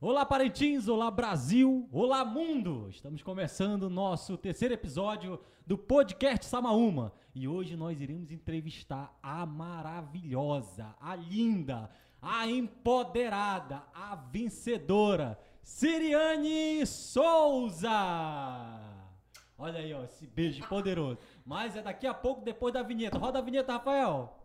Olá, Parintins! Olá, Brasil! Olá, mundo! Estamos começando o nosso terceiro episódio do podcast Samaúma. E hoje nós iremos entrevistar a maravilhosa, a linda, a empoderada, a vencedora, Siriane Souza! Olha aí, ó, esse beijo poderoso. Mas é daqui a pouco, depois da vinheta. Roda a vinheta, Rafael!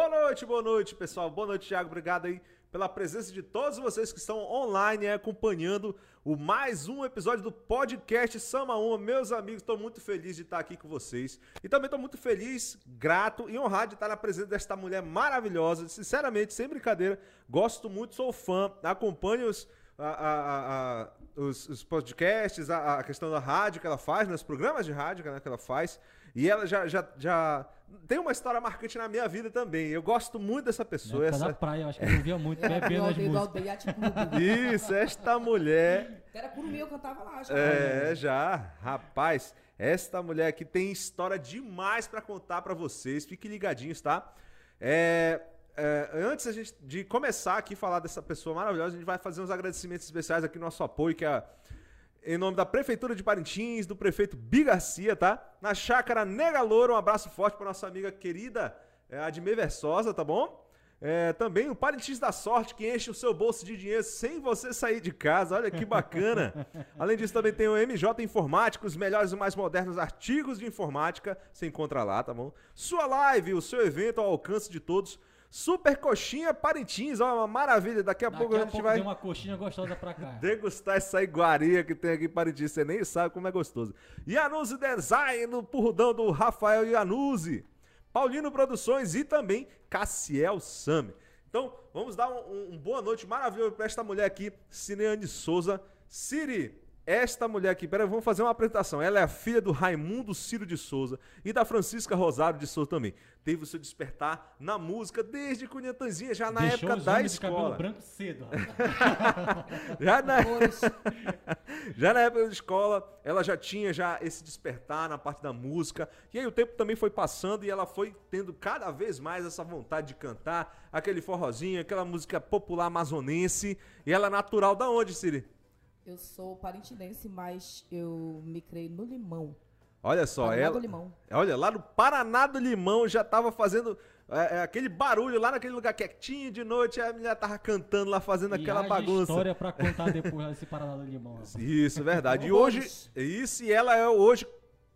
Boa noite, boa noite, pessoal. Boa noite, Thiago. Obrigado aí pela presença de todos vocês que estão online acompanhando o mais um episódio do podcast Sama Uma. Meus amigos, estou muito feliz de estar aqui com vocês. E também estou muito feliz, grato e honrado de estar na presença desta mulher maravilhosa. Sinceramente, sem brincadeira, gosto muito, sou fã, acompanho os, a, a, a, os, os, podcasts, a, questão da rádio que ela faz, né, programas de rádio né, que ela faz. E ela já, já, já tem uma história marcante na minha vida também. Eu gosto muito dessa pessoa. essa... da praia, eu acho que eu via muito bebendo as músicas. Isso, esta mulher... Era por mim, eu cantava lá. Acho é, já. Rapaz, esta mulher aqui tem história demais para contar para vocês. Fiquem ligadinhos, tá? É... É, antes a gente, de começar aqui a falar dessa pessoa maravilhosa, a gente vai fazer uns agradecimentos especiais aqui no nosso apoio, que é em nome da Prefeitura de Parintins, do prefeito Bi Garcia, tá? Na chácara Nega Louro, um abraço forte para nossa amiga querida é, Admir Versosa, tá bom? É, também o Parintins da Sorte, que enche o seu bolso de dinheiro sem você sair de casa. Olha que bacana. Além disso, também tem o MJ Informática, os melhores e mais modernos artigos de informática. Você encontra lá, tá bom? Sua live, o seu evento ao alcance de todos. Super coxinha Parintins, ó, uma maravilha. Daqui a Daqui pouco a, a gente pouco vai. uma coxinha gostosa pra cá. Degustar essa iguaria que tem aqui em Parintins. Você nem sabe como é gostoso. Yanuzi Design, no purrudão do Rafael Yanuzi. Paulino Produções e também Cassiel Sami. Então, vamos dar uma um, um boa noite maravilhosa para esta mulher aqui, Cineane Souza. Siri, esta mulher aqui, peraí, vamos fazer uma apresentação. Ela é a filha do Raimundo Ciro de Souza e da Francisca Rosário de Souza também. Teve o seu despertar na música desde Cunhatanzinha, já na Deixou época da escola. De cabelo branco cedo. já, na... já na época da escola, ela já tinha já esse despertar na parte da música. E aí o tempo também foi passando e ela foi tendo cada vez mais essa vontade de cantar aquele forrozinho, aquela música popular amazonense. E ela é natural da onde, Siri? Eu sou parintinense, mas eu me criei no Limão. Olha só, Paraná ela. do Limão. Olha, lá no Paraná do Limão já tava fazendo é, é, aquele barulho lá naquele lugar quietinho de noite, a mulher tava cantando lá, fazendo e aquela bagunça. história para contar depois desse Paraná do Limão. Isso, verdade. E hoje, isso, e ela é hoje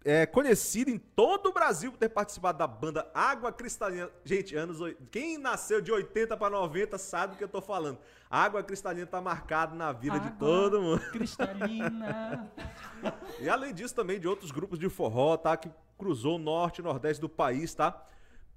é conhecida em todo o Brasil por ter participado da banda Água Cristalina. Gente, anos quem nasceu de 80 para 90 sabe o que eu tô falando. Água Cristalina tá marcado na vida Água de todo mundo. Cristalina. e além disso também de outros grupos de forró, tá, que cruzou o norte e nordeste do país, tá?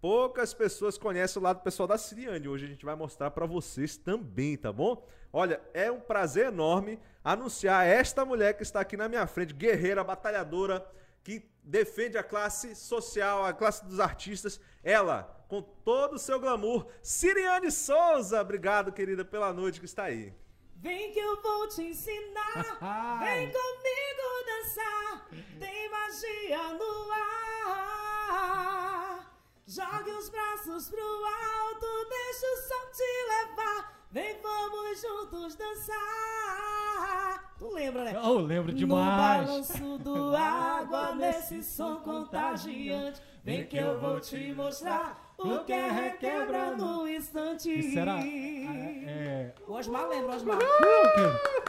Poucas pessoas conhecem o lado pessoal da Siriane. Hoje a gente vai mostrar para vocês também, tá bom? Olha, é um prazer enorme anunciar esta mulher que está aqui na minha frente, guerreira, batalhadora, que defende a classe social, a classe dos artistas. Ela, com todo o seu glamour, Siriane Souza. Obrigado, querida, pela noite que está aí. Vem que eu vou te ensinar, vem comigo dançar, tem magia no ar. Jogue os braços pro alto, deixa o som te levar. Vem, vamos juntos dançar. Tu lembra, né? Eu lembro demais. No balanço do água, nesse som contagiante. Vem que eu vou te mostrar o que é requebra no instante. Isso era. É... O Osmar lembra, Osmar.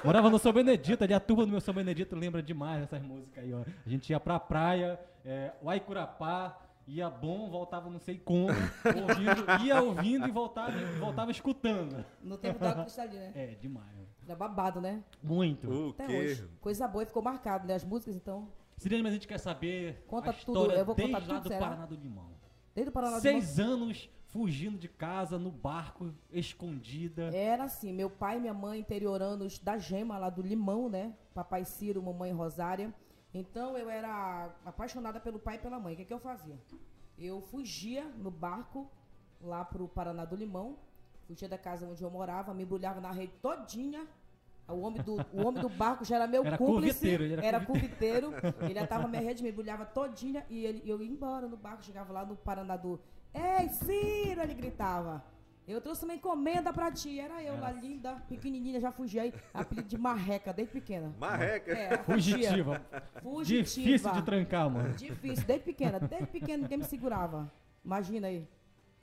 Morava no São Benedito, ali a turma do meu São Benedito lembra demais dessas músicas aí, ó. A gente ia pra praia, é, Uaicurapá ia bom, voltava não sei como, ouvindo, ia ouvindo e voltava, voltava escutando. No tempo da cristalina, né? É, demais. Era babado, né? Muito. O Até quê? hoje. Coisa boa e ficou marcado, né? As músicas, então. Sirene, mas a gente quer saber Conta a tudo, história eu vou desde contar lá tudo, do será? Paraná do Limão. Desde o Paraná do Seis anos fugindo de casa, no barco, escondida. Era assim, meu pai e minha mãe interioranos da Gema, lá do Limão, né? Papai Ciro, mamãe Rosária. Então eu era apaixonada pelo pai e pela mãe. O que, que eu fazia? Eu fugia no barco lá pro Paraná do Limão, fugia da casa onde eu morava, me embrulhava na rede todinha. O homem do, o homem do barco já era meu Era cúmplice. curviteiro, ele era era curviteiro. ele já tava na minha rede, me embrulhava todinha e ele, eu ia embora no barco, chegava lá no Paraná do Ei, Ciro! Ele gritava. Eu trouxe uma encomenda pra ti. Era eu lá, linda, pequenininha, já fugia aí. Apelido de marreca, desde pequena. Marreca. É, Fugitiva. Fugitiva. Difícil de trancar, mano. Difícil, desde pequena. Desde pequena ninguém me segurava. Imagina aí.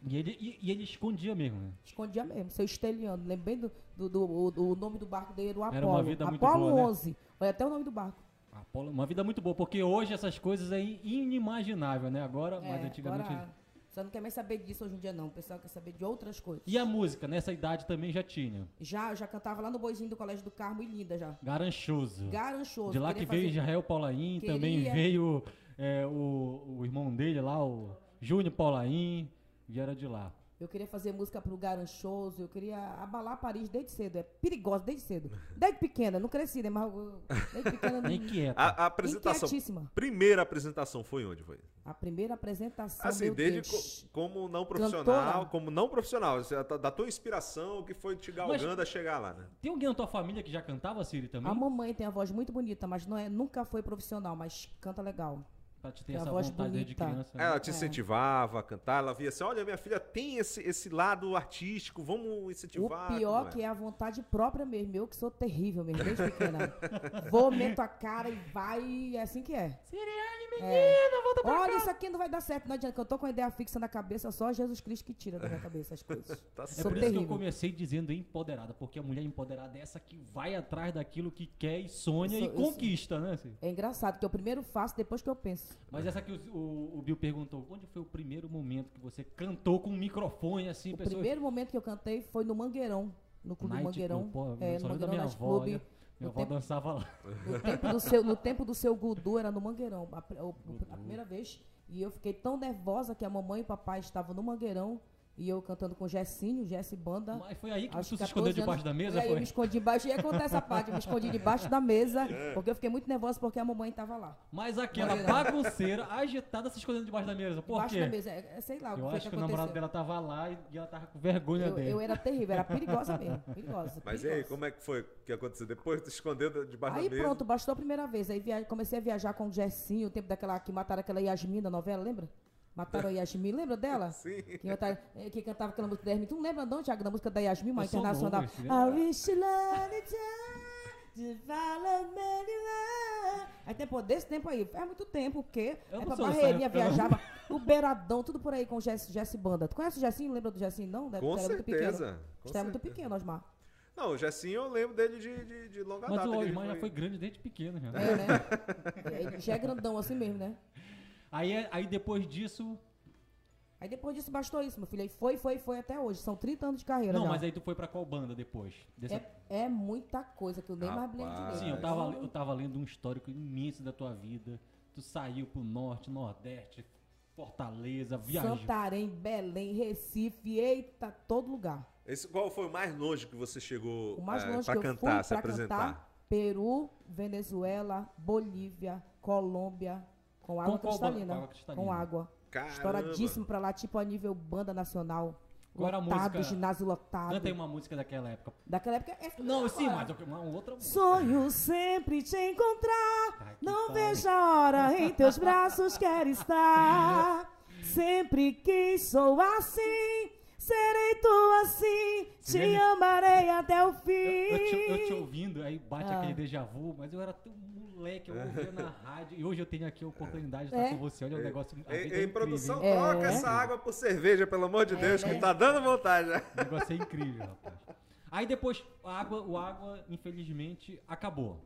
E ele, e, e ele escondia mesmo, né? Escondia mesmo, seu esteliano. Lembrei do, do, do- o, o nome do barco dele, era o Apolo. Era uma vida muito Apolo boa, né? 11. Olha até o nome do barco. Apolo- Uma vida muito boa, porque hoje essas coisas é inimaginável, né? Agora, mas É, antigamente. agora, você não quer mais saber disso hoje em dia, não. O pessoal quer saber de outras coisas. E a música, nessa idade também já tinha. Já, já cantava lá no Boizinho do Colégio do Carmo e linda já. Garanchoso. Garanchoso. De lá queria que veio fazer- Israel Paulaim, Queria- também veio é, o, o irmão dele lá, o Júnior Paulaim, e era de lá. Eu queria fazer música pro Garanchoso, eu queria abalar Paris desde cedo. É perigosa desde cedo. Desde pequena, não cresci, né? Mas eu- desde pequena. Nem quieta. A, a apresentação. Primeira apresentação foi onde foi? A primeira apresentação. Assim, meu desde co- como não profissional, Cantora. como não profissional, assim, da tua inspiração, o que foi te galgando a chegar lá, né? Tem alguém na tua família que já cantava, Siri, também? A mamãe tem a voz muito bonita, mas não é, nunca foi profissional, mas canta legal. Pra te ter essa vontade bonita. criança. né? Ela te incentivava a cantar, ela via assim, olha, minha filha tem esse, esse lado artístico, vamos O incentivar. pior como que é a vontade própria mesmo. Eu que sou terrível mesmo, desde pequena. Vou, meto a cara e vai, e é assim que é. Siriane, menina, volta pra Olha, cá. isso aqui não vai dar certo, não adianta, que eu tô com a ideia fixa na cabeça, só Jesus Cristo que tira da minha cabeça as coisas. Tá É. Sou por isso que eu terrível. comecei dizendo empoderada, porque a mulher empoderada é essa que vai atrás daquilo que quer e sonha Eu e sou- eu sou- conquista, né? Siri? É engraçado, que eu primeiro faço depois que eu penso. Mas essa que o, o, o Bill perguntou, onde foi o primeiro momento que você cantou com um microfone assim, O pessoas... primeiro momento que eu cantei foi no Mangueirão, no Clube Night Mangueirão. Pô, é, no Mangueirão minha Night avó, olha. Minha avó tempo- dançava lá. No tempo do seu, no tempo do seu Gudu era no Mangueirão, a, o- a primeira vez. E eu fiquei tão nervosa que a mamãe e o papai estavam no Mangueirão e eu cantando com Jessinho, Jesse Banda. Mas foi aí que tu se 14 escondeu debaixo da mesa, E aí eu foi? me escondi embaixo. E acontece essa parte, eu me escondi debaixo da mesa, porque eu fiquei muito nervosa porque a mamãe estava lá. Mas aquela Mas- bagunceira, agitada, se escondendo debaixo da mesa. Por Debaixo quê? da mesa. É, é, sei lá o que Eu foi acho que que o namorado dela tava lá e e ela tava com vergonha Eu, dele. eu era terrível, era perigosa mesmo. Perigosa. Mas e aí, perigosa. como é que foi que aconteceu? Depois tu escondeu debaixo Aí da mesa? pronto, bastou a primeira vez. Aí via- comecei a viajar com o Jessinho, o tempo daquela que mataram aquela Yasmin da novela, lembra? Mataram a Yasmin, lembra dela? Sim. Que, mataram- que cantava aquela música da Yasmin. Tu não lembra não, Thiago, da música da Yasmin, uma internacional? novo, I wish you love. Aí tempo desse tempo aí, faz muito tempo, porque Eu é pra Barreirinha, viajava, o Beiradão, tudo por aí com o Jesse, Jesse Banda. Tu conhece o Jessinho? Lembra do Jessinho, não? Deve- Com era muito pequeno. certeza. com era muito certeza. pequeno, Osmar. Não, o Jessinho eu lembro dele de, de, de longa Mas data. o que ele Osmar já foi grande desde pequeno. Já. É, né? Ele já é grandão assim mesmo, né? Aí, é- aí depois disso... Aí depois disso bastou isso, meu filho. Aí foi, foi, foi até hoje. São 30 anos de carreira Não, já. mas aí tu foi pra qual banda depois? Dessa- é, é muita coisa que eu nem mais me lembro Rapaz. direito. Sim, eu tava, eu tava lendo um histórico imenso da tua vida. Tu saiu pro norte, nordeste, Fortaleza, viajou. Santarém, Belém, Recife, eita, todo lugar. Esse, qual foi o mais longe que você chegou O mais longe pra que eu cantar, fui se pra apresentar? cantar, Peru, Venezuela, Bolívia, Colômbia, com água qual cristalina. Com água cristalina. Com água. Caramba. Estouradíssimo pra lá, tipo a nível banda nacional. Qual era a lotado, música? ginásio lotado. Canta aí uma música daquela época. Daquela época. é- Não, sim, agora. mas uma outra música. Sonho sempre te encontrar. Ai, Não pariu. vejo a hora em teus braços quero estar. Sempre que sou assim, serei tu assim. Te lembra? amarei até o fim. Eu, eu te, eu te ouvindo, aí bate Ah. aquele déjà vu, mas eu era tão moleque, eu ouvia na rádio, e hoje eu tenho aqui a oportunidade de É. estar com você. Olha o negócio. Ei, vida ei, é incrível, produção, hein? É. troca essa água por cerveja, pelo amor de Deus, né? que tá dando vontade. O negócio é incrível, rapaz. Aí depois, a água, o água, infelizmente, acabou.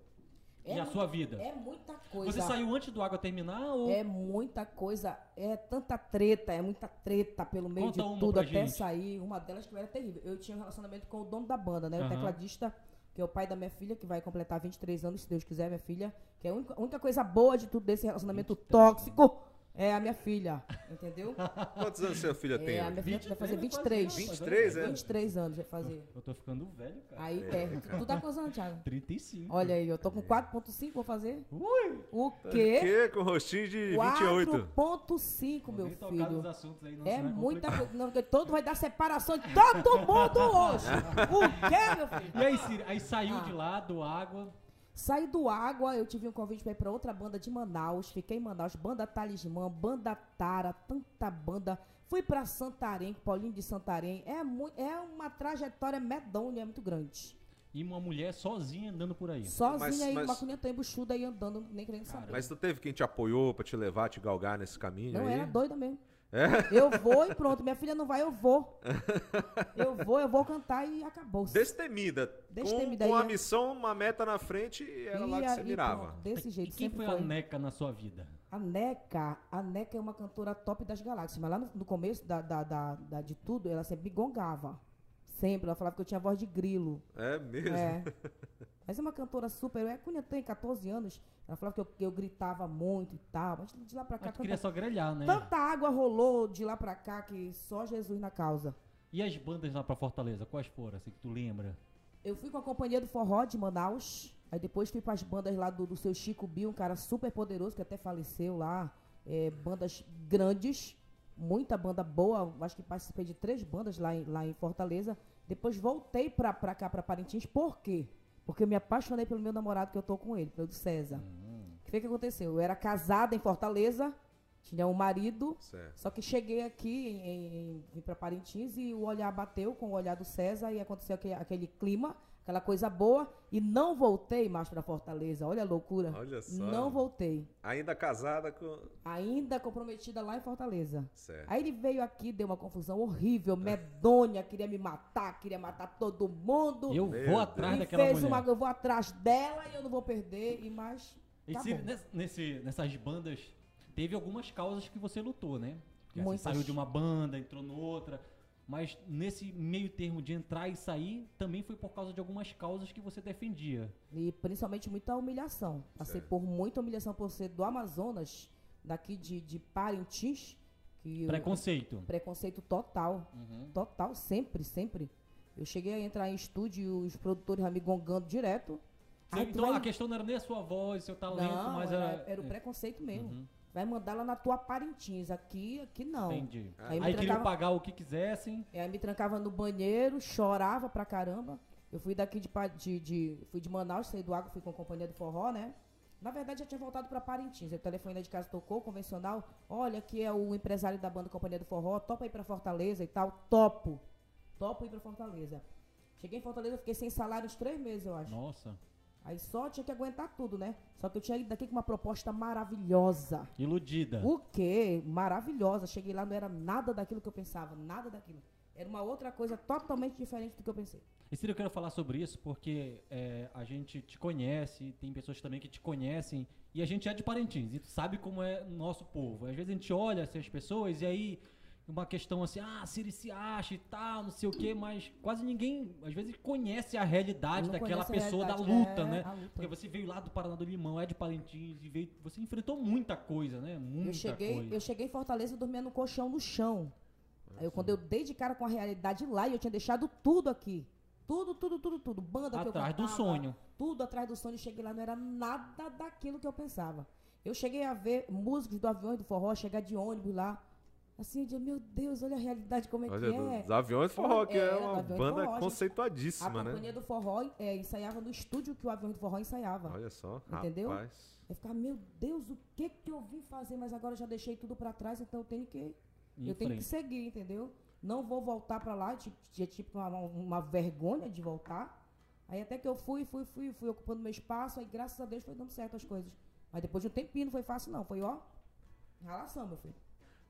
É e a mu- sua vida? É muita coisa. Você saiu antes do água terminar ou. É muita coisa, é tanta treta, é muita treta pelo meio Conta de tudo até gente. sair. Uma delas que era terrível. Eu tinha um relacionamento com o dono da banda, né? O Aham. tecladista, que é o pai da minha filha, que vai completar 23 anos, se Deus quiser, minha filha. Que é a única, a única coisa boa de tudo desse relacionamento 23 tóxico é a minha filha. Entendeu? Quantos anos seu filho tem? É, a hoje? minha filha vai fazer 23, 23. 23, é? 23 anos vai fazer. Eu tô ficando velho, cara. Aí, é. Tu tá quantos anos, Thiago? 35. Olha aí, eu tô com 4.5, vou fazer. Ui! O O quê? quê? Com rostinho de 28. 4.5, meu Vem tocar nos filho. assuntos aí, não, É senão muita coisa. Não, porque todo vai dar separação de todo mundo hoje. O quê, meu filho? E aí, Ciro, aí saiu Ah. de lá do água. Saí do Água, eu tive um convite pra ir pra outra banda de Manaus. Fiquei em Manaus, banda Talismã, banda Tara, tanta banda. Fui pra Santarém, Paulinho de Santarém. É, é uma trajetória medonha, é muito grande. E uma mulher sozinha andando por aí. Sozinha Mas- aí, mas- uma cunheta embuchuda aí andando, nem querendo saber. Mas tu teve quem te apoiou pra te levar, te galgar nesse caminho Não, aí? era doida mesmo. É? Eu vou e pronto. Minha filha não vai, eu vou. Eu vou, eu vou cantar e acabou. Destemida. Destemida, Com, com a é- missão, uma meta na frente e era lá que a- você mirava. pronto, desse jeito, E quem sempre foi foi. a Neca na sua vida? A Neca, a Neca é uma cantora top das galáxias, mas lá no, no começo da, da, da- da- de tudo, ela sempre me gongava. Sempre, ela falava que eu tinha voz de grilo. É mesmo? É. Mas é uma cantora super. É, Cunha tem 14 anos. Ela falava que eu, que eu gritava muito e tal. Mas de lá pra cá, Mas tu queria tanta, só grelhar, né? tanta água rolou de lá pra cá que só Jesus na causa. E as bandas lá pra Fortaleza, quais foram, assim, que tu lembra? Eu fui com a companhia do Forró de Manaus. Aí depois fui para as bandas lá do, do seu Chico Bill, um cara super poderoso que até faleceu lá. É, bandas grandes, muita banda boa. Acho que participei de três bandas lá em, lá em Fortaleza. Depois voltei pra, pra cá, pra Parintins. Por quê? Porque eu me apaixonei pelo meu namorado que eu tô com ele, pelo César. O que foi que aconteceu? Eu era casada em Fortaleza, tinha um marido, Certo. só que cheguei aqui, em, em, vim para Parintins e o olhar bateu com o olhar do César e aconteceu aquele, aquele clima, aquela coisa boa e não voltei mais para Fortaleza. Olha a loucura. Olha só. Não voltei. Ainda casada com. Ainda comprometida lá em Fortaleza. Certo. Aí ele veio aqui, deu uma confusão horrível, medonha, queria me matar, queria matar todo mundo. Eu Meu vou Deus. atrás e daquela fez mulher. uma, eu vou atrás dela e eu não vou perder e mais E tá se nesse, nessas bandas, teve algumas causas que você lutou, né? Porque, assim, Muitas. saiu de uma banda, entrou noutra. Mas nesse meio termo de entrar e sair, também foi por causa de algumas causas que você defendia. E principalmente muita humilhação. Passei por muita humilhação por ser do Amazonas, daqui de, de Parintins. Que eu- Preconceito. preconceito total. Uhum. Total, sempre, sempre. Eu cheguei a entrar em estúdio e os produtores já me gongando direto. Você- então vai- a questão não era nem a sua voz, seu talento, Não, mas era, era. era o é, preconceito mesmo. Uhum. Vai mandar lá na tua Parintins. Aqui, aqui não. Entendi. Aí Aí, trancava- pagar o que quisessem. É, Aí me trancava no banheiro, chorava pra caramba. Eu fui daqui de, de, de- fui de Manaus, saí do água, fui com a companhia do forró, né? Na verdade, já tinha voltado pra Parintins. O telefone lá de casa tocou, convencional. Olha, aqui é o empresário da banda Companhia do Forró, topa ir pra Fortaleza e tal. Topo. Topo ir pra Fortaleza. Cheguei em Fortaleza, fiquei sem salário uns três meses, eu acho. Nossa. Aí só tinha que aguentar tudo, né? Só que eu tinha ido daqui com uma proposta maravilhosa. Iludida. O quê? Maravilhosa. Cheguei lá, não era nada daquilo que eu pensava, nada daquilo. Era uma outra coisa totalmente diferente do que eu pensei. E Ciro, eu quero falar sobre isso porque é, a gente te conhece, tem pessoas também que te conhecem, e a gente é de Parintins, e tu sabe como é o nosso povo. Às vezes a gente olha essas pessoas e aí uma questão assim, ah, Ciro se acha e tal, não sei o quê, mas quase ninguém, às vezes, conhece a realidade daquela pessoa da realidade, luta, é, né? luta. Porque você veio lá do Paraná do Limão, é de Parintins, e veio, você enfrentou muita coisa, né? Muita Eu cheguei, coisa. eu cheguei em Fortaleza dormindo no colchão no chão. Aí eu, quando eu dei de cara com a realidade lá, e eu tinha deixado tudo aqui. Tudo, tudo, tudo, tudo. Banda que eu Atrás do sonho. Tudo atrás do sonho. Cheguei lá, não era nada daquilo que eu pensava. Eu cheguei a ver músicos do avião do forró chegar de ônibus lá. Assim, eu dizia, meu Deus, olha a realidade como é Olha, que é. dos Aviões Forró, que é, É, do uma Aviões banda Forró. A conceituadíssima, né? companhia do forró é, ensaiava no estúdio que o avião do forró ensaiava. Olha só, Entendeu? rapaz. Eu ficava, meu Deus, o que que eu vim fazer? Mas agora já deixei tudo pra trás, então eu tenho que, Em eu tenho que seguir, entendeu? Não vou voltar pra lá, tipo, tinha tipo uma, uma vergonha de voltar. Aí até que eu fui, fui, fui, fui ocupando meu espaço, aí graças a Deus foi dando certo as coisas. Mas depois de um tempinho não foi fácil não, foi ó, ralação, meu filho.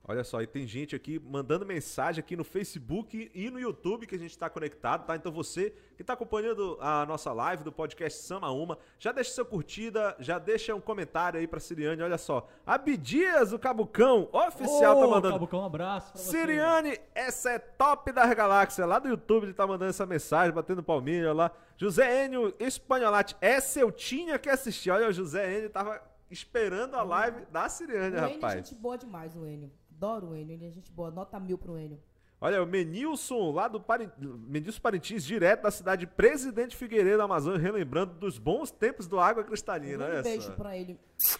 Olha só, e tem gente aqui mandando mensagem aqui no Facebook e no YouTube que a gente está conectado, tá? Então você que está acompanhando a nossa live do podcast Sama Uma, já deixa sua curtida, já deixa um comentário aí pra Siriane, olha só. Abdias, o Cabucão, oficial, tá mandando. Cabucão, um abraço pra você. Siriane, essa é top das galáxias. Lá do YouTube ele tá mandando essa mensagem, batendo palminha lá. José Enio Espanholate, essa eu tinha que assistir. Olha, o José Enio tava esperando a live da Siriane, o Enio é rapaz. gente boa demais, o Enio. Adoro o Enio, ele é gente boa, nota mil pro Enio. Olha, o Menilson, lá do. Menilson Parintins, direto da cidade de Presidente Figueiredo, Amazônia, relembrando dos bons tempos do Água Cristalina. Um beijo pra ele.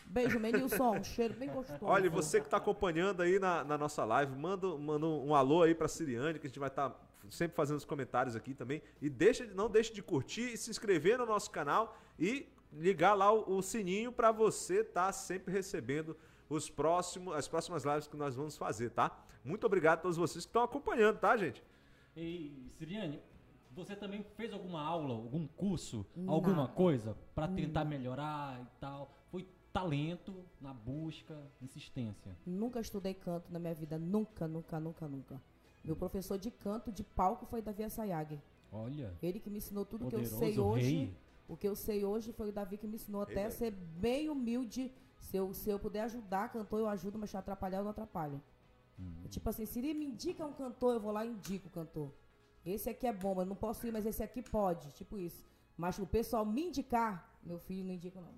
Beijo, Menilson, um cheiro bem gostoso. Olha, você que está acompanhando aí na, na nossa live, manda, manda um alô aí pra Siriane, que a gente vai estar sempre fazendo os comentários aqui também. E deixa, de- não deixe de curtir e se inscrever no nosso canal e ligar lá o, o sininho para você estar sempre recebendo os próximos, as próximas lives que nós vamos fazer, tá? Muito obrigado a todos vocês que estão acompanhando, tá, gente? E, Siriane, você também fez alguma aula, algum curso, Nada. alguma coisa pra tentar melhorar e tal? Foi talento na busca, insistência. Nunca estudei canto na minha vida, nunca, nunca, nunca, nunca. Meu professor de canto, de palco, foi Davi Assayag. Olha, Ele que me ensinou tudo que eu sei hoje. rei. O que eu sei hoje foi o Davi que me ensinou até a Ele- ser bem humilde. Se eu, se eu puder ajudar cantor, eu ajudo, mas se eu atrapalhar, eu não atrapalho. Hum. Tipo assim, se ele me indica um cantor, eu vou lá e indico o cantor. Esse aqui é bom, mas não posso ir, mas esse aqui pode. Tipo isso. Mas o pessoal me indicar, meu filho não indica, não.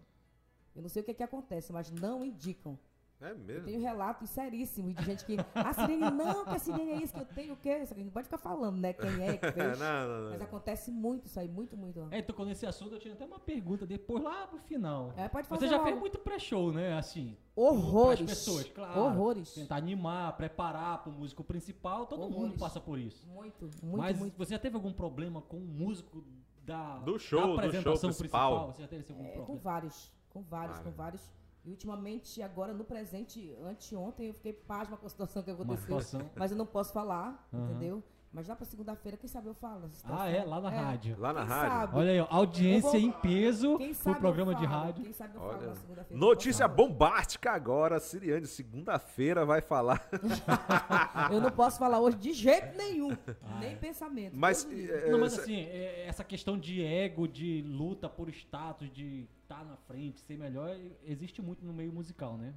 Eu não sei o que, que acontece, mas não indicam. É Eu mesmo. tenho relatos seríssimos de gente que. A Sirene, não, que a Sirene é isso, que eu tenho o quê? Só que a gente pode ficar falando, né? Quem é, que não, fez. não, não. Mas acontece muito isso aí, muito, muito. É, tocou nesse assunto, eu tinha até uma pergunta depois lá pro final. É, pode fazer Você já logo. fez muito pré-show, né? Assim, Horrores. as pessoas, claro. Horrores. tentar animar, preparar pro músico principal, todo mundo Horrores. passa por isso. Muito, muito, Mas muito. você já teve algum problema com o músico da, Do show, da do show apresentação principal? Você já teve algum É, com problema? vários, com vários, Ah, com é. vários. E ultimamente, agora no presente, anteontem, eu fiquei pasma com a situação que aconteceu. situação. Mas eu não posso falar, Aham. entendeu? Mas lá pra segunda-feira, quem sabe eu falo. Ah, é? Lá na É. rádio. Lá na Quem rádio. sabe? Olha aí, ó, audiência vou- em peso pro programa de falo, rádio. Quem sabe eu falo Olha, na segunda-feira. Notícia bombástica agora, Siriane. Segunda-feira vai falar. Eu não posso falar hoje de jeito nenhum. Ah, nem é. pensamento. Mas. É, Não, mas cê- assim, é- essa questão de ego, de luta por status, de estar na frente, ser melhor, existe muito no meio musical, né?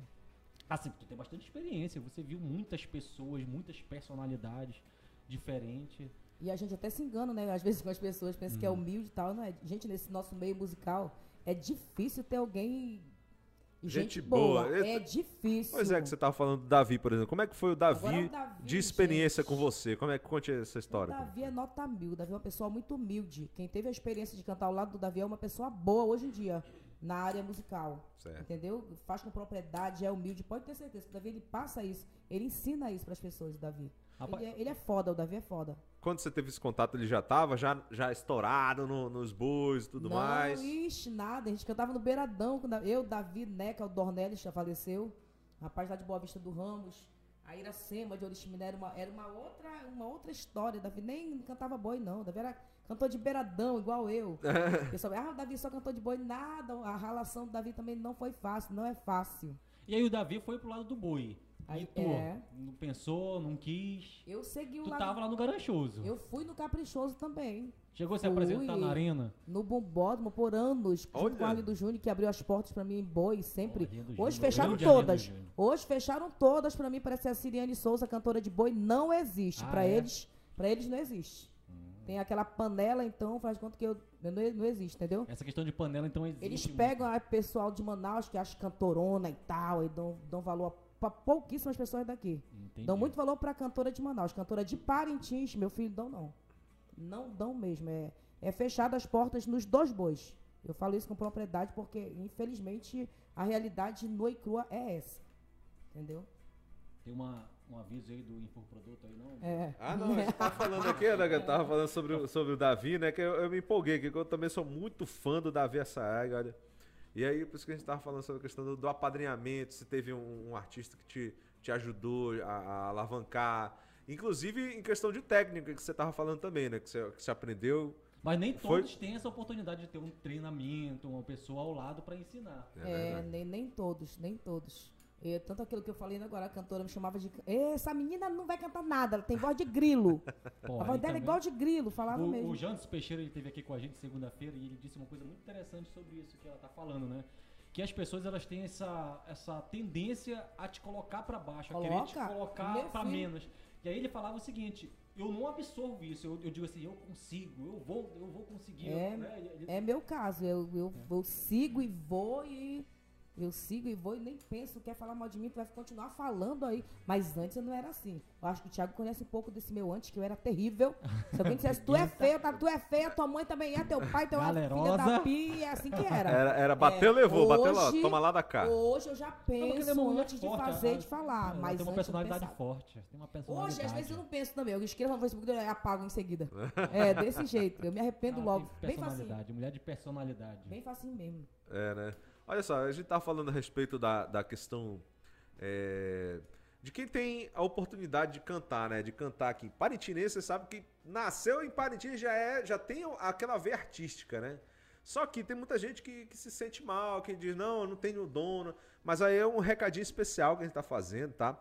Assim, tu tem bastante experiência, você viu muitas pessoas, muitas personalidades diferentes. E a gente até se engana, né? Às vezes com as pessoas pensam Uhum. que é humilde e tal. Não é? Gente, nesse nosso meio musical, é difícil ter alguém. Gente Gente, boa. boa. É difícil. Pois é, que você tava falando do Davi, por exemplo. Como é que foi o Davi, Agora o Davi, de experiência gente. com você? Como é que conte essa O história? Davi é nota mil. O Davi é uma pessoa muito humilde. Quem teve a experiência de cantar ao lado do Davi é uma pessoa boa hoje em dia, na área musical. Certo. Entendeu? Faz com propriedade, é humilde. Pode ter certeza que o Davi ele passa isso. Ele ensina isso para as pessoas, o Davi. Rapaz- Ele é, ele é foda, o Davi é foda. Quando você teve esse contato, ele já tava já, já estourado no- nos bois e tudo não, mais? Ixi, nada. A gente cantava no Beiradão. quando Eu, Davi, Neca, o Dornelles já faleceu. Rapaz lá de Boa Vista do Ramos. A Iracema de Oriximiné era uma, era uma, outra, uma outra história. Davi nem cantava boi, não. Davi era cantor de Beiradão, igual eu. O pessoal, ah, o Davi só cantou de boi. Nada. A relação do Davi também não foi fácil. Não é fácil. E aí o Davi foi pro lado do boi. Aí, e tu, é. não pensou, não quis. Eu segui o Tu lado... tava lá no Garanchoso. Eu fui no Caprichoso também. Chegou a se apresentar na arena. No Bombódromo por anos, junto com o Arlindo Júnior, que abriu as portas pra mim em boi sempre. Hoje Júnior, fecharam todas. Hoje fecharam todas pra mim, parece que a Siriane Souza, cantora de boi, não existe. Ah, Pra é? eles, para eles não existe. Tem aquela panela, então faz conta que eu não, não existe, entendeu? Essa questão de panela, então, existe. Eles pegam a pessoal de Manaus que acha cantorona e tal, e dão, dão valor pouquíssimas pessoas daqui. Entendi. Dão muito valor pra cantora de Manaus. Cantora de Parintins, meu filho, dão não. Não dão mesmo. É, é fechado as portas nos dois bois. Eu falo isso com propriedade porque, infelizmente, a realidade nua e crua é essa. Entendeu? Tem uma, um aviso aí do Infoproduto aí, não? É. Ah, não, a gente tava falando aqui, né, que eu tava falando sobre, o- sobre o Davi, né? Que eu, eu me empolguei, que eu também sou muito fã do Davi Assaag, olha. E aí, por isso que a gente tava falando sobre a questão do, do apadrinhamento, se teve um, um artista que te, te ajudou a, a alavancar. Inclusive em questão de técnica, que você tava falando também, né? Que você, que você aprendeu. Mas nem Foi- todos têm essa oportunidade de ter um treinamento, uma pessoa ao lado pra ensinar. É, É, nem, nem todos, nem todos. E, tanto aquilo que eu falei agora, a cantora me chamava de. Essa menina não vai cantar nada, ela tem voz de grilo. Pô, a voz dela é igual de grilo, falava O, mesmo. o Jantos Peixeira ele esteve aqui com a gente segunda-feira e ele disse uma coisa muito interessante sobre isso que ela tá falando, né? Que as pessoas elas têm essa, essa tendência a te colocar pra baixo, a querer te Coloca. colocar filho. menos. E aí ele falava o seguinte: eu não absorvo isso, eu, eu digo assim, eu consigo, eu vou, eu vou conseguir. É, né? Ele- É meu caso, eu, eu, É. eu sigo e vou e. Eu sigo e vou e nem penso, quer falar mal de mim, tu vai continuar falando aí. Mas antes eu não era assim. Eu acho que o Thiago conhece um pouco desse meu antes, que eu era terrível. Se alguém dissesse, tu é feia, tá, tu é feia, tua mãe também é, teu pai, teu filha Galerosa. da pia, é assim que era. Era, era bateu, É, levou, bateu lá, hoje- toma lá da cá. Hoje eu já é penso mulher antes de forte, fazer ela- e de falar. ela mas tem uma antes personalidade forte. Tem uma personalidade. Hoje, às vezes, eu não penso também. Eu escrevo no Facebook e apago em seguida. É, desse jeito. Eu me arrependo Ela logo. Bem facinho. personalidade, mulher de personalidade. Bem facinho mesmo. É, né? Olha só, a gente tá falando a respeito da, da questão é, de quem tem a oportunidade de cantar, né? De cantar aqui Parintins, você sabe que nasceu em Parintins já é, já tem aquela veia artística, né? Só que tem muita gente que, que se sente mal, que diz, não, eu não tenho dono. Mas aí é um recadinho especial que a gente tá fazendo, tá?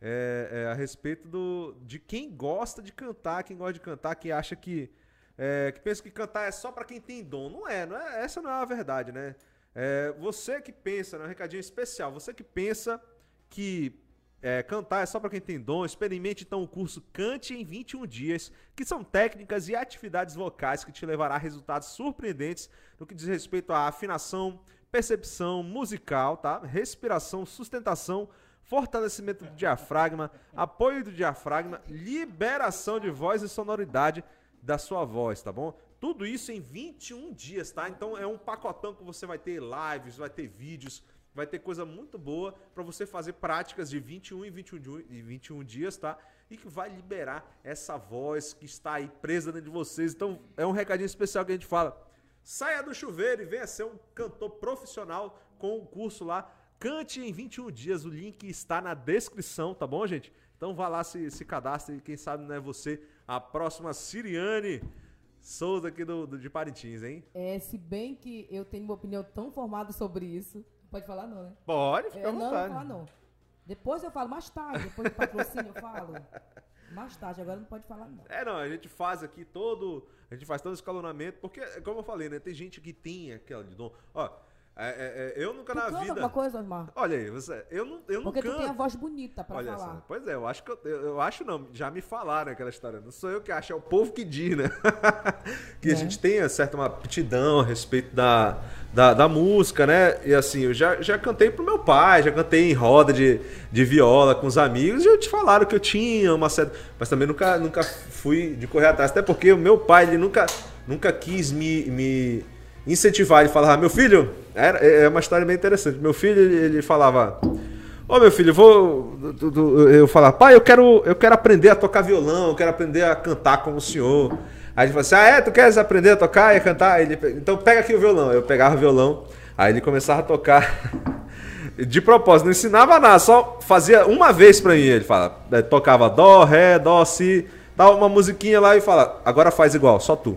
É, é, a respeito do, de quem gosta de cantar, quem gosta de cantar, que acha que. É, que pensa que cantar é só para quem tem dom. Não é, não é, essa não é a verdade, né? É, você que pensa, né, um recadinho especial, você que pensa que é, cantar é só para quem tem dom, experimente então o curso Cante em 21 Dias, que são técnicas e atividades vocais que te levará a resultados surpreendentes no que diz respeito à afinação, percepção musical, tá? respiração, sustentação, fortalecimento do diafragma, apoio do diafragma, liberação de voz e sonoridade da sua voz, tá bom? Tudo isso em 21 dias, tá? Então é um pacotão que você vai ter lives, vai ter vídeos, vai ter coisa muito boa para você fazer práticas de 21 em 21, e 21 dias, tá? E que vai liberar essa voz que está aí presa dentro de vocês. Então, é um recadinho especial que a gente fala. Saia do chuveiro e venha ser um cantor profissional com o curso lá. Cante em 21 dias. O link está na descrição, tá bom, gente? Então vá lá, se, se cadastre e quem sabe não é você a próxima Siriane Souza aqui do, do, de Parintins, hein? É, se bem que eu tenho uma opinião tão formada sobre isso, Pode falar não, né? Pode, fica é, à vontade. Não, não falar não. Depois eu falo, mais tarde, depois do patrocínio eu falo. Mais tarde, agora não pode falar não. É, não, a gente faz aqui todo, a gente faz todo escalonamento, porque, como eu falei, né, tem gente que tem aquela de dom. Ó, é, é, é, eu nunca tu na canta vida. alguma coisa, Osmar? Olha aí, você, eu não, eu Porque não tu tem a voz bonita pra Olha falar. Só, pois é, eu acho que eu, eu, acho não, já me falaram aquela história. Não sou eu que acho, é o povo que diz, né? que é. a gente tem certa uma aptidão a respeito da, da, da, música, né? E assim, eu já, já cantei pro meu pai, já cantei em roda de, de viola com os amigos, e eu te falaram que eu tinha uma certa. Mas também nunca, nunca fui de correr atrás, até porque o meu pai, ele nunca, nunca quis me, me incentivar. Ele falava, meu filho, era, é, é uma história bem interessante. Meu filho, ele falava. Ô oh, meu filho, eu vou. Eu falava, pai, eu quero, eu quero aprender a tocar violão, eu quero aprender a cantar como o senhor. Aí ele falou assim: Ah, é? Tu queres aprender a tocar e a cantar? Ele, então pega aqui o violão. Eu pegava o violão, aí ele começava a tocar. De propósito, não ensinava nada, só fazia uma vez pra mim. Ele fala, é, tocava dó, ré, dó, si, dá uma musiquinha lá e fala, agora faz igual, só tu.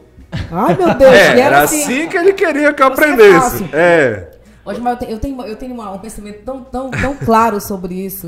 Ai, meu Deus, é, era assim, assim que ele queria que eu é aprendesse. É. Hoje, mas eu tenho, eu tenho, uma, um pensamento tão, tão, tão claro sobre isso.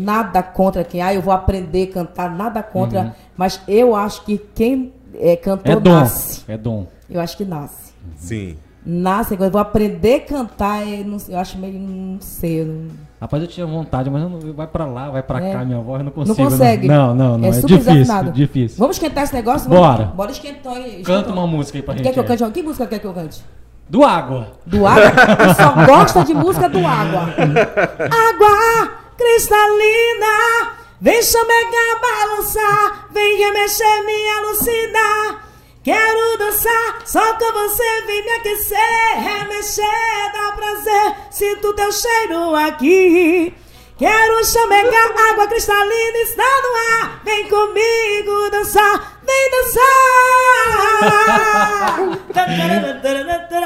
nada contra quem, ah, eu vou aprender a cantar, nada contra. Uhum. Mas eu acho que quem é cantor é dom, nasce. É dom. Eu acho que nasce. Sim. Nasce, eu vou aprender a cantar, eu, eu acho meio, não sei. Não... Rapaz, eu tinha vontade, mas não, vai pra lá, vai pra é. cá, minha voz, eu não consigo. Não consegue? Não, não, não. É, é difícil, difícil. Vamos esquentar esse negócio? Bora. Bora esquentar aí. Canta uma música aí pra gente. Quer que eu cante? Que música quer que eu cante? Do Água. Do Água? Eu só gosta de música do Água. água cristalina, vem chamegar, balançar, vem remexer, me alucinar. Quero dançar, só com você vem me aquecer, remexer, dá prazer, sinto teu cheiro aqui. Quero chamegar, água cristalina está no ar. Vem comigo dançar, vem dançar.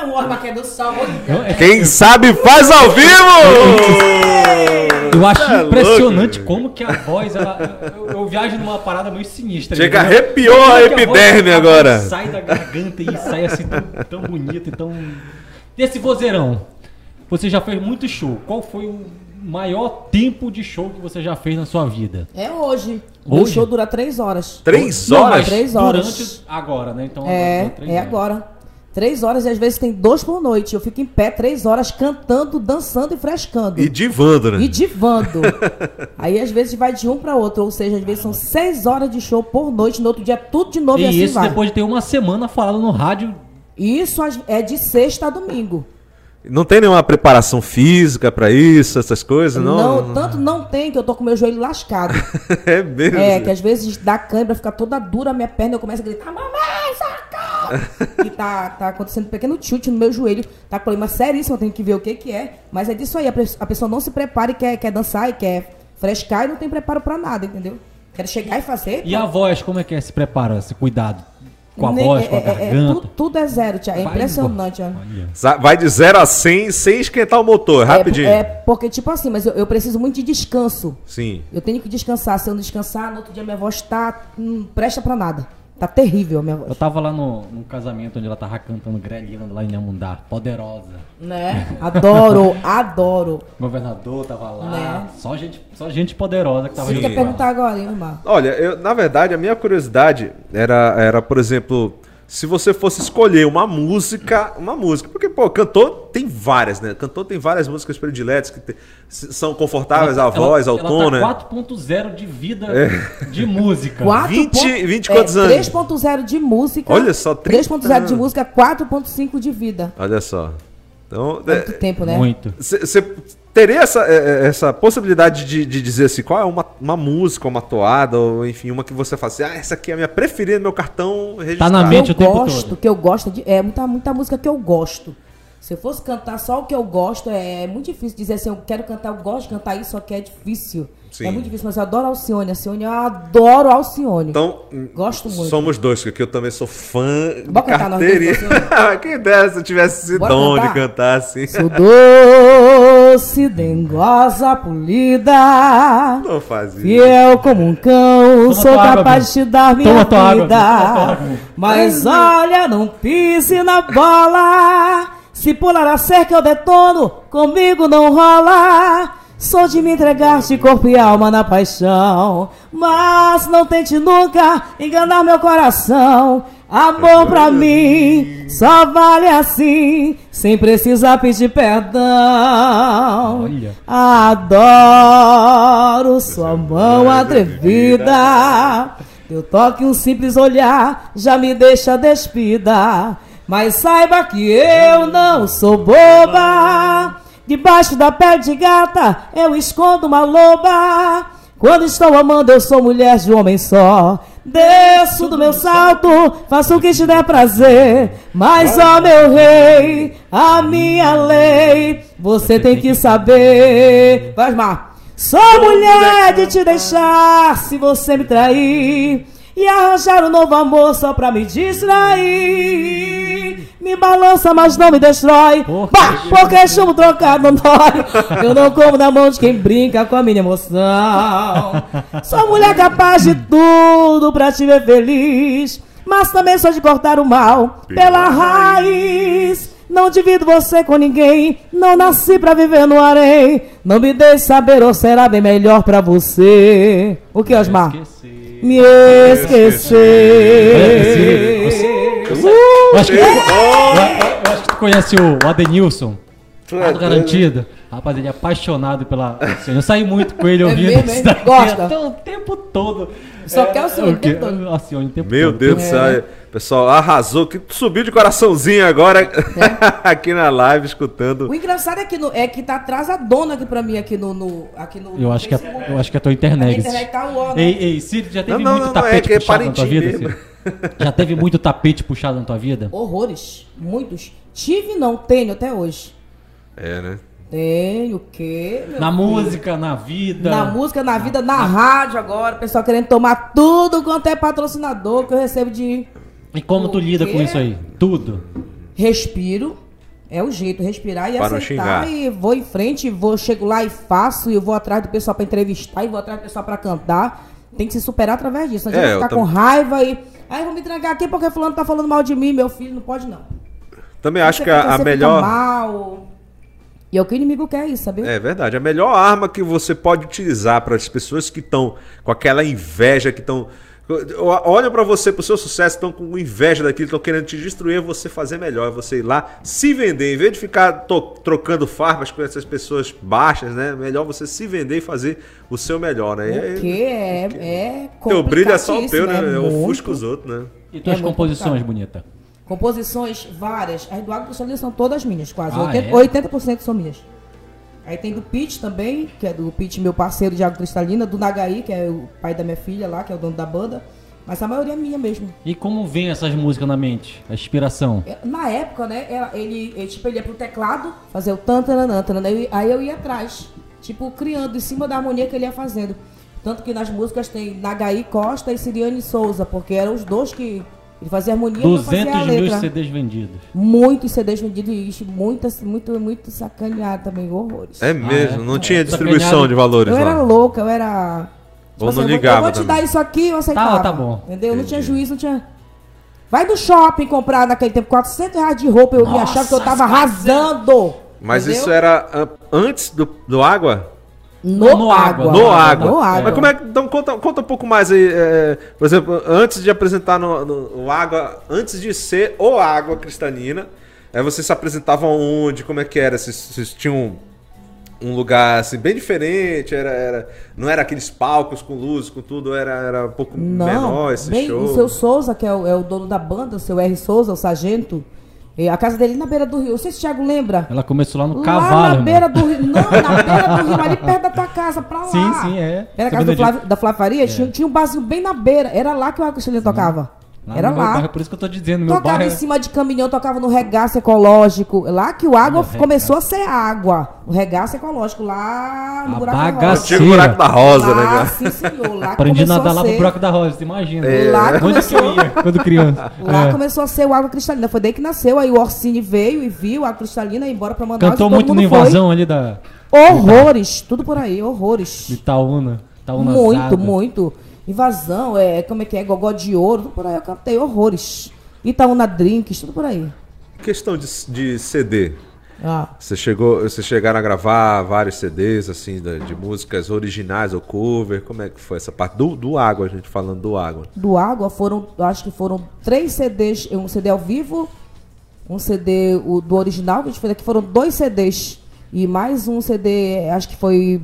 o Orba que é do sol. Quem sabe faz ao vivo! Eu acho é impressionante louco. como que a voz, ela, eu, eu, viajo numa parada meio sinistra. Chega, arrepiou a epiderme agora. Sai da garganta e sai assim tão, tão bonito, tão... Desse vozeirão, você já fez muito show. Qual foi o maior tempo de show que você já fez na sua vida? É hoje. Hoje? O show dura três horas. Três horas? Não, três horas. Durante agora, né? Então, é, é horas. agora. Três horas e às vezes tem dois por noite. Eu fico em pé três horas cantando, dançando e frescando. E divando, né? E divando. Aí às vezes vai de um para outro. Ou seja, às vezes são seis horas de show por noite. No outro dia tudo de novo e, e assim isso vai. depois de ter uma semana falado no rádio. Isso é de sexta a domingo. Não tem nenhuma preparação física para isso, essas coisas, não? Não, tanto não tem que eu tô com meu joelho lascado. é mesmo? É, que às vezes dá câimbra, fica toda dura a minha perna, eu começo a gritar, mamãe, socorro! e tá, tá acontecendo um pequeno chute no meu joelho, tá com problema seríssimo, eu tenho que ver o que que é. Mas é disso aí, a pessoa não se prepara e quer, quer dançar e quer frescar e não tem preparo para nada, entendeu? Quero chegar e fazer. E a voz, como é que é? Se prepara, esse cuidado? Com a Nem- voz, com a é- é- é, garganta. tudo, tudo é zero, Tia. É Vai impressionante, ó. Vai de 0 a 100 sem esquentar o motor, rapidinho. É, é porque, tipo assim, mas eu, eu preciso muito de descanso. Sim. Eu tenho que descansar. Se eu não descansar, no outro dia minha voz tá. Não presta pra nada. Tá terrível a minha Eu voz. tava lá no, num casamento onde ela tava cantando Grelina lá em Amundá, poderosa. Né? Adoro, adoro. O governador tava lá. Né? Só, gente, só gente poderosa que tava Você quer perguntar agora, hein, irmão? Olha, eu, na verdade, a minha curiosidade era, era, por exemplo, se você fosse escolher uma música, uma música, porque, pô, cantor tem várias, né? Cantor tem várias músicas prediletas que te- são confortáveis à voz, ao ela tom, né? É. tá 4.0 de vida de música. 4 20 ponto- 20 quantos anos? 3.0 de música. Olha só, 30 3.0 de música, 4.5 de vida. Olha só. Então, É muito tempo, né? Muito. você teria essa, é, é, essa possibilidade de, de dizer assim, qual é uma, uma música, uma toada, ou enfim, uma que você fala assim, ah, essa aqui é a minha preferida, meu cartão registrado. na mente. eu o tempo gosto, todo. que eu gosto de. É muita, muita música que eu gosto. Se eu fosse cantar só o que eu gosto, é muito difícil dizer assim, eu quero cantar, eu gosto de cantar isso, só que é difícil. Sim. É muito difícil, mas eu adoro Alcione. Alcione, eu adoro Alcione. Então, Gosto muito. somos dois, porque eu também sou fã de Bora cantar nós carteirinha. Quem dera se eu tivesse esse Bora dom de cantar? assim. Sou doce, dengosa, polida. Não faz isso. Fiel como um cão, Toma sou tua água, capaz de te dar minha Toma vida. Mas olha, não pise na bola. Se pular a cerca eu detono, comigo não rola. Sou de me entregar de corpo e alma na paixão. Mas não tente nunca enganar meu coração. Amor pra mim só vale assim, sem precisar pedir perdão. Olha. Adoro sua mão atrevida. Teu toque, um simples olhar, já me deixa despida. Mas saiba que eu não sou boba. Debaixo da pele de gata, eu escondo uma loba. Quando estou amando, eu sou mulher de um homem só. Desço do meu salto, faço o que te der prazer. Mas, ó meu rei, a minha lei, você tem que saber. Vai, Mar. Sou mulher de te deixar se você me trair. E arranjar um novo amor só pra me distrair. Me balança, mas não me destrói. Porra. Bah, porque chumbo trocado não dói. Eu não como na mão de quem brinca com a minha emoção. Sou mulher capaz de tudo pra te ver feliz. Mas também sou de cortar o mal pela raiz. Não divido você com ninguém. Não nasci pra viver no harém. Não me deixe saber ou será bem melhor pra você. O que, Osmar? Esqueci. Me esquecer. Eu acho que, eu, eu acho que tu conhece o Adenilson. Tu Lá é do doido. Garantido. Rapaz, ele é apaixonado pela. Eu saí muito com ele É ouvindo mesmo, isso daqui Gosta? o tempo todo. Só quer Alcione o quê? tempo todo. O tempo Meu todo. Deus do céu. Pessoal, arrasou. Que subiu de coraçãozinho agora aqui na live, escutando. O engraçado é que, no, é que tá atrasadona aqui pra mim aqui no. no aqui no Eu acho que é, eu acho que é tua A internet. internet tá né? Ei, ei, Ciro, já teve Não, não, muito não, é tapete é puxado na tua vida. Ciro? Já teve muito tapete puxado na tua vida? Horrores. Muitos. Tive não, tenho até hoje. É, né? Tenho o quê? meu Na filho? música, na vida. Na música, na vida, na rádio agora. O pessoal querendo tomar tudo quanto é patrocinador que eu recebo de E como tu O lida com quê? isso aí? Tudo. respiro. É o jeito, respirar e Para aceitar. E vou em frente, vou, chego lá e faço. E eu vou atrás do pessoal pra entrevistar. E vou atrás do pessoal pra cantar. Tem que se superar através disso. Não É, adianta eu ficar tam- com raiva e. Aí vou me trancar aqui porque fulano tá falando mal de mim, meu filho. Não pode não. Também acho que a, a melhor. mal. E é o que o inimigo quer isso, sabe? É verdade. A melhor arma que você pode utilizar para as pessoas que estão com aquela inveja, que estão. Olham para você, para o seu sucesso, estão com inveja daquilo, estão querendo te destruir, é você fazer melhor, é você ir lá se vender. Em vez de ficar trocando farpas com essas pessoas baixas, né? Melhor você se vender e fazer o seu melhor, né? E aí, Porque é, é teu brilho é só o teu, né? é Ofusca os outros, né? E tuas É composições, bonita? Composições várias. As do Cristalina são todas minhas, quase. Ah, 80%, é? 80% são minhas. Aí tem do Pete também, que é do Pete, meu parceiro de Água Cristalina, do Nagaí, que é o pai da minha filha lá, que é o dono da banda. Mas a maioria é minha mesmo. E como vem essas músicas na mente? A inspiração? É, Na época, né, ele, ele, tipo, ele ia pro teclado, fazer o tantanana, tanana, aí aí eu ia atrás, tipo, criando em cima da harmonia que ele ia fazendo. Tanto que nas músicas tem Nagaí Costa e Siriane Souza, porque eram os dois que Ele fazia harmonia e eu fazia a 200 mil. CDs vendidos. Muitos CDs vendidos e muitas, muito, muito sacaneado também, horrores. É mesmo, é? não É. tinha Sacaneado. distribuição de valores Eu era lá. louca, eu era. tipo Ou não eu vou- ligava Eu vou te também. dar isso aqui, eu aceitava. tá bom. Entendeu? Não tinha Entendi. juízo, não tinha. Vai do shopping comprar naquele tempo 400 reais de roupa, eu me Nossa, achava que eu tava arrasando. Mas entendeu? isso era ah, antes do, do água? No, No água. água. No água. No água. Mas como é que. Então conta, conta um pouco mais aí. é, por exemplo, antes de apresentar no, no- o água, antes de ser o água cristalina, aí vocês se apresentavam onde? Como é que era? Vocês, vocês tinham um lugar assim bem diferente? Era, era, não era aqueles palcos com luz, com tudo, era, era um pouco Não, menor esse bem, show. o seu Souza, que é o, é o dono da banda, o seu R. Souza, o sargento, a casa dele na beira do rio. Não sei se o Thiago lembra. Ela começou lá no lá cavalo. na beira do rio. Não, na beira do rio, ali perto da tua casa, pra lá. Sim, sim, é. Era a casa do. Flávio, da Flávia Faria, tinha, tinha um barzinho bem na beira. Era lá que o Cristalina tocava. Lá Era no meu lá. bairro, por isso que eu tô dizendo, meu Tocava bairro. em cima de caminhão, tocava no regaço ecológico. Lá que o água Olha, começou a ser água. O regaço ecológico, lá no A buraco da rosa. Antigo buraco da rosa, né, Lá, sim, senhor. Lá Aprendi a nadar lá pro ser- buraco da rosa, você imagina. É. Lá Onde começou, que eu ia quando criança? lá É. começou a ser o água cristalina. Foi daí que nasceu. Aí o Orsini veio e viu a água cristalina e embora pra Manaus. Cantou todo muito no mundo foi. invasão ali da Horrores. Tudo por aí, horrores. de Itaúna. Itaúna Muito, muito. Invasão, é, como é que é? Gogó de ouro, tudo por aí. Eu cantei horrores. Itaúna Drinks, tudo por aí. Questão de, de CD. Ah. Você chegou, vocês chegaram a gravar vários CDs assim de, de músicas originais ou cover? Como é que foi essa parte do, do água, a gente falando do água? do Água foram, acho que foram três CDs, um CD ao vivo, um CD o, do original que a gente fez aqui, foram dois CDs. E mais um CD, acho que foi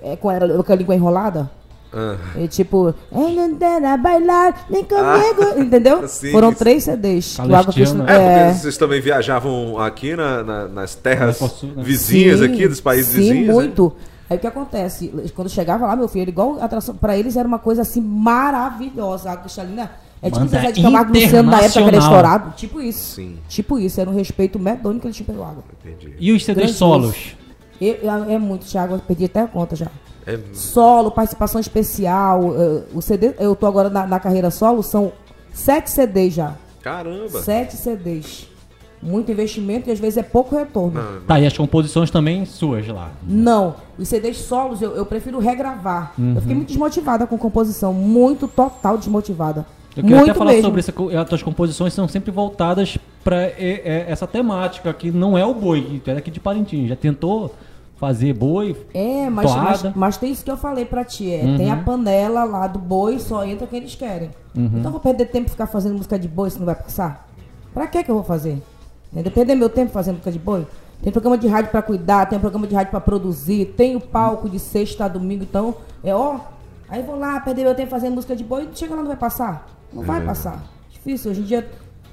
é, com, era, com a língua enrolada. Ah, E, tipo, "Ei, não dera bailar, nem comigo, entendeu? sim, foram sim. três CDs. do Água Calestiano. Cristal- é, é, vocês também viajavam aqui na- na- nas terras né? vizinhas Sim, aqui, dos países sim, vizinhos. né? muito. Aí o que acontece? Quando chegava lá, meu filho, era igual atração. Pra eles era uma coisa assim maravilhosa. A água cristalina é tipo de Camargo Luciano na época que era estourado. Tipo isso. Sim. Tipo isso. Era um respeito medonho que eles tinham pelo água. Entendi. E os CDs Grandioso. solos? Eu- eu- é muito, Thiago. Eu perdi até a conta já. É, Solo, participação especial. eh, o CD, eu tô agora na, na carreira solo, são sete CDs já. caramba. Sete CDs. Muito investimento e às vezes é pouco retorno. Não, Tá, e as composições também suas lá. Não, os CDs solos eu, eu prefiro regravar. Uhum. Eu fiquei muito desmotivada com composição, muito total desmotivada. Eu queria muito até falar mesmo. sobre isso. As tuas composições são sempre voltadas pra é, é, essa temática, que não é o boi, que é daqui de Parintins. Já tentou fazer boi? É, mas, mas, Toada. mas tem isso que eu falei pra ti, é, Uhum. tem a panela lá do boi, só entra quem eles querem. Uhum. Então eu vou perder tempo ficar fazendo música de boi se não vai passar? Pra que que eu vou fazer? Entendeu? Perder meu tempo fazendo música de boi? Tem programa de rádio pra cuidar, tem programa de rádio pra produzir, tem o palco de sexta a domingo, então é ó, aí vou lá perder meu tempo fazendo música de boi, chega lá não vai passar? Não vai É. passar. Difícil, hoje em dia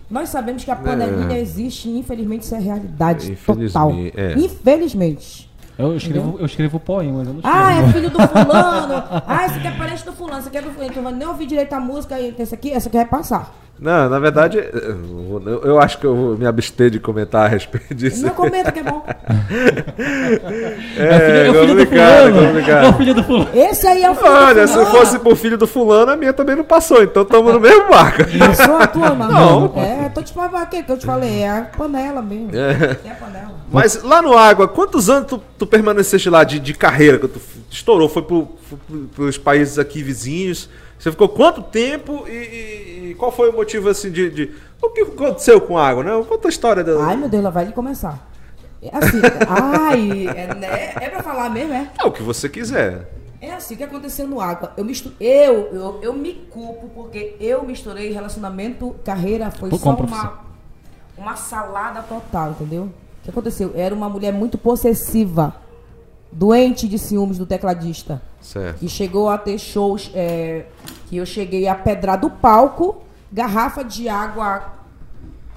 nós sabemos que a panelinha existe e infelizmente isso é realidade total. Infelizmente, é. Infelizmente. Eu escrevo, eu escrevo poemas, eu não escrevo. Ah, é filho do fulano. Ah, esse aqui é parente do fulano. Esse aqui é do fulano. Então, nem ouvi direito a música. e Esse aqui, essa aqui vai passar. Não, na verdade, eu, eu acho que eu vou me abster de comentar a respeito disso. Não comenta que é bom. É, filho, é o filho do complicado, fulano. complicado. É o filho do fulano. Esse aí é o filho Olha, do se fulano. fosse pro filho do fulano, a minha também não passou, então estamos no mesmo barco. Sou a tua, mano. Não. É, tô te falando aqui que eu te falei. É a panela mesmo. É, a panela. Mas lá no Água, quantos anos tu, tu permaneceste lá de, de carreira que tu estourou? Foi pro, foi pro- pros países aqui vizinhos? Você ficou quanto tempo e, e- e qual foi o motivo assim de, de- O que aconteceu com a Água, né? Conta a história da... Ai, meu Deus, lá vai ele começar. É Assim, ai, é, né? é pra falar mesmo, é? É o que você quiser. É assim, o que aconteceu no Água? Eu, mistu... eu, eu, eu me culpo porque eu misturei relacionamento, carreira, foi Por- só com a uma, uma salada total, entendeu? O que aconteceu? Era uma mulher muito possessiva, doente de ciúmes do tecladista, Certo. que chegou a ter shows é, que eu cheguei a pedrar do palco, garrafa de água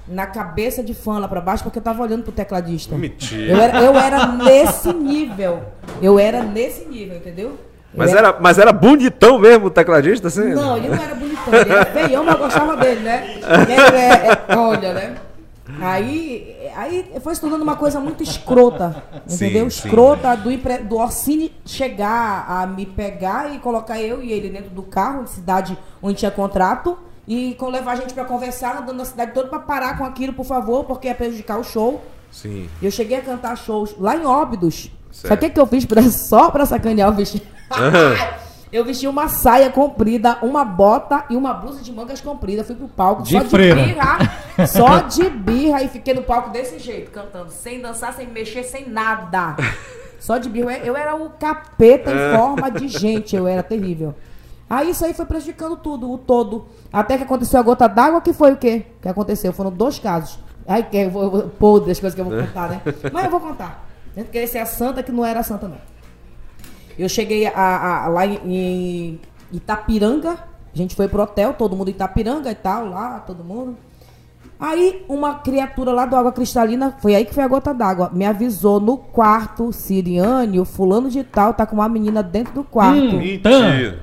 na cabeça de fã lá pra baixo, porque eu tava olhando pro tecladista. Mentira. Eu era, eu era nesse nível. Eu era nesse nível, entendeu? Eu Mas era, mas era bonitão mesmo o tecladista, assim? Não, ele não era bonitão, ele era feião, mas eu gostava dele, né? Ele é- é- olha, né? Aí, aí foi se tornando uma coisa muito escrota, Sim, entendeu? sim. Escrota do, empre- do Orsini chegar a me pegar e colocar eu e ele dentro do carro, de cidade onde tinha contrato, e com levar a gente pra conversar, andando na cidade toda pra parar com aquilo, por favor, porque ia prejudicar o show. Sim. Eu cheguei a cantar shows lá em Óbidos. Certo. Sabe o que, que eu fiz pra, só pra sacanear o vestido? eu vesti uma saia comprida, uma bota e uma blusa de mangas comprida. Fui pro palco De só freira. de birra. Só de birra e fiquei no palco desse jeito, cantando. Sem dançar, sem mexer, sem nada. Só de birra. Eu era o capeta em forma de gente. Eu era terrível. Aí isso aí foi prejudicando tudo, o todo. Até que aconteceu a gota d'água, que foi o quê? Que aconteceu? Foram dois casos. Ai, que eu vou, eu vou podre as coisas que eu vou contar, né? Mas eu vou contar. Dentro querer ser a santa que não era santa, não. Eu cheguei a, a- lá em, Itapiranga. A gente foi pro hotel, todo mundo em Itapiranga e tal, lá, todo mundo. Aí uma criatura lá do Água Cristalina, foi aí que foi a gota d'água, me avisou no quarto, Siriane, o fulano de tal tá com uma menina dentro do quarto. Hum. Mentira.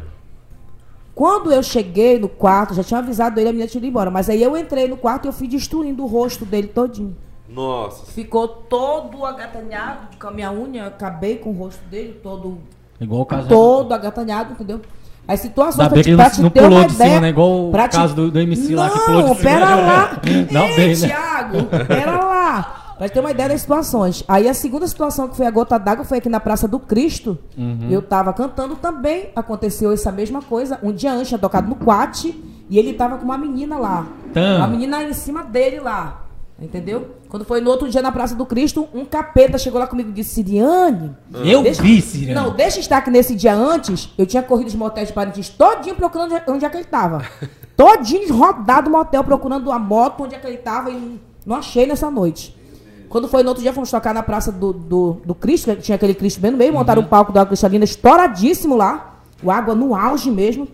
Quando eu cheguei no quarto, já tinha avisado ele, a menina tinha ido embora. Mas aí eu entrei no quarto e eu fui destruindo o rosto dele todinho. Nossa. Ficou todo agatanhado com a minha unha, acabei com o rosto dele todo, Igual o caso todo agatanhado, entendeu? As situações Ainda pra bem que ele não, não pulou uma de cima, né? Igual o caso do, do MC lá que Não, pulou de cima. pera lá. Não Ei, bem, né? Thiago, pera lá. Pra ter uma ideia das situações. Aí a segunda situação que foi a gota d'água foi aqui na Praça do Cristo. Uhum. Eu tava cantando também. Aconteceu essa mesma coisa. Um dia antes tinha tocado no Quat e ele tava com uma menina lá. Tam. Uma menina em cima dele lá. Entendeu? Quando foi no outro dia na Praça do Cristo, um capeta chegou lá comigo e disse: Siriane. Eu deixa- vi, Siriane. Não, deixa estar que nesse dia antes, eu tinha corrido os motéis de Parintins todinho procurando onde- onde é que ele tava. todinho rodado o motel procurando a moto onde é que ele tava e não achei nessa noite. Quando foi no outro dia, fomos tocar na Praça do, do, do Cristo, que tinha aquele Cristo bem no meio, montaram um palco da Água Cristalina estouradíssimo lá, o água no auge mesmo.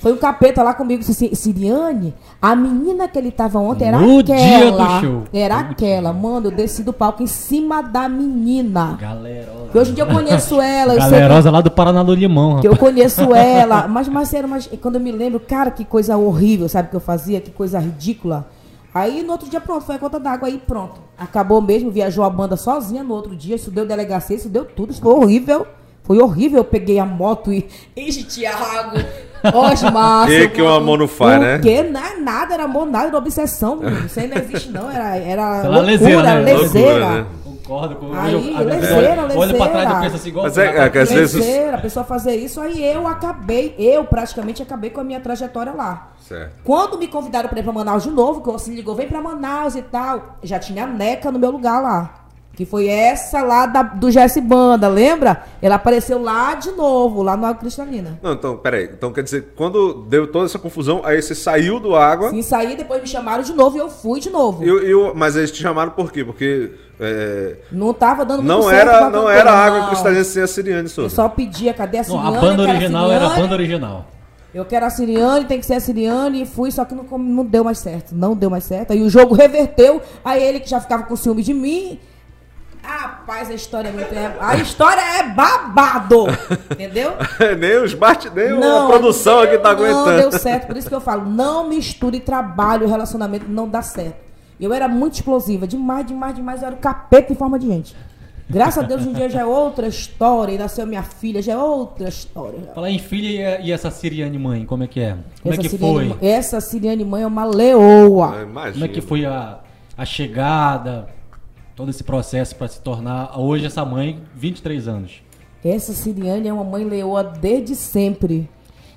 Foi um capeta lá comigo, disse assim, Siriane, a menina que ele tava ontem era No aquela. dia do show. Era No aquela. Mano, eu desci do palco em cima da menina. Galerosa. Que hoje em dia eu conheço ela, eu Galerosa lá do Paraná do Limão, que eu rapaz. conheço ela. Mas, sério, mas quando eu me lembro, cara, que coisa horrível, sabe, que eu fazia, que coisa ridícula. Aí no outro dia, pronto, foi a conta d'água, aí pronto. Acabou mesmo, viajou a banda sozinha no outro dia, isso deu delegacia, isso deu tudo, isso foi horrível. Foi horrível, eu peguei a moto e enche Thiago, Osmar. Que que o amor não faz, né? Que não é nada, era amor, nada, era obsessão, menino. Isso aí não existe não, era, era Sei lá, loucura, leseira, né? leseira. Loucura, né? Concordo com Aí, eu- a- leseira, olha- pra trás e pensa assim, igual Mas é- é que às vezes- Leseira, a pessoa fazer isso, aí eu acabei, eu praticamente acabei com a minha trajetória lá. Certo. Quando me convidaram para ir para Manaus de novo, que o ligou, vem para Manaus e tal, já tinha a Neca no meu lugar lá. Que foi essa lá da- do Jesse Banda, lembra? Ela apareceu lá de novo, lá no Água Cristalina. Não, então, peraí. Então quer dizer, quando deu toda essa confusão, aí você saiu do água. Sim, saí, depois me chamaram de novo e eu fui de novo. Eu- eu- mas eles te chamaram por quê? Porque é, Não tava dando muito não certo era, não era água não. cristalina sem a Siriane Souza. Eu só pedia, cadê a Não, Siriane? a banda original era a banda original. Eu quero a Siriane, tem que ser a Siriane, e fui, só que não, não deu mais certo. Não deu mais certo. Aí o jogo reverteu, aí ele que já ficava com ciúme de mim. Rapaz, a história é muito. é- A história é babado! Entendeu? nem os bate, nem a produção aqui tá Não aguentando. deu certo, por isso que eu falo, não misture trabalho e relacionamento, não dá certo. Eu era muito explosiva, demais, demais, demais, eu era o capeta em forma de gente. Graças a Deus, hoje em dia já é outra história, e nasceu minha filha, já é outra história. Falar em filha e, e essa Siriane mãe, como é que é? Como essa é que Siriane, foi? Essa Siriane mãe é uma leoa. Ah, imagina. Como é que foi a, a chegada, todo esse processo para se tornar hoje essa mãe, 23 anos? Essa Siriane é uma mãe leoa desde sempre.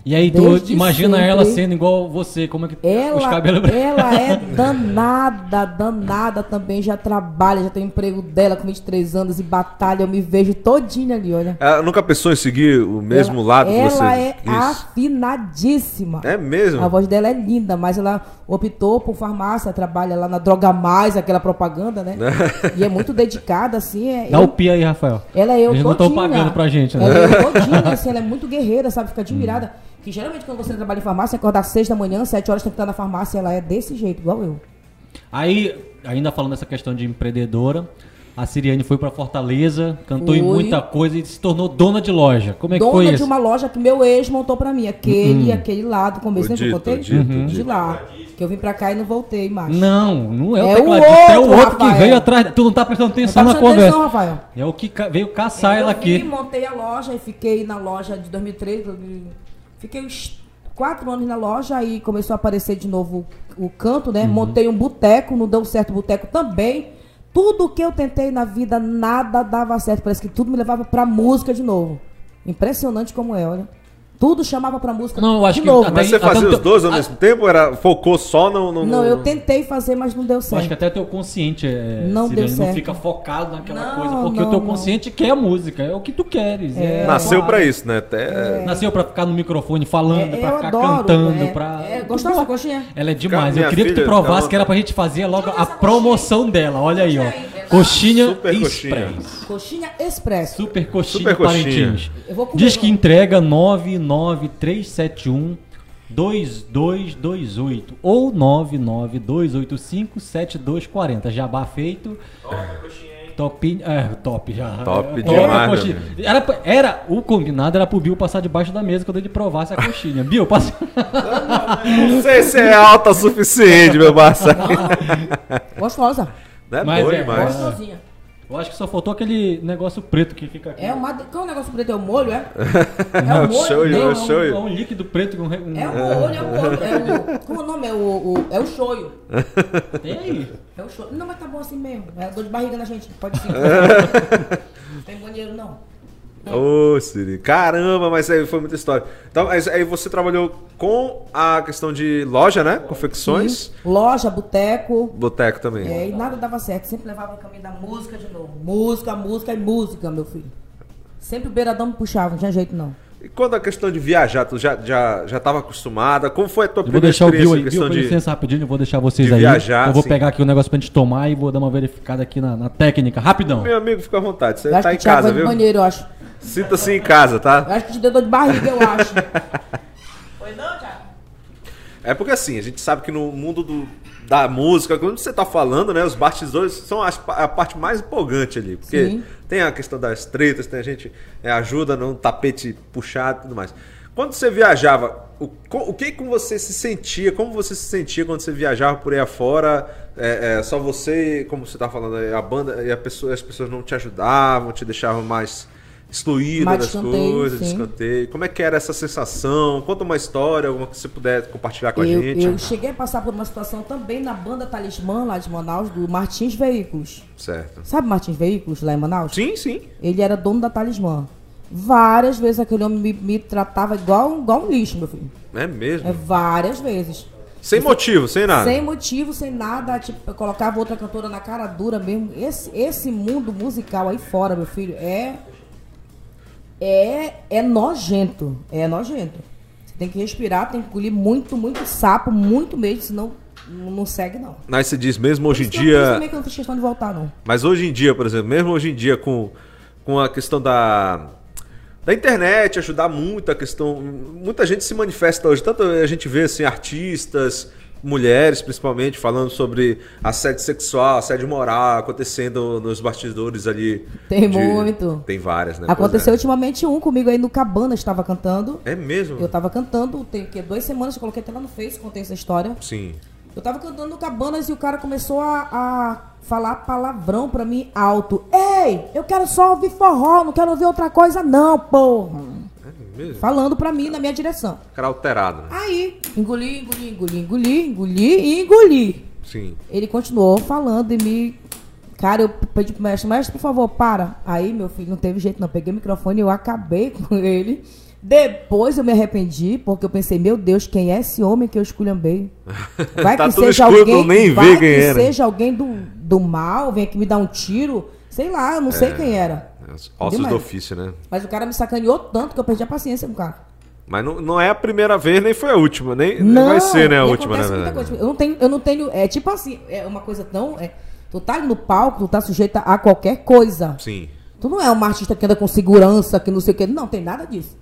E aí tu imagina sempre. ela sendo igual você, como é que os Ela, cabelos ela é danada, danada também, já trabalha, já tem o emprego dela com 23 anos e batalha, eu me vejo todinha ali, olha. Ela nunca pensou em seguir o mesmo ela, lado que você? Ela é Isso. afinadíssima. É mesmo? A voz dela é linda, mas ela optou por farmácia, trabalha lá na Droga Mais, aquela propaganda, né? e é muito dedicada, assim. É, Dá eu- o pi aí, Rafael. ela é eu Eles não estão pagando pra gente, né? Ela é eu todinha, assim, ela é muito guerreira, sabe? Fica admirada. Que geralmente quando você trabalha em farmácia, acorda às 6 da manhã, 7 horas tem que estar na farmácia, ela é desse jeito, igual eu. Aí, ainda falando dessa questão de empreendedora, a Siriane foi pra Fortaleza, cantou em muita coisa e se tornou dona de loja. Como é que foi Dona de isso? uma loja que meu ex montou pra mim. Aquele, aquele lá do começo, O né? Que eu dito, contei? o De lá. Que eu vim pra cá e não voltei mais. Não, não é o É o tecladista, é o outro, outro que Rafael. veio atrás. Tu não tá prestando Não atenção tá na prestando conversa. atenção, Rafael. É o que veio caçar ela eu aqui. montei a loja e fiquei na loja de 2003. eu- Fiquei uns quatro anos na loja, aí começou a aparecer de novo o, canto, né? Montei um boteco, não deu certo o boteco também. Tudo que eu tentei na vida, nada dava certo. Parece que tudo me levava pra música de novo. Impressionante como é, olha. Tudo chamava pra música Não, eu acho de que novo. até- Mas você até fazia os teu- dois ao a- mesmo tempo? Era, focou só no. no- Não, eu tentei fazer, mas não deu Eu certo. acho que até teu consciente é, Não Sirene, deu não certo. fica focado naquela Não, coisa, porque o não, teu não. consciente quer a música, é o que tu queres. é a Nasceu tua pra isso, né? Até. Nasceu pra ficar no microfone falando, É, pra eu ficar adoro, cantando, é, pra. é, gostou dessa coxinha? Ela é demais. Minha Eu queria que tu filha, provasse que era pra gente fazer logo a promoção dela. Olha aí, ó. Coxinha Super coxinha. Express. Coxinha Expresso. Super coxinha Super coxinha. Parintins. Eu vou comer, Diz que não. entrega 99371 2228 ou 992857240. Jabá feito. Top, é, top já. Top É, demais, Era, era o combinado era pro Bill passar debaixo da mesa quando ele provasse a coxinha. Bill, passa. Não sei se é alta o suficiente, meu Barça. Gostosa. É Mas bom é, demais. Gostosinha. Eu acho que só faltou aquele negócio preto que fica aqui. É uma. Qual é o negócio preto? É o molho, é? É o molho? show you, Não, eu é, show um, you. é um líquido preto com. um- É o molho, é o molho. É o, como o nome? É o, o, é o shoyu. Tem aí. É o shoyu. Não, mas tá bom assim mesmo. É dor de barriga na gente. Pode sim. Não tem banheiro, não. Ô, Siri. Caramba, mas aí foi muita história. Então, mas aí você trabalhou com a questão de loja, né? Confecções. Loja, boteco. Boteco também. É, e nada dava certo. Sempre levava o caminho da música de novo. Música, música e música, meu filho. Sempre o beiradão me puxava, não tinha jeito não. E quando a questão de viajar, tu já, já, já tava acostumada? Como foi a tua Eu vou primeira deixar o Bill experiência aí. Bill, de... licença rapidinho, eu vou deixar vocês de aí. viajar, eu vou sim. pegar aqui o negócio pra gente tomar e vou dar uma verificada aqui na, na técnica. Rapidão. Meu amigo, fica à vontade. Você Eu tá em casa, viu? banheiro, eu acho. Sinta-se em casa, tá? Eu acho que te deu dor de barriga, eu acho. Foi não, Thiago? É porque assim, a gente sabe que no mundo do, da música, quando você tá falando, né, os bastidores são as a parte mais empolgante ali. Porque Sim. tem a questão das tretas, tem a gente é, ajuda num tapete puxado e tudo mais. Quando você viajava, o, o que com você se sentia, como você se sentia quando você viajava por aí afora? É, é, só você, como você tá falando, aí, a banda e a pessoa, as pessoas não te ajudavam, te deixavam mais excluída Mais das escanteio, coisas, sim. descanteio. Como é que era essa sensação? Conta uma história, alguma que você puder compartilhar com a Eu, gente. eu cheguei a passar por uma situação também na banda Talismã, lá de Manaus, do Martins Veículos. Certo. Sabe Martins Veículos, lá em Manaus? Sim, sim. Ele era dono da Talismã. Várias vezes aquele homem me, me tratava igual, igual um lixo, meu filho. É mesmo. É várias vezes. Sem motivo, sem nada. Sem motivo, sem nada. Tipo, eu colocava outra cantora na cara dura mesmo. Esse, esse mundo musical aí fora, meu filho, é. É, é nojento. É nojento. Você tem que respirar, tem que engolir muito, muito sapo, muito mesmo, senão não segue, não. Mas você diz mesmo hoje em dia. também que eu não fiz questão de voltar, não. Mas hoje em dia, por exemplo, mesmo hoje em dia com, com a questão da. Da internet ajudar muito a questão. Muita gente se manifesta hoje. Tanto a gente vê assim, artistas, mulheres principalmente, falando sobre assédio sexual, assédio moral acontecendo nos bastidores ali. Tem de- muito. Tem várias, né? Aconteceu Pois ultimamente um comigo aí no Cabana, estava cantando. É. é mesmo? Eu tava cantando, tem o quê? Duas semanas, eu coloquei até lá no Face, contei essa história. Sim. Eu tava cantando no Cabanas e o cara começou a, a falar palavrão pra mim alto. Ei, eu quero só ouvir forró, não quero ouvir outra coisa não, porra. É mesmo? Falando pra mim na minha direção. Cara alterado, né? Aí, engoli, engoli, engoli, engoli, engoli e engoli. Sim. Ele continuou falando e me... Cara, eu pedi pro mestre, mestre, por favor, para. Aí, meu filho, não teve jeito não. Peguei o microfone e eu acabei com ele. Depois eu me arrependi, porque eu pensei, meu Deus, quem é esse homem que eu esculhambei? Vai Tá que seja escuro, alguém, nem vai que era. seja alguém do, do mal, vem aqui me dar um tiro. Sei lá, eu não sei quem era. Os Ossos Demais. do ofício, né? Mas o cara me sacaneou tanto que eu perdi a paciência com o cara. Mas não, não é a primeira vez, nem foi a última. Nem, nem vai ser, né, a última, coisa. Eu não tenho, eu não tenho. É tipo assim, é uma coisa tão. é, tu tá no palco, tu tá sujeita a qualquer coisa. Sim. Tu não é uma artista que anda com segurança, que não sei o que. Não, tem nada disso.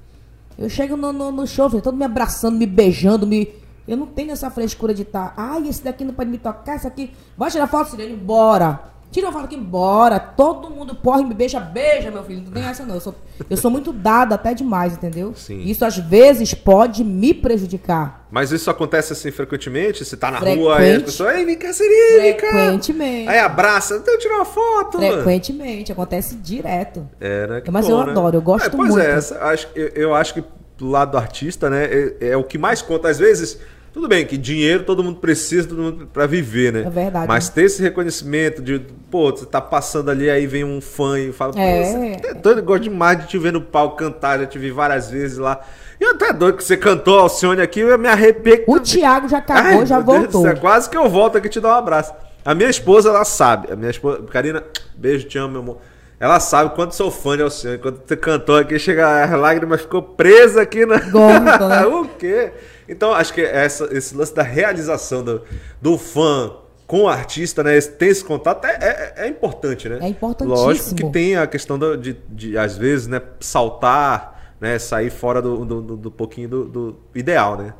Eu chego no, no, no show, todo me abraçando, me beijando, me. Eu não tenho essa frescura de estar. Ai, esse daqui não pode me tocar, esse aqui. Vai tirar foto, Sirene, bora. Tira uma foto aqui, bora. Todo mundo porra e me beija, beija, meu filho. Não tem essa não. Eu sou, eu sou muito dada até demais, entendeu? Sim. Isso às vezes pode me prejudicar. Mas isso acontece assim frequentemente? Você tá na Frequente. rua e as pessoas, ei, vem cá. Frequentemente. Aí abraça, então tirar uma foto. Frequentemente, acontece direto. É, né? Mas bom, eu né? adoro, eu gosto é, pois muito. é, essa, acho, eu, eu acho que pro lado do artista, né? É, é o que mais conta. Às vezes, tudo bem que dinheiro todo mundo precisa todo mundo para viver, né? É verdade. Mas ter esse reconhecimento de, pô, você tá passando ali, aí vem um fã e fala, pô, É. você é doido, gosto demais de te ver no palco cantar, já te vi várias vezes lá. E eu até doido que você cantou Alcione aqui, eu me arrepiei. O Thiago já acabou, Ai, já Deus voltou. céu, quase que eu volto aqui te dar um abraço. A minha esposa, ela sabe. A minha esposa, Karina, beijo, te amo, meu amor. Ela sabe quanto sou fã de Alcione. Quando você cantou aqui, chega as lágrimas ficou presa aqui na. Gosta, né? o quê? Então, acho que essa, esse lance da realização do, do fã com o artista, né? esse- Tem esse contato é, é, é importante, né? É importantíssimo. Lógico que tem a questão do- de, de, às vezes, né, saltar, né? Sair fora do, do, do- pouquinho do, do ideal, né?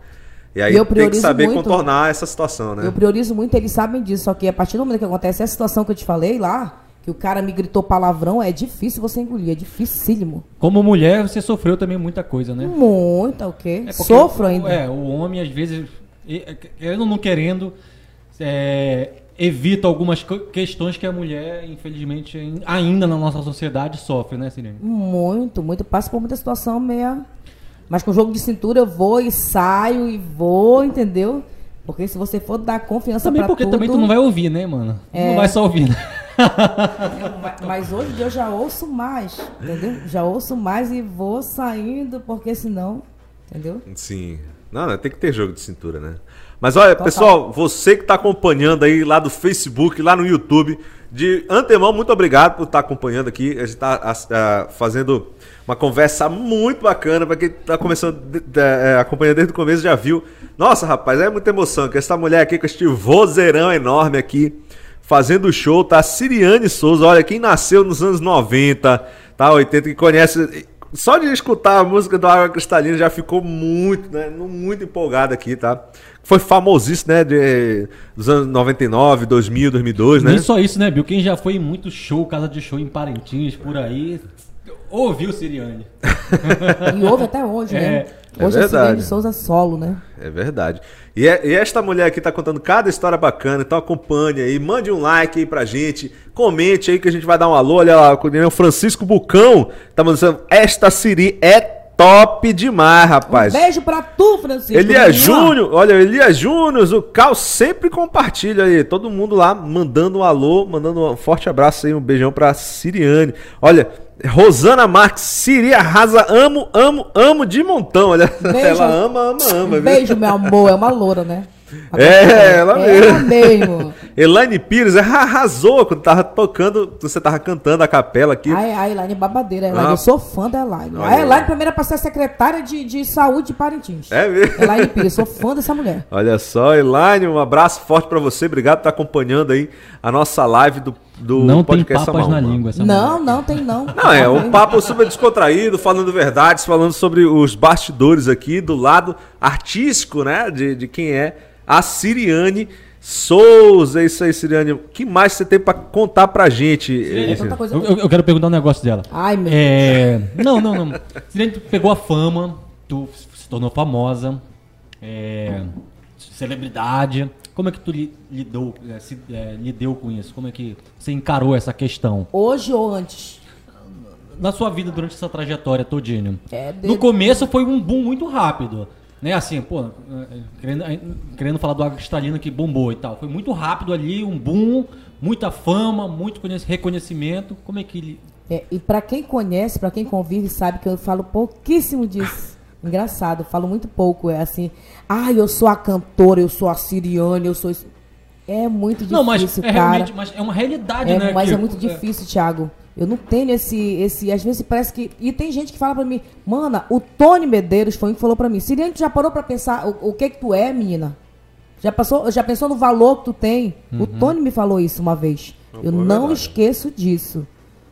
E aí tem que saber muito- contornar essa situação, né? Eu priorizo muito, eles sabem disso. Só que a partir do momento que acontece essa situação que eu te falei lá, que o cara me gritou palavrão, é difícil você engolir, é dificílimo. Como mulher, você sofreu também muita coisa, né? Muito, o quê? É Sofro o- ainda. É, o homem, às vezes, e- é, não querendo, é, evita algumas questões que a mulher, infelizmente, ain- ainda na nossa sociedade sofre, né, Sirene? Muito, muito. Passo por muita situação meia. Mas com jogo de cintura eu vou e saio e vou, entendeu? Porque se você for dar confiança Também pra porque tudo... também tu não vai ouvir, né, mano? É. Não vai só ouvir, né? Ma- Mas hoje eu já ouço mais, entendeu? Já ouço mais e vou saindo, porque senão, entendeu? Sim. Não, não, tem que ter jogo de cintura, né? Mas olha, Total. pessoal, você que está acompanhando aí lá do Facebook, lá no YouTube, de antemão, muito obrigado por estar acompanhando aqui. A gente está fazendo uma conversa muito bacana. Para quem está começando, de- de- é, acompanhando desde o começo, já viu. Nossa, rapaz, é muita emoção. Que essa mulher aqui com este vozeirão enorme aqui, fazendo show, tá? Siriane Souza, olha, quem nasceu nos anos 90, tá? 80, que conhece. Só de escutar a música do Água Cristalina já ficou muito, né? Muito empolgado aqui, tá? Foi famosíssimo, né? De, dos anos 99, 2000, 2002, né? Nem só isso, né, Bill? Quem já foi em muito show, casa de show em Parintins, por aí, ouviu Siriane. E ouve até hoje, né? É, é Hoje é verdade. Sirene Souza solo, né? É verdade. E, é- e esta mulher aqui tá contando cada história bacana, então acompanhe aí, mande um like aí pra gente, comente aí que a gente vai dar um alô. Olha lá, o Francisco Bucão tá mandando esta Siri é top demais, rapaz. Beijo pra tu, Francisco. Elias. Júnior, olha, Elias Júnior, o Cal sempre compartilha aí, todo mundo lá mandando um alô, mandando um forte abraço aí, um beijão pra Siriane. Olha, Rosana Marques, Siri arrasa, amo, amo, amo de montão, olha, Beijo. ela ama, ama, ama. viu? Beijo, meu amor. É uma loura, né? É, ela Ela mesmo. mesmo. Elaine Pires arrasou quando tava tocando, você tava cantando a capela aqui. Ai, a Elaine é babadeira. Elaine, Ah. eu sou fã da Elaine. Olha A. Elaine primeiro pra ser secretária de, de saúde de Parintins. É mesmo? Elaine Pires, sou fã dessa mulher. Olha só, Elaine, um abraço forte pra você. Obrigado por estar acompanhando aí a nossa live do, do Não tem podcast papas na língua essa Não, mulher. não tem não. Não, é um papo super descontraído, falando verdades, falando sobre os bastidores aqui, do lado artístico, né? De, de quem é a Siriane Souza. É isso aí, Siriane. O que mais você tem pra contar pra gente? É eh, tanta coisa. Eu, eu- quero perguntar um negócio dela. Ai, meu É, não, não, não. Sirene, tu pegou a fama, tu se tornou famosa, é, celebridade. Como é que tu li- lidou, é, se, é, lidou com isso? Como é que você encarou essa questão? Hoje ou antes? Na sua vida durante essa trajetória todinha? É, de- No começo foi um boom muito rápido. Né, assim, pô, é, querendo, é, querendo falar do Água Cristalina que bombou e tal. Foi muito rápido ali, um boom, muita fama, muito conhec- reconhecimento. Como é que ele. É, e pra quem conhece, pra quem convive, sabe que eu falo pouquíssimo disso. Engraçado, falo muito pouco. É assim, ah, eu sou a cantora, eu sou a Siriane, eu sou. isso." É muito difícil, não, mas é, cara. realmente, mas é uma realidade, É, né? mas que- é muito difícil, Thiago. Eu não tenho esse, esse. Às vezes parece que. E tem gente que fala pra mim, mana, o Tony Medeiros foi um que falou pra mim, Siriane, tu já parou pra pensar o, o que que tu é, menina? Já, passou, já pensou no valor que tu tem? O Tony me falou isso uma vez. eu é não verdade. esqueço disso.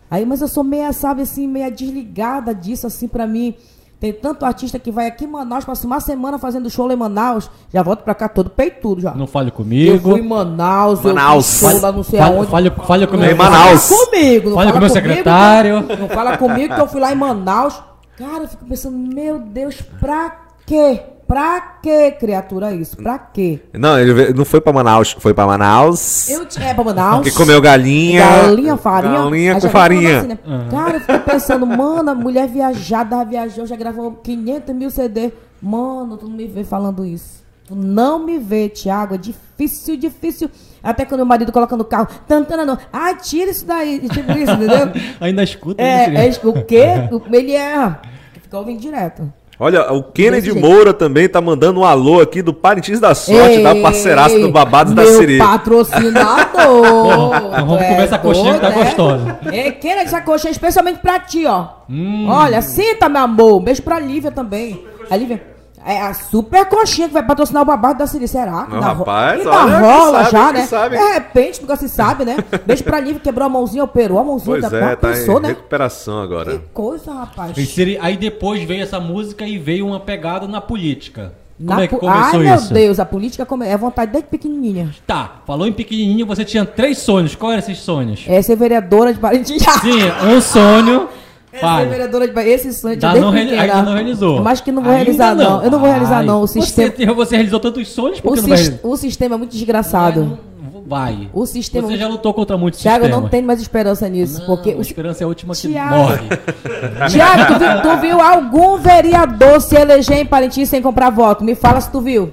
Aí, mas eu sou meia, sabe, assim, meia desligada disso, assim, pra mim. Tem tanto artista que vai aqui em Manaus, passa uma semana fazendo show lá em Manaus, já volto pra cá todo peitudo já. Não fale Eu comigo. fui em Manaus, Manaus. eu fui show lá não sei Fale- aonde. fale- fale comigo. Em Manaus. Fala comigo, não Fale fala com meu comigo, secretário. Não, não fala comigo que eu fui lá em Manaus. Cara, eu fico pensando, meu Deus, pra quê? Pra que, criatura, isso? Pra quê? Não, ele veio- não foi pra Manaus, foi pra Manaus. Eu tinha, é, pra Manaus. Que comeu galinha. Galinha, farinha. Galinha Aí com farinha. assim, né? Cara, eu fiquei pensando, mano, a mulher viajada, viajou, já gravou 500 mil CD. Mano, tu não me vê falando isso. Tu não me vê, Thiago. É difícil, difícil. Até quando meu marido coloca no carro, tantana não. Ah, tira isso daí. Tipo isso, entendeu? Ainda escuta É, isso. é, o quê? Ele é. Fica ouvindo direto. Olha, o Kennedy Desse jeito. Moura também tá mandando um alô aqui do Parintins da Sorte, da parceiraça do Babados da meu Siri. patrocinador. Então vamos Tu comer essa coxinha que tá doido, é? gostosa. É, queira essa coxinha especialmente pra ti, ó. Hum. Olha, sinta, meu amor. Um beijo pra Lívia também. A Lívia. É a super coxinha que vai patrocinar o babado da Siri. Será? Que Não, ro- rapaz, que olha, dá quem rola sabe, já, né? sabe. De repente, nunca se sabe, né? Beijo pra Lívia, quebrou a mãozinha, operou a mãozinha. Pois da é, tá pensou, em né? recuperação agora. Que coisa, rapaz. E seria- Aí depois veio essa música e veio uma pegada na política. Como Na é que começou Ai, isso? meu Deus, a política come- é vontade desde pequenininha. Tá, falou em pequenininho, você tinha três sonhos. Qual eram esses sonhos? É ser vereadora de Parintins. Sim, um sonho. É vereadora de Bahia. Esse sonho de não, reali- ainda não realizou. Mas que não vou Ainda realizar, não. Eu não vou realizar, Ai, não. O você sistema, tem- Você, realizou tantos sonhos, por o, que não vai realizar? o sistema é muito desgraçado. Vai. O sistema- Você já lutou contra muitos Tiago, eu sistemas. não tenho mais esperança nisso. porque a o... esperança é a última que Thiago. morre. Tiago, tu viu, tu viu algum vereador se eleger em Parintins sem comprar voto? Me fala se tu viu.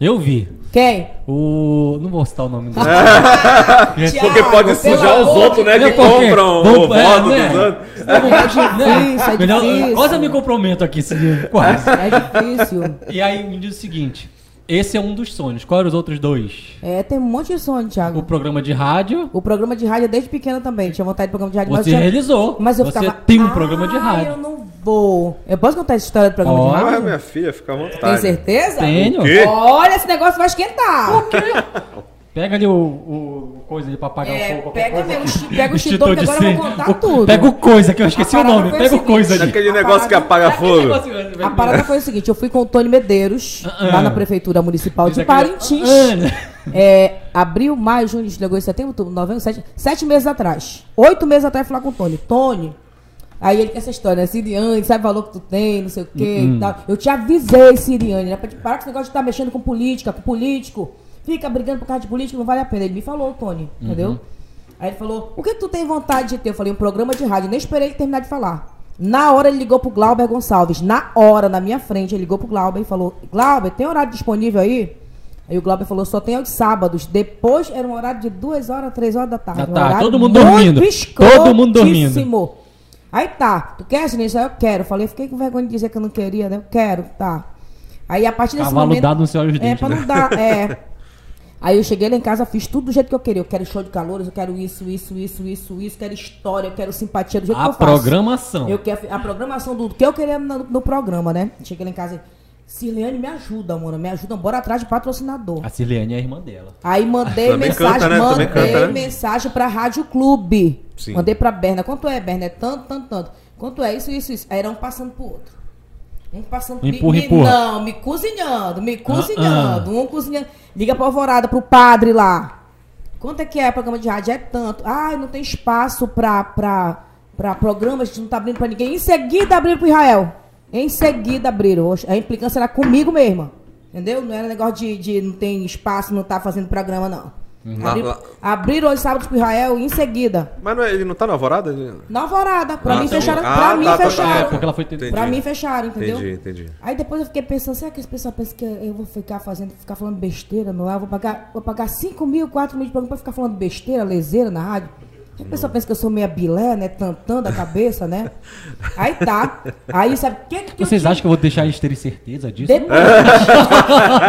Eu vi. Quem? O. Não vou citar o nome dele. Porque pode sujar os outros, né? Que compram o é, voto né? dos outros. difícil, é Melhor- difícil. Quase eu me comprometo aqui, seguindo. Quase. É difícil. E aí me diz o seguinte: esse é um dos sonhos. Qual eram os outros dois? É, tem um monte de sonho, O Thiago. programa de rádio. O programa de rádio é desde pequena também. Tinha vontade de programa de rádio. mas Você eu tinha- realizou. Mas eu você ficava. tem um "Ah, programa de rádio. eu não vou. Eu posso contar essa história do programa Pode. de Ah, rádio? minha filha, fica à vontade. Tem certeza? Tenho. O quê? Olha, esse negócio vai esquentar. Pega ali o, o coisa ali pra apagar É, o fogo. pega coisa meu pega o Extintor que de agora eu vou incêndio. contar O- tudo. Pega o coisa, que eu esqueci o nome. Pega o coisa ali. Aquele negócio que apaga fogo. A parada foi o seguinte, eu fui com o Tony Medeiros, Ah, lá ah. na Prefeitura Municipal de aqui- Parintins. Ah, né? É, abril, maio, junho, julho, setembro, outubro, novembro, sete, sete meses atrás. Oito meses atrás, eu fui lá com o Tony. Tony, aí ele com essa história, né? Siriane, sabe o valor que tu tem, não sei o quê Hum. e tal. Eu te avisei, Siriane, né? Pra te parar com esse negócio de estar mexendo com política, com político. Fica brigando por causa de político, não vale a pena. Ele me falou, Tony, Uhum. entendeu? Aí ele falou, o que tu tem vontade de ter? Eu falei, um programa de rádio. Nem esperei ele terminar de falar. Na hora ele ligou pro Glauber Gonçalves. Na hora, na minha frente, ele ligou pro Glauber e falou, Glauber, tem horário disponível aí? Aí o Glauber falou, só tem aos sábados. Depois era um horário de duas horas, três horas da tarde. Da um tarde, horário todo mundo dormindo. Todo mundo dormindo. Aí tá, tu quer, Sinistro? Eu quero. Falei, fiquei com vergonha de dizer que eu não queria, né? Eu quero, tá. Aí a partir desse Cavalo momento... dado no os É, dentes, pra né? não dar, é... Aí eu cheguei lá em casa, fiz tudo do jeito que eu queria. Eu quero show de calores, eu quero isso, isso, isso, isso, isso, quero história, eu quero simpatia do jeito que A eu faço. programação. Eu quero a programação do que eu queria no, no programa, né? Cheguei lá em casa e Sirleane, me ajuda, mano, me ajuda, bora atrás de patrocinador. A Cirliane é a irmã dela. Aí mandei Também mensagem, canta, né? Mandei canta, né? mensagem pra Rádio Clube. Sim. Mandei pra Berna. Quanto é, Berna? É tanto, tanto, tanto. Quanto é isso, isso, isso. Aí era um passando pro outro. Um passando Empurra, me, empurra. Não, me cozinhando, me cozinhando. Um cozinhando. Liga pra Alvorada, pro padre lá. Quanto é que é o programa de rádio? É tanto. Ai, não tem espaço pra, pra, pra programas, a gente não tá abrindo pra ninguém. Em seguida abriram pro Israel. Em seguida abriram. A implicância era comigo mesma. Entendeu? Não era negócio de, de não tem espaço, não tá fazendo programa, não. Abri- Lá- abriram hoje sábado pro Israel em seguida. Mas não é- ele não tá na alvorada? Na alvorada. Pra Ah, mim fecharam. ah, pra mim tá, tá, tá. fecharam. É, porque ela foi Entendi. Pra mim fecharam, entendeu? Entendi, entendi. Aí depois eu fiquei pensando, será que esse pessoal pensa que eu vou ficar fazendo, ficar falando besteira no ar? Eu vou pagar, vou pagar 5 mil, 4 mil de programa pra ficar falando besteira, leseira na rádio? A pessoa pensa que eu sou meia bilé, né? Tantando a cabeça, né? Aí tá. Aí sabe o que, que Vocês acham que eu vou deixar eles terem certeza disso? Depois,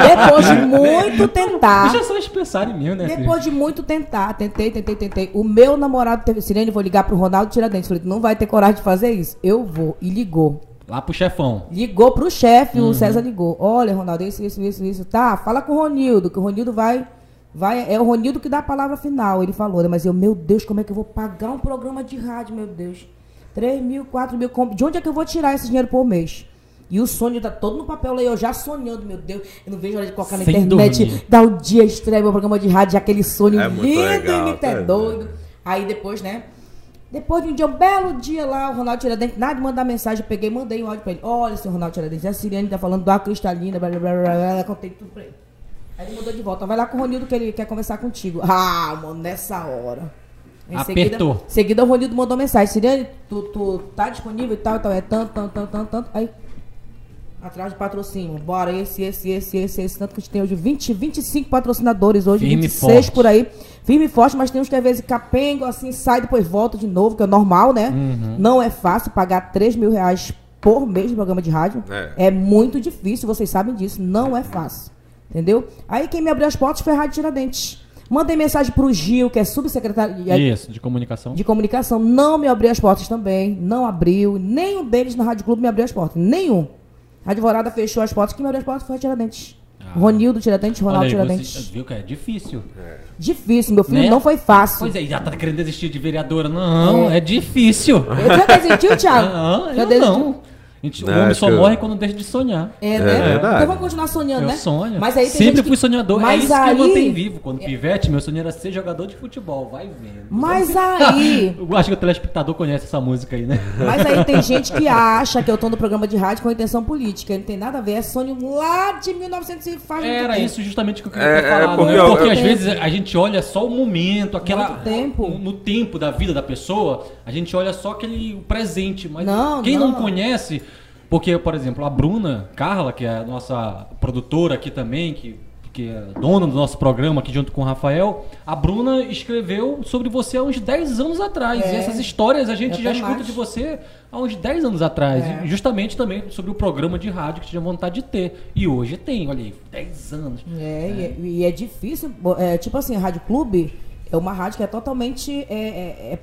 depois de muito tentar. Deixa só eles pensarem mesmo, né? Depois de muito tentar, tentei, tentei, tentei. O meu namorado teve Sirene, vou ligar pro Ronaldo Tiradentes. Falei, não vai ter coragem de fazer isso. Eu vou. E ligou. Lá pro chefão. Ligou pro chefe, Uhum. o César ligou. Olha, Ronaldo, isso, isso, isso, isso. Tá, fala com o Ronildo, que o Ronildo vai. Vai é o Ronildo que dá a palavra final. Ele falou, né? Mas eu, meu Deus, como é que eu vou pagar um programa de rádio, meu Deus? 3 mil, 4 mil. De onde é que eu vou tirar esse dinheiro por mês? E o sonho tá todo no papel lá, eu já sonhando, meu Deus. Eu não vejo a hora de colocar na Sem internet, dormir. dar o dia estreia meu programa de rádio, aquele sonho É lindo legal, e me tá é doido. Aí depois, né? Depois de um dia, um belo dia lá, o Ronaldo Tiradentes, nada de mandar mensagem, eu peguei, mandei um áudio pra ele. Olha, seu Ronaldo Tiradentes, a Siriane tá falando da cristalina, blá blá blá blá, blá, contei tudo pra ele. Aí ele mandou de volta, vai lá com o Ronildo que ele quer conversar contigo. Ah, mano, nessa hora. Em Apertou. Seguida, seguida o Ronildo mandou mensagem, Siriane, tu, tu tá disponível e tal, e tal, é tanto, tanto, tanto, tanto, tanto. Aí, atrás de patrocínio, bora, esse, esse, esse, esse, esse, tanto que a gente tem hoje 20, 25 patrocinadores hoje, Firme e 26 forte. por aí. Firme e forte, mas tem uns que às vezes capengo, assim, sai, depois volta de novo, que é normal, né? Uhum. Não é fácil pagar 3 mil reais por mês de programa de rádio. É. É muito difícil, vocês sabem disso. Não é fácil. Entendeu? Aí quem me abriu as portas foi a Rádio Tiradentes. Mandei mensagem pro Gil, que é subsecretário de- Isso, de comunicação. de comunicação. Não me abriu as portas também. Não abriu. Nenhum deles na Rádio Clube me abriu as portas. Nenhum. A advogada fechou as portas. Quem me abriu as portas foi a Tiradentes. Ah. Ronildo Tiradentes, Ronaldo aí, Tiradentes. você viu que é difícil. Difícil, meu filho. Né? Não foi fácil. Pois é, já tá querendo desistir de vereadora. Não, é, difícil. Eu já desistiu, Thiago? Não, já eu desistiu? não. Gente- o Não, homem só que eu- morre quando deixa de sonhar. É, né? verdade. Então vamos continuar sonhando, Eu né? sonho. Mas aí Sempre gente que- fui sonhador. Mas é isso aí... que me mantém vivo. Quando pivete, meu sonho era ser jogador de futebol. Vai vendo. Mas aí... Eu acho que o telespectador conhece essa música aí, né? Mas aí tem gente que acha que eu tô no programa de rádio com intenção política. Não tem nada a ver. É sonho lá de 1900 e faz Era tempo. isso justamente que eu queria É, ter é, falado. porque né? eu- Porque eu- às vezes a gente olha só o momento, aquela. Muito tempo. No, no tempo da vida da pessoa, a gente olha só aquele presente. Mas Não, quem não. não. conhece. Porque, por exemplo, a Bruna Carla, que é a nossa produtora aqui também, que, que é dona do nosso programa aqui junto com o Rafael, a Bruna escreveu sobre você há uns 10 anos atrás. É. E essas histórias a gente Até já escuta mais. de você há uns 10 anos atrás. É. E justamente também sobre o programa de rádio que tinha vontade de ter. E hoje tem, olha aí, 10 anos. É, E, é, e é difícil. É, tipo assim, a Rádio Clube é uma rádio que é totalmente. É, é,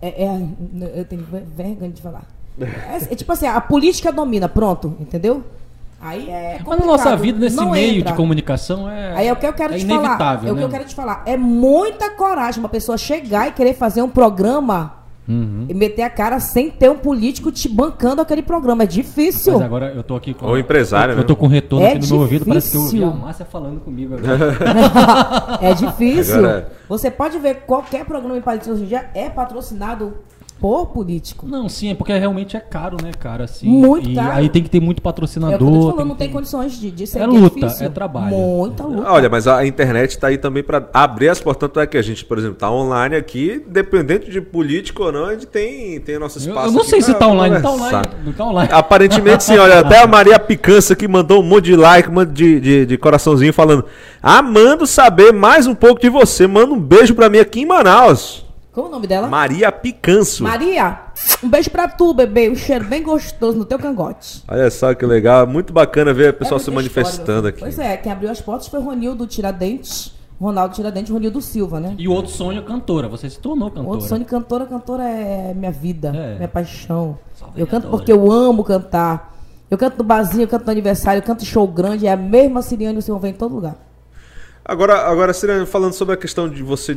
é, é- é- eu tenho ver- vergonha de falar. É, é tipo assim, a política domina, pronto, entendeu? Aí é. Mas na nossa vida, nesse não meio entra. de comunicação, é, Aí é o que eu quero é te falar. inevitável. É o que né? eu quero te falar. É muita coragem uma pessoa chegar e querer fazer um programa Uhum. e meter a cara sem ter um político te bancando aquele programa. É difícil. Mas agora eu tô aqui com. Ou empresário, eu, né? eu tô com retorno É aqui no meu ouvido, parece que eu ouvi a difícil. Márcia falando comigo agora. É difícil. Agora- Você pode ver qualquer programa em Palito hoje em dia é patrocinado por político. Não, sim, é porque realmente é caro, né, cara? Assim, Muito e caro. Aí tem que ter muito É o que eu tô te patrocinador. falando, não tem ter- condições de, de ser É luta, difícil. é trabalho. Muita luta. Olha, mas a internet tá aí também para abrir as portas. Tanto é que a gente, por exemplo, tá online aqui, dependente de político ou não, a gente tem, tem nosso Eu, espaço. eu não aqui sei se tá online. Tá online. Não tá online. Aparentemente sim, olha, até a Maria Picança que mandou um monte de like, um monte de, de, de coraçãozinho falando, amando saber mais um pouco de você, manda um beijo pra mim aqui em Manaus. Como é o nome dela? Maria Picanço. Maria, um beijo pra tu, bebê. Um cheiro bem gostoso no teu cangote. Olha só que legal, muito bacana ver o pessoal É se história, manifestando meu aqui. Pois é, quem abriu as portas foi Ronildo Tiradentes, Ronaldo Tiradentes e Ronildo Silva, né? E o outro sonho é cantora. Você se tornou cantora. Outro sonho cantora, cantora é minha vida, É. minha paixão. Eu canto porque eu amo cantar. Eu canto no barzinho, eu canto no aniversário, eu canto show grande, é a mesma Siriane o senhor vem em todo lugar. Agora, agora Sirene, falando sobre a questão de você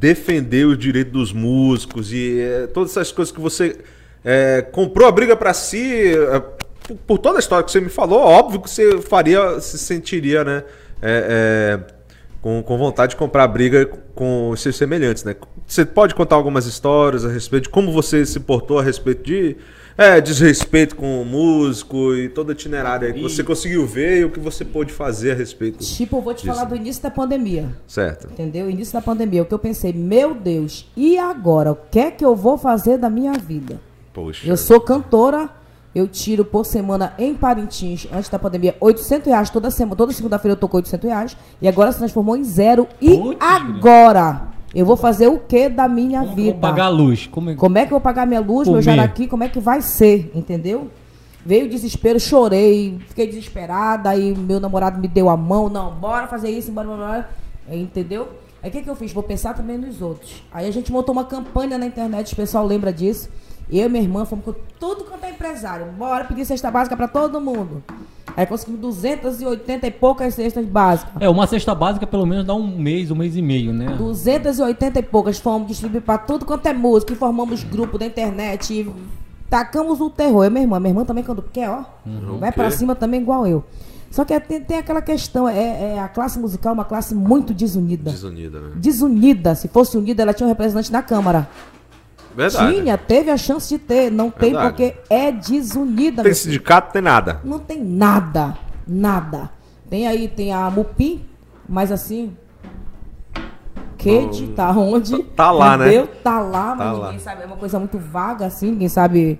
defender os direitos dos músicos e eh, todas essas coisas que você eh, comprou a briga pra si, eh, por, por toda a história que você me falou, óbvio que você faria, se sentiria, né, com, com vontade de comprar a briga com os seus semelhantes, né? Você pode contar algumas histórias a respeito de como você se portou a respeito de é, desrespeito com o músico e todo o itinerário aí que você conseguiu ver e o que você pôde fazer a respeito. Tipo, eu vou te Disso. falar do início da pandemia. Certo. Entendeu? Início da pandemia. O que eu pensei, meu Deus, e agora? O que é que eu vou fazer da minha vida? Poxa. Eu sou cantora, eu tiro por semana em Parintins, antes da pandemia, 800 reais toda semana. Toda segunda-feira eu tô com 800 reais. E agora se transformou em zero. E Putz, agora? Eu vou fazer o que da minha Como vida? vou pagar a luz? Como é... Como é que eu vou pagar minha luz, meu Comer. jaraqui? Como é que vai ser? Entendeu? Veio o desespero, chorei, fiquei desesperada, aí meu namorado me deu a mão, não, bora fazer isso, bora, bora, bora. Entendeu? Aí o que, que eu fiz? Vou pensar também nos outros. Aí a gente montou uma campanha na internet, o pessoal lembra disso. Eu e minha irmã fomos com tudo quanto é empresário. Bora pedir cesta básica pra todo mundo. Aí conseguimos 280 e poucas cestas básicas. É, uma cesta básica pelo menos dá um mês, um mês e meio, né? 280 e poucas fomos distribuir pra tudo quanto é música, e formamos grupo da internet e tacamos o terror. Eu, minha irmã, minha irmã também quando quer, ó, vai pra Ok. cima também igual eu. Só que é- tem, tem aquela questão, é, é a classe musical é uma classe muito desunida. Desunida, né? Desunida. Se fosse unida, ela tinha um representante na Câmara. Verdade. Tinha, teve a chance de ter. Não tem Verdade. porque é desunida. Tem sindicato, tem nada. Não tem nada. Nada. Tem aí, tem a Mupim, mas assim. Kate tá onde? Tá lá, né? entendeu? Tá lá, mas Tá ninguém lá. sabe. É uma coisa muito vaga, assim, ninguém sabe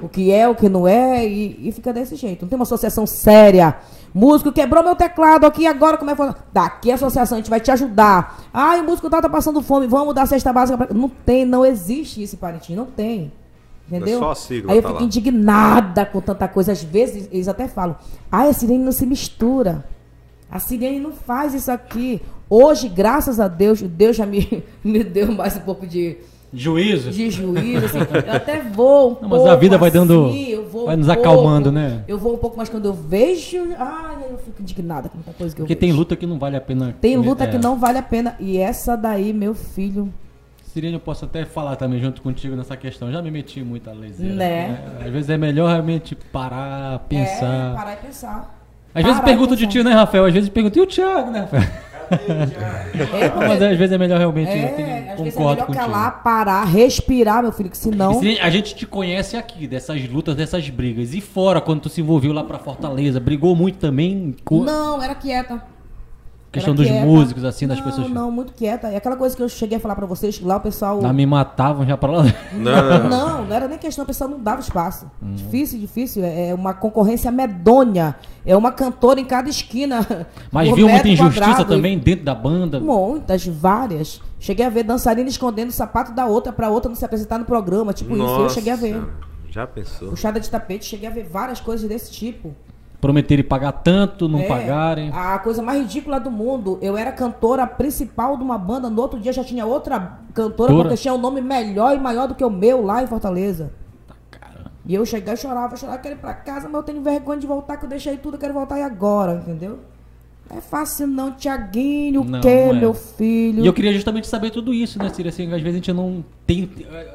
o que é, o que não é, e, e fica desse jeito. Não tem uma associação séria. Músico quebrou meu teclado aqui agora, como é que foi? Daqui a associação, a gente vai te ajudar. Ai, o músico tá, tá passando fome, vamos dar cesta básica pra... Não tem, não existe isso, Parentinho, não tem. Entendeu? É só a sigla, Aí eu tá fico lá. indignada com tanta coisa. Às vezes eles até falam: ai, a Sirene não se mistura. A Sirene não faz isso aqui. Hoje, graças a Deus, Deus já me, me deu mais um pouco de, Juízo. de juízo. assim. Eu até vou um Não, mas pouco a vida vai dando- assim, vou vai um nos pouco. acalmando, né? Eu vou um pouco mais quando eu vejo. Ai, eu fico indignada com muita coisa que Porque eu tem vejo. luta que não vale a pena. Tem luta é. que não vale a pena. E essa daí, meu filho. Sirene, eu posso até falar também junto contigo nessa questão. Já me meti muito a leseira. Né? Às vezes é melhor realmente parar, É, pensar. parar e pensar. Às vezes Parar e pergunta de tio, né, Rafael? Às vezes pergunta, e o Thiago, né, Rafael? É, porque- Mas às vezes é melhor realmente. É, às vezes é melhor contigo. calar, parar, respirar, meu filho, que senão. E Sirene, a gente te conhece aqui, dessas lutas, dessas brigas. E fora, quando tu se envolveu lá pra Fortaleza, brigou muito também com Não, era quieta. Questão dos quieta. músicos, assim, das não, pessoas. Não, muito quieta. E aquela coisa que eu cheguei a falar pra vocês, lá o pessoal. Lá me matavam já pra lá. Não, Não, não era nem questão, o pessoal não dava espaço. Hum. Difícil, difícil. É é uma concorrência medonha. É uma cantora em cada esquina. Mas viu muita injustiça quadrado. também dentro da banda. Muitas, várias. Cheguei a ver dançarina escondendo o sapato da outra pra outra não se apresentar no programa. Tipo isso, eu cheguei a ver. Já pensou? Puxada de tapete, cheguei a ver várias coisas desse tipo. Prometerem pagar tanto, não É, pagarem. A coisa mais ridícula do mundo. Eu era cantora principal de uma banda. No outro dia já tinha outra cantora, Cantora? porque tinha um nome melhor e maior do que o meu lá em Fortaleza. Cara, E eu chegava e chorava, chorava, quero ir pra casa, mas eu tenho vergonha de voltar, que eu deixei tudo, eu quero voltar e agora, entendeu? Não é fácil não, Tiaguinho, o quê, é. meu filho? E eu queria justamente saber tudo isso, né, Cira? Assim, às vezes a gente não tem.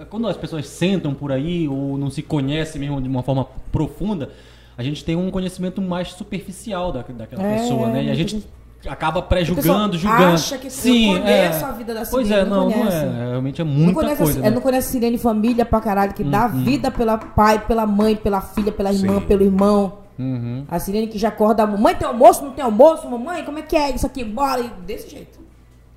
Quando as pessoas sentam por aí ou não se conhecem mesmo de uma forma profunda, a gente tem um conhecimento mais superficial da, daquela É, pessoa, né? E a gente gente- acaba pré-julgando, julgando. acha que eu Sim, conheço é. a vida da Pois Sirene, é, não não, não conhece. é. Realmente é não muita conhece, coisa. a, né? não conhece Sirene família pra caralho, que dá vida pela pai, pela mãe, pela filha, pela irmã, Sim. pelo irmão. Uhum. A Sirene que já acorda, mamãe tem almoço, não tem almoço, mamãe, como é que é isso aqui? Bora, e desse jeito.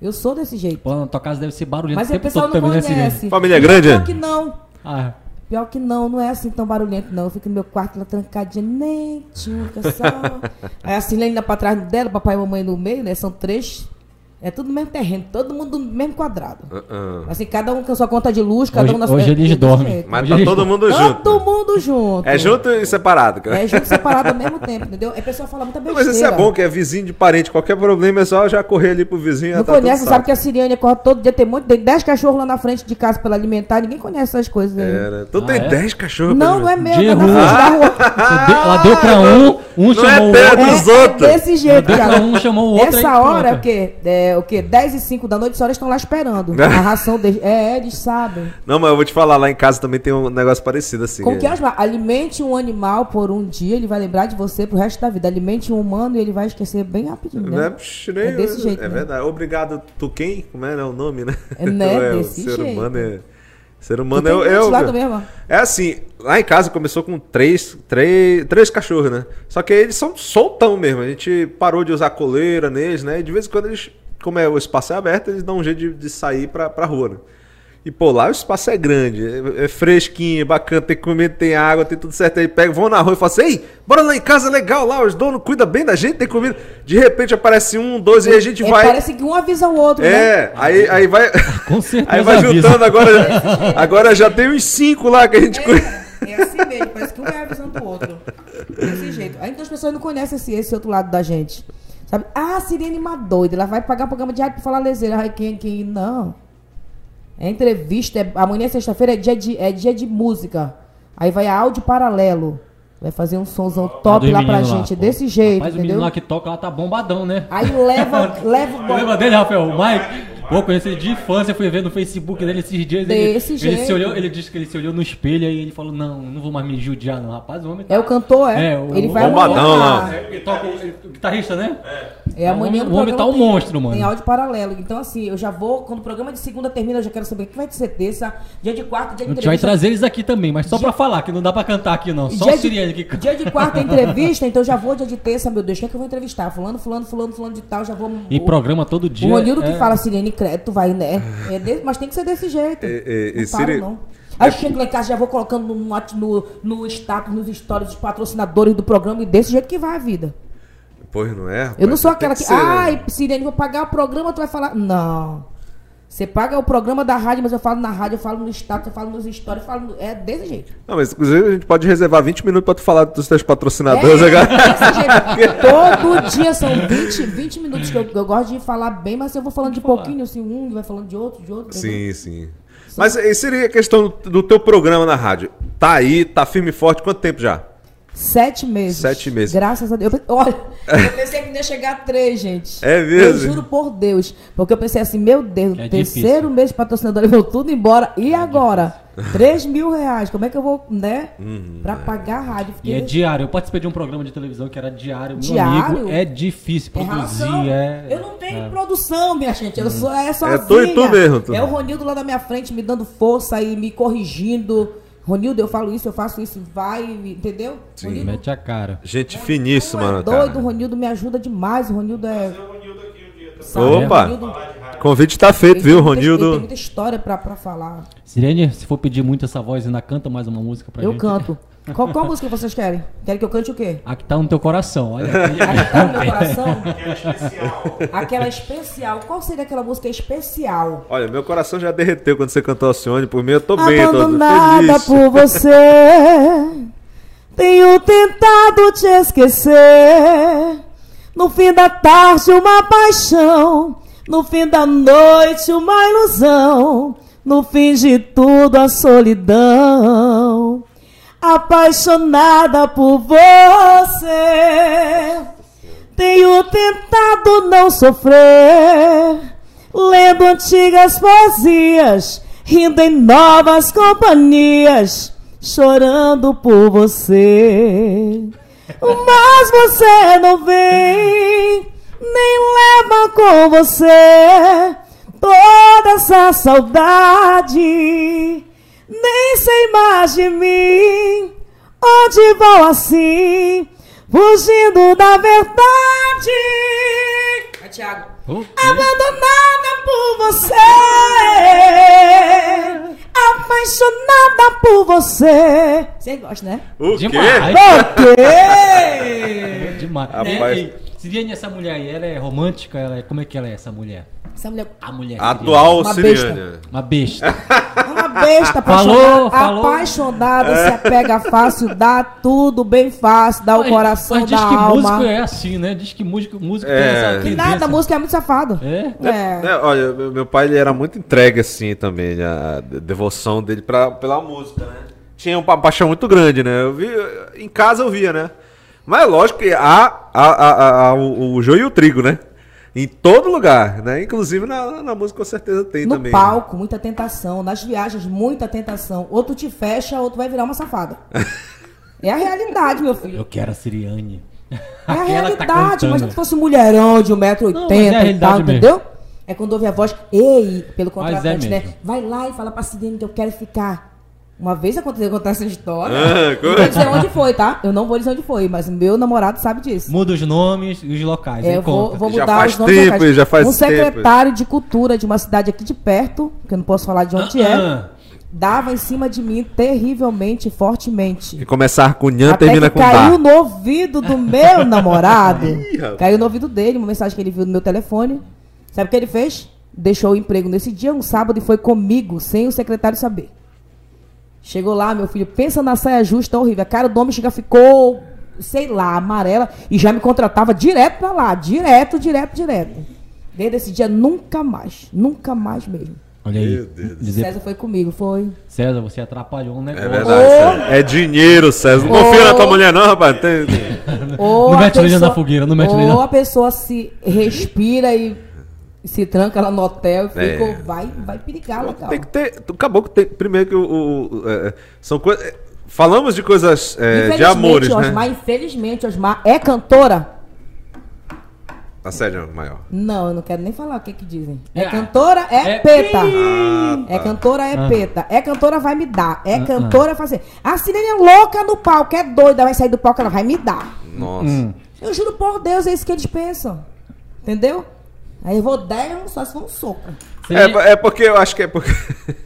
Eu sou desse jeito. Pô, na tua casa deve ser barulhento Mas o tempo pessoal todo não também, né, Sirene? conhece. Família grande, é? Pior que não. Ah, Pior que não, não é assim tão barulhento, não. Eu fico no meu quarto lá trancadinha, nem tchuca só. Aí a Silene lá pra trás dela, papai e mamãe no meio, né? São três. É tudo no mesmo terreno, todo mundo no mesmo quadrado. Uh-uh. Assim, cada um com a sua conta de luz, cada Hoje- um na sua. hoje é eles dormem. Mas Hoje tá todo mundo junto. Todo mundo junto. É junto e separado, cara. É junto e separado ao mesmo tempo, entendeu? A pessoa fala muita besteira. Mas isso é bom, que é vizinho de parente. Qualquer problema é só já correr ali pro vizinho. Não tá conhece, sabe que a Siriane corre todo dia, tem muito, tem 10 cachorros lá na frente de casa pra ela alimentar, ninguém conhece essas coisas aí. Era. Tu Ah, tem é? 10 cachorros. Não, não é meu, De é na rua. ela deu pra um, um Não é chamou o teu, outro. é desse jeito, cara. um, chamou o outro. Essa hora é o pronto. quê? É o quê? 10 e 5 da noite, as senhoras estão lá esperando. A ração deles. É, eles sabem. Não, mas eu vou te falar, lá em casa também tem um negócio parecido assim. Como que é? Alimente um animal por um dia, ele vai lembrar de você pro resto da vida. Alimente um humano e ele vai esquecer bem rapidinho, Não é, né? psh, nem- É desse jeito, É né? verdade. Obrigado, tu quem? Como é, né, o nome, né? É, né? Então, o Desse ser jeito. humano é. Ser humano é, é, também, irmão? é assim, lá em casa começou com três, três, três cachorros, né? Só que eles são soltão mesmo. A gente parou de usar coleira neles, né? E de vez em quando eles, como é, o espaço é aberto, eles dão um jeito de, de sair pra, pra rua, né? E pô, lá o espaço é grande, é, é fresquinho, é bacana, tem comida, tem água, tem tudo certo. Aí pega, vão na rua e falam assim: Ei, bora lá em casa, legal lá, os donos cuidam bem da gente, tem comida. De repente aparece um, dois, e a gente É, vai. Parece que um avisa o outro, né? É, aí, aí vai. Com certeza Aí vai avisa. juntando agora. Agora já tem uns cinco lá que a gente cuida. É, é assim mesmo, parece que um vai avisando o outro. Desse jeito. Aí então as pessoas não conhecem esse, esse outro lado da gente. Sabe? Ah, a Sirene uma doida, ela vai pagar programa de rádio pra falar leseira. Ai, quem, quem? Não. É entrevista, é, amanhã sexta-feira é dia, de, é dia de música. Aí vai áudio paralelo. Vai fazer um somzão top lá pra menino gente, pô. desse jeito, Rapaz, o menino lá que toca lá tá bombadão, né? Aí leva, leva o Lembra dele, Rafael? O Mike? Pô, conheci ele de infância, fui ver no Facebook dele esses dias. Ele, Desse ele jeito. se olhou, ele disse que ele se olhou no espelho e ele falou: Não, não vou mais me judiar, não. Rapaz, o homem tá. É o cantor, é? É, o- ele o vai bombadão lá. Ele toca, ele, o guitarrista, né? É amanhã O no homem tá um tem- monstro, mano. Tem áudio paralelo. Então, assim, eu já vou. Quando o programa de segunda termina, eu já quero saber o que vai ser terça, dia de quarta, dia de A gente vai entrevista. trazer eles aqui também, mas só pra falar, que não dá pra cantar aqui, não. Só dia o Siriane que de, canta. dia de quarta é entrevista, então já vou dia de terça, meu Deus, quem é que eu vou entrevistar? Fulano, fulano, fulano, fulano de tal, já vou. E o- programa todo dia. O Ronildo que é- fala, Sirene, credo, vai, né? É de- mas tem que ser desse jeito. É, é, não paro, Siri- não. Aí eu chego lá em casa, já vou colocando no, no, no status, nos stories dos patrocinadores do programa e desse jeito que vai a vida. Pois não é? rapaz? Eu não sou aquela que, ser, né? ai, Sirene, vou pagar o programa, tu vai falar. Não. Você paga o programa da rádio, mas eu falo na rádio, eu falo no status, eu falo nos stories, eu falo. no- É desse jeito. Não, mas inclusive a gente pode reservar 20 minutos pra tu falar dos teus É, patrocinadores agora. desse jeito. Todo dia são 20, 20 minutos que eu, eu gosto de falar bem, mas eu vou falando de pouquinho, assim, um vai falando de outro, de outro. entendeu? Sim, sim. Mas e seria a questão do, do teu programa na rádio? Tá aí, tá firme e forte, quanto tempo já? Sete meses. Sete meses. Graças a Deus. Eu, olha, eu pensei que ia chegar a três, gente. É mesmo? Eu juro por Deus. Porque eu pensei assim, meu Deus, É terceiro difícil. mês de patrocinador, veio tudo embora. E agora? Três mil reais. Como é que eu vou, né? pra pagar a rádio? E é diário. Eu participei de um programa de televisão que era diário. Meu Diário? amigo, é difícil É produzir. relação. É, Eu não tenho é. produção, minha gente. Eu sou é sozinha. tu e tu mesmo, tu. É o Ronildo lá da minha frente me dando força e me corrigindo. Ronildo, eu falo isso, eu faço isso, vai, entendeu? Sim. Ronildo, Mete a cara. Gente finíssima, é mano. doido, o Cara. Ronildo me ajuda demais. O Ronildo é. Opa! Ronildo- Convite tá feito, viu, tem Ele tem Ronildo? muita história pra, pra falar. Sirene, se for pedir muito essa voz, ainda canta mais uma música pra eu gente. canto. Qual, qual música vocês querem? Querem que eu cante o quê? A que tá no teu coração. Olha. A que tá no meu coração? Aquela especial. Qual seria aquela música especial? Olha, meu coração já derreteu quando você cantou Alcione. Por mim, eu tô bem, tô Abandonada feliz. por você. Tenho tentado te esquecer. No fim da tarde, uma paixão. No fim da noite, uma ilusão. No fim de tudo, a solidão. Apaixonada por você. Tenho tentado não sofrer, lendo antigas poesias, rindo em novas companhias, chorando por você. Mas você não vem, nem leva com você toda essa saudade. Nem sei mais de mim, onde vou assim, fugindo da verdade. Tiago. Oh, Abandonada por você, apaixonada por você. Você gosta, né? O quê? demais. Ok! Demais. Rapaz. E, e, Siriane, essa mulher aí, ela é romântica? Ela é, como é que ela é, essa mulher? Essa mulher A mulher. Atual Uma Siriane. Siriane. Uma besta. é uma besta, Falou, apaixonada, falou. apaixonada se apega fácil, dá tudo bem fácil, dá o Mas- coração, mas diz dá a que alma. músico é assim, né? Diz que músico, músico É. tem essa Que tendência. nada, a música é muito safado. É? É. É, olha, meu, pai ele era muito entregue assim também, né, a de- devoção dele pra, pela música, né? Tinha uma paixão muito grande, né? Eu vi, em casa eu via, né? Mas é lógico que há, há- há o, o joio e o trigo, né? Em todo lugar, né? Inclusive na, na música com certeza tem No também. palco, muita tentação. Nas viagens, muita tentação. Ou tu te fecha, ou tu vai virar uma safada. É a realidade, meu filho. Eu quero a Siriane. É a tá realidade. cantando. Imagina se fosse um mulherão de 1,80m Não, mas é a e tal, mesmo. entendeu? É quando ouve a voz, ei, pelo Mas é contratante, né? Vai lá e fala pra Sidene que eu quero ficar. Uma vez aconteceu contar essa história. Ah, não vou dizer onde foi, tá? Eu não vou dizer onde foi, mas meu namorado sabe disso. Muda os nomes e os locais. É, eu vou, vou Já mudar faz os nomes tempo, locais. já faz Um tempo. secretário de cultura de uma cidade aqui de perto, que eu não posso falar de onde é, Ah, dava em cima de mim terrivelmente, fortemente. E começar com Nhan, termina que com caiu Dá. no ouvido do meu namorado. Ih, caiu no ouvido dele, uma mensagem que ele viu no meu telefone. Sabe o que ele fez? Deixou o emprego nesse dia, um sábado, e foi comigo, sem o secretário saber. Chegou lá, meu filho, pensa na saia justa, horrível. A cara do homem chega, ficou, sei lá, amarela, e já me contratava direto pra lá. Direto, direto, direto. Desde esse dia, nunca mais. Nunca mais mesmo. Olha aí. Meu Deus. Dizer, César foi comigo, foi. César, você atrapalhou um É negócio. verdade, César. É dinheiro, César. Não confia na tua mulher, não, rapaz. Tem- Ou Não mete lenha pessoa- na fogueira, não mete ou lenha na- a pessoa se respira e se tranca lá no hotel e É. ficou, vai, vai perigar legal. Tem que ter. Acabou que tem. Primeiro que o. o- é, são coisas. Falamos de coisas é, de amores, né? Osmar, infelizmente, Osmar é cantora? Assédio maior. Não, eu não quero nem falar o que que dizem. É É. cantora, é, É peta. Ah, É tá. cantora, é Ah. peta. É cantora, vai me dar. É Ah, cantora, fazer. A Sirene é louca no palco, é doida, vai sair do palco, ela vai me dar. Nossa. Hum. Eu juro por Deus, é isso que eles pensam. Entendeu? Aí eu vou dar, eu só se for um soco. É, é porque eu acho que é porque.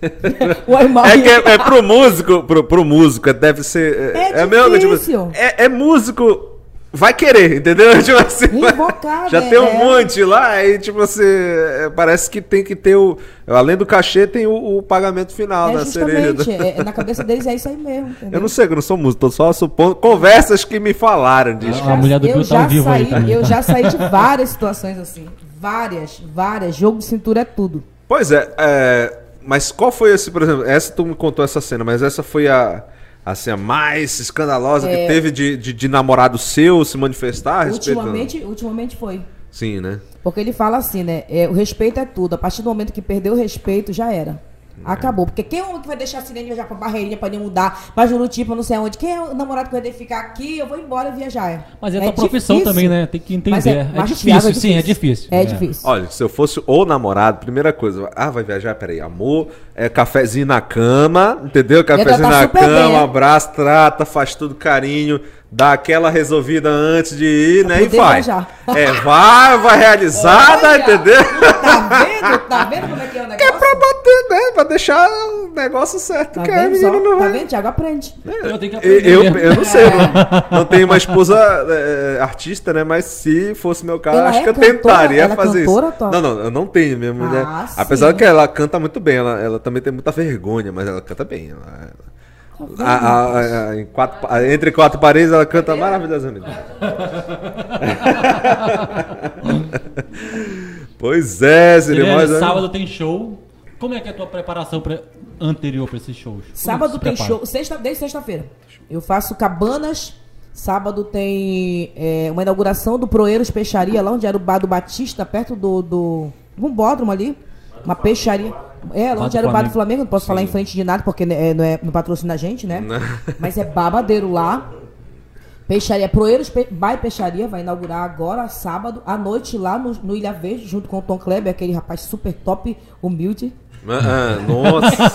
O animal É que é, é pro músico, pro, pro músico, deve ser. É a mesma coisa, difícil. é, é músico. Vai querer, entendeu? Tipo assim, Invocado, já é, tem um é. monte lá, aí tipo assim, é, parece que tem que ter o. Além do cachê, tem o, o pagamento final É da cereja. justamente, é, na cabeça deles é isso aí mesmo. Entendeu? Eu não sei, eu não sou músico, tô só supondo. Conversas que me falaram disso. A mulher do eu Bill tá ao vivo aí, saí, tá? Eu já saí de várias situações assim. Várias, várias. Jogo de cintura é tudo. Pois é, é, mas qual foi esse, por exemplo, essa tu me contou essa cena, mas essa foi a, assim, a mais escandalosa que É. teve de, de, de namorado seu se manifestar a respeito? Ultimamente, ultimamente foi. Sim, né? Porque ele fala assim, né? é, o respeito é tudo. A partir do momento que perdeu o respeito, já era. Acabou. Porque quem é o homem que vai deixar a Sirene viajar pra Barreirinha pra nem mudar, pra Juruti, pra não sei aonde? Quem é o namorado que vai ficar aqui? Eu vou embora viajar. Mas é, tua profissão difícil. também, né? Tem que entender. Mas É, mas, difícil, Thiago, sim, é difícil. É, difícil. Olha, se eu fosse o namorado, primeira coisa, ah, vai viajar, peraí, amor, é cafezinho na cama, entendeu? Cafezinho tratar na cama, bem, é. abraço, trata, faz tudo carinho, dá aquela resolvida antes de ir, Pra né? E vai. viajar. É, vai, vai realizada, Olha, entendeu? Tá vendo? Tá vendo como é que é o negócio? É pra bater, né? Pra deixar o negócio certo, Tá que a vendo menina não Tá vendo? Thiago aprende. Eu tenho que Eu, aprender. eu, eu não sei, não, não tenho uma esposa é, artista, né? Mas se fosse meu caso, Ela acho é que eu cantora? tentaria Ela é fazer cantora, isso. Tom? Não, não, eu não tenho mesmo. Ah, né? sim. Apesar que ela canta muito bem, ela, ela também tem muita vergonha, mas ela canta bem. ela- a- a- a- a- em quatro entre quatro paredes, ela canta maravilhosamente. pois é, Siri, Sirene, mas- sábado tem show. Como é que é a tua preparação pra- anterior pra esses shows? Como Sábado tem prepara? show, sexta, desde sexta-feira. Eu faço cabanas. Sábado tem é, uma inauguração do Proeiros Peixaria, lá onde era o bar do Batista, perto do. do um bódromo ali. Uma peixaria. É, do era o bar do Flamengo. Não posso falar em frente de nada, porque né, é, não, é, não patrocina a gente, né? Mas é babadeiro lá. Peixaria, Proeiros Pe e Peixaria vai inaugurar agora, sábado, à noite, lá no, no Ilha Verde, junto com o Tom Kleber, aquele rapaz super top, humilde. Ah, ah, nossa.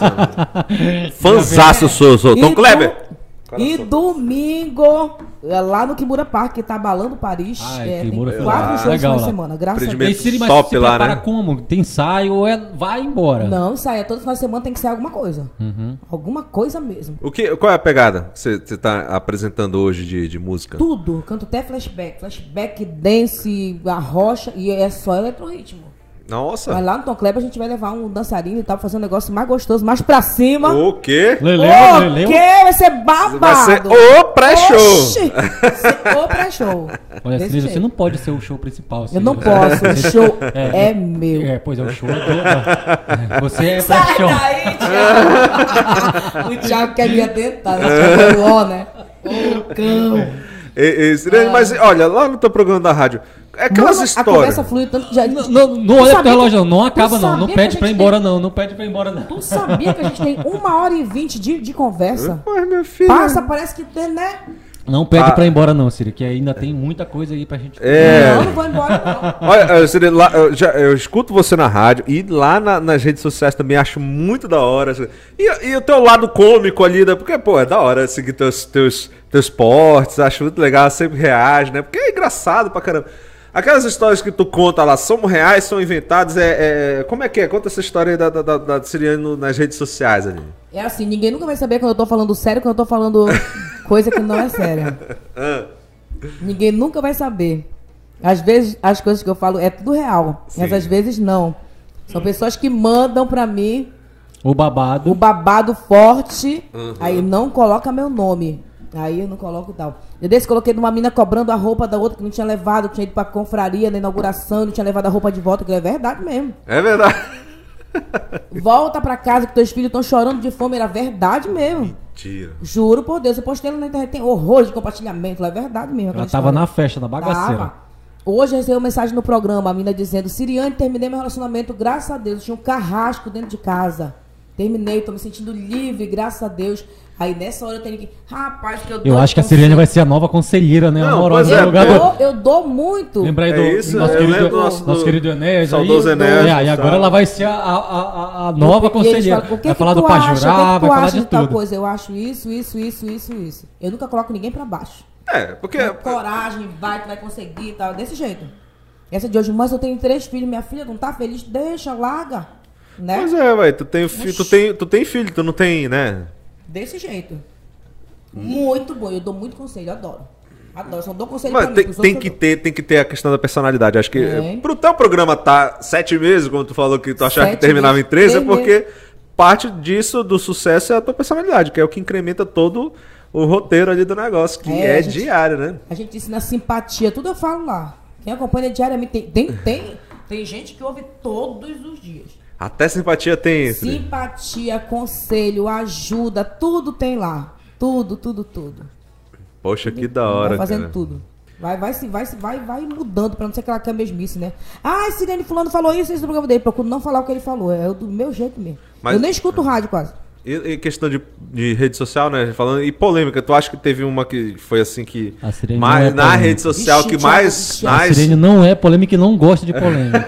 Fanzaço sou, sou. Tom E Kleber. E domingo, é lá no Kimura Park, que tá abalando Paris. Ai, é, Kimura tem quatro lá. shows Legal na lá. semana, graças a Deus. Mas top se lá, prepara né? como? Tem ensaio ou é vai embora? Não, sai, é todo final de semana tem que ser alguma coisa. Uhum. Alguma coisa mesmo. O que, qual é a pegada que você está apresentando hoje de, de música? Tudo, canto até flashback. Flashback, dance, a rocha, e é só eletroritmo. Nossa. Mas lá no Tom Kleber a gente vai levar um dançarino e tal, fazer um negócio mais gostoso, mais pra cima. O quê? Leleu, o Leleu. quê? Vai ser babado. Vai ser o pré-show. Oxi, vai ser o pré-show. Olha, Desse Siri, você jeito. não pode ser o show principal. Eu Siri. não posso, o show é, meu. É, pois é, o show é do... é, Você é Sai pré-show. daí, Thiago. o Thiago quer me atentar, né? O ó, né? Ô, cão. E- Sirene, Mas olha, lá no teu programa da rádio, é aquelas Mano, A histórias. conversa flui tanto que já... Não, não, não olha pro relógio, não. Acaba, não. Não pede a pra ir embora, tem- não. Não pede pra ir embora, não. Tu sabia que a gente tem uma hora e vinte de, de conversa? Mas, meu filho. Passa, parece que tem, né? Não pede Ah. pra ir embora, não, Siri, que ainda tem muita coisa aí pra gente. É. Não, não vou embora, não. Olha, eh, Sirene, lá, eu, já, eu escuto você na rádio e lá na- nas redes sociais também acho muito da hora. E, e o teu lado cômico ali, né? Porque, pô, é da hora seguir teus, teus, teus portes, acho muito legal, sempre reage, né? Porque é engraçado pra caramba. Aquelas histórias que tu conta lá, são reais, são inventadas, é, é- Como é que é? Conta essa história aí da, da, da, da Siriane nas redes sociais ali. É assim, ninguém nunca vai saber quando eu tô falando sério, quando eu tô falando coisa que não é séria. Ah, Ninguém nunca vai saber. Às vezes, as coisas que eu falo é tudo real, mas Sim. às vezes não. São pessoas que mandam pra mim O babado. o babado forte, Uhum. aí não coloca meu nome. Aí eu não coloco tal. Eu desse coloquei numa mina cobrando a roupa da outra que não tinha levado, tinha ido pra confraria na inauguração, não tinha levado a roupa de volta, que é verdade mesmo. é verdade. Volta pra casa que teus filhos estão chorando de fome, era verdade mesmo. Mentira. Juro por Deus, eu postei na internet, tem horror de compartilhamento, lá é verdade mesmo. Ela tava história. na festa, na bagaceira. Tava. Hoje eu recebi uma mensagem no programa, a mina dizendo, Siriane, terminei meu relacionamento, graças a Deus. Eu tinha um carrasco dentro de casa. Terminei, tô me sentindo livre, graças a Deus. Aí nessa hora eu tenho que. Rapaz, que eu dou Eu acho que a. Sirene vai ser a nova conselheira, né? Não, Amorosa pois é, lugar Eu eu dou muito. Lembra aí É do isso, nosso, querido, do nosso, nosso- do- querido Enésio. saudoso aí, Enésio, É, e agora ela vai ser a, a, a, a nova E conselheira. falam, o que vai que falar do Pajurá, vai tu falar acha de tal tudo. coisa? Eu acho isso, isso, isso, isso, isso. Eu nunca coloco ninguém pra baixo. É, porque. Com coragem, vai, tu vai conseguir e tal. Desse jeito. Essa de hoje, mas eu tenho três filhos, minha filha não tá feliz, deixa, larga. Né? Pois é, ué, tu tem, fi- tu, tem, tu tem filho, tu não tem, né? Desse jeito. Muito bom, eu dou muito conselho, adoro. Adoro, só dou conselho Mas pra tem, mim. tem que ter, tem que ter a questão da personalidade. Acho que Tem. pro teu programa tá sete meses, como tu falou que tu achava que Sete terminava meses, em três, é três porque parte disso do sucesso é a tua personalidade, que é o que incrementa todo o roteiro ali do negócio, que É, é, gente- diário, né? A gente ensina simpatia, tudo eu falo lá. Quem acompanha diariamente, tem, tem, tem, tem gente que ouve todos os dias. Até simpatia tem esse. Simpatia, conselho, ajuda, tudo tem lá. Tudo, tudo, tudo. Poxa, que da hora, Vai fazendo cara. tudo. Vai, vai, vai, vai, vai mudando pra não ser aquela que é mesmice, né? Ah, Sirene Fulano falou isso, isso no programa dele. Procuro não falar o que ele falou. É do meu jeito mesmo. Mas- Eu nem escuto rádio quase. E, e questão de, de rede social, né? Falando, e polêmica, tu acha que teve uma que foi assim que. A Sirene mais, não é na polêmica. rede social Vixe, que Thiago, mais. A mais Sirene não é polêmica e não gosta de polêmica.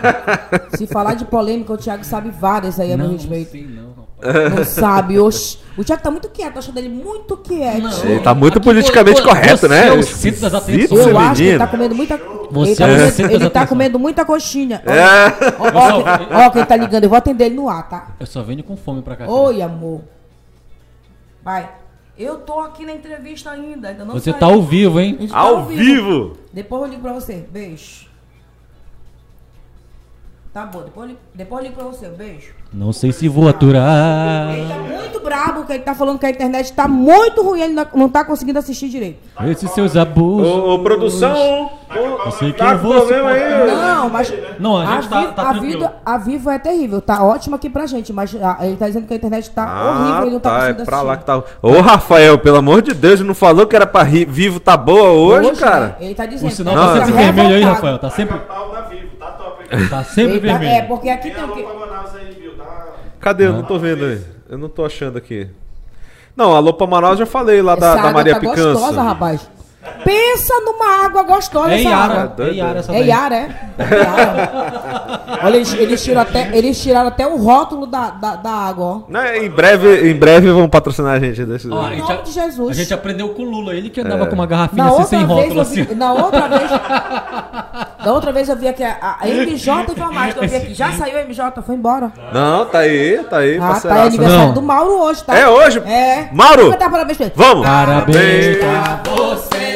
Se falar de polêmica, o Thiago sabe várias aí a meu não, respeito. sei não. Não sabe, oxi. O Thiago tá muito quieto, eu acho ele muito quieto. Ele tá muito Aqui politicamente você- correto, você né? é o centro das atenções. Eu acho que ele tá comendo muita. Você ele tá, é comendo, ele tá comendo muita coxinha. Ó, É. ó, ó, quem- ó, quem tá ligando, eu vou atender ele no ar, tá? Eu só venho com fome pra cá. Oi, amor. Vai. Eu tô aqui na entrevista ainda, ainda não Você saí. tá ao vivo, hein? gente tá Ao vivo! Depois eu ligo pra você. Beijo. Tá bom, depois eu ligo, depois eu ligo pra você. Beijo. Não sei se vou aturar. Ele tá muito brabo, porque ele tá falando que a internet tá muito ruim, ele não- não tá conseguindo assistir direito. Esses seus abusos. Ô, ô, produção! Eu sei que Tá eu vou problema aí? Não, mas. Não, a gente tá- Vi- tá a, vida, a Vivo é terrível, tá ótimo aqui pra gente, mas ah, ele tá dizendo que a internet tá horrível e não tá, tá, é conseguindo pra lá que assistir. tá. Ô, Rafael, pelo amor de Deus, não falou que era pra ri- vivo tá boa hoje, Hoje, cara? né, Ele tá dizendo. O sinal ele tá Não, sempre é vermelho aí. Rafael. Tá sempre, Pau na Vivo, tá sempre tá- vermelho. é, porque aqui Tem o quê? Cadê? Eu não tô vendo aí. Eu não tô achando aqui. Não, alô pra Manaus eu já falei lá da, da Maria tá Picança. gostosa, rapaz. Pensa numa água gostosa É essa Yara. água. É essa É. Yara, é? É Yara. Olha, eles, eles, tiram até, eles tiraram até o rótulo da, da, da água, ó. Né, em breve, em breve vão patrocinar a gente desse. Ó, a, Em gente, nome de Jesus. a gente aprendeu com o Lula, ele que É. andava com uma garrafinha assim sem rótulo vi, assim. na outra vez. Da outra vez eu vi aqui a, a MJ Informática. Eu vi aqui. Já saiu a MJ, foi embora. Não, tá aí, tá aí, Ah, tá. É parceiraço. aniversário Não. do Mauro hoje, tá? É hoje? É. Mauro! Vou dar parabéns pra ele. Vamos! Parabéns pra você.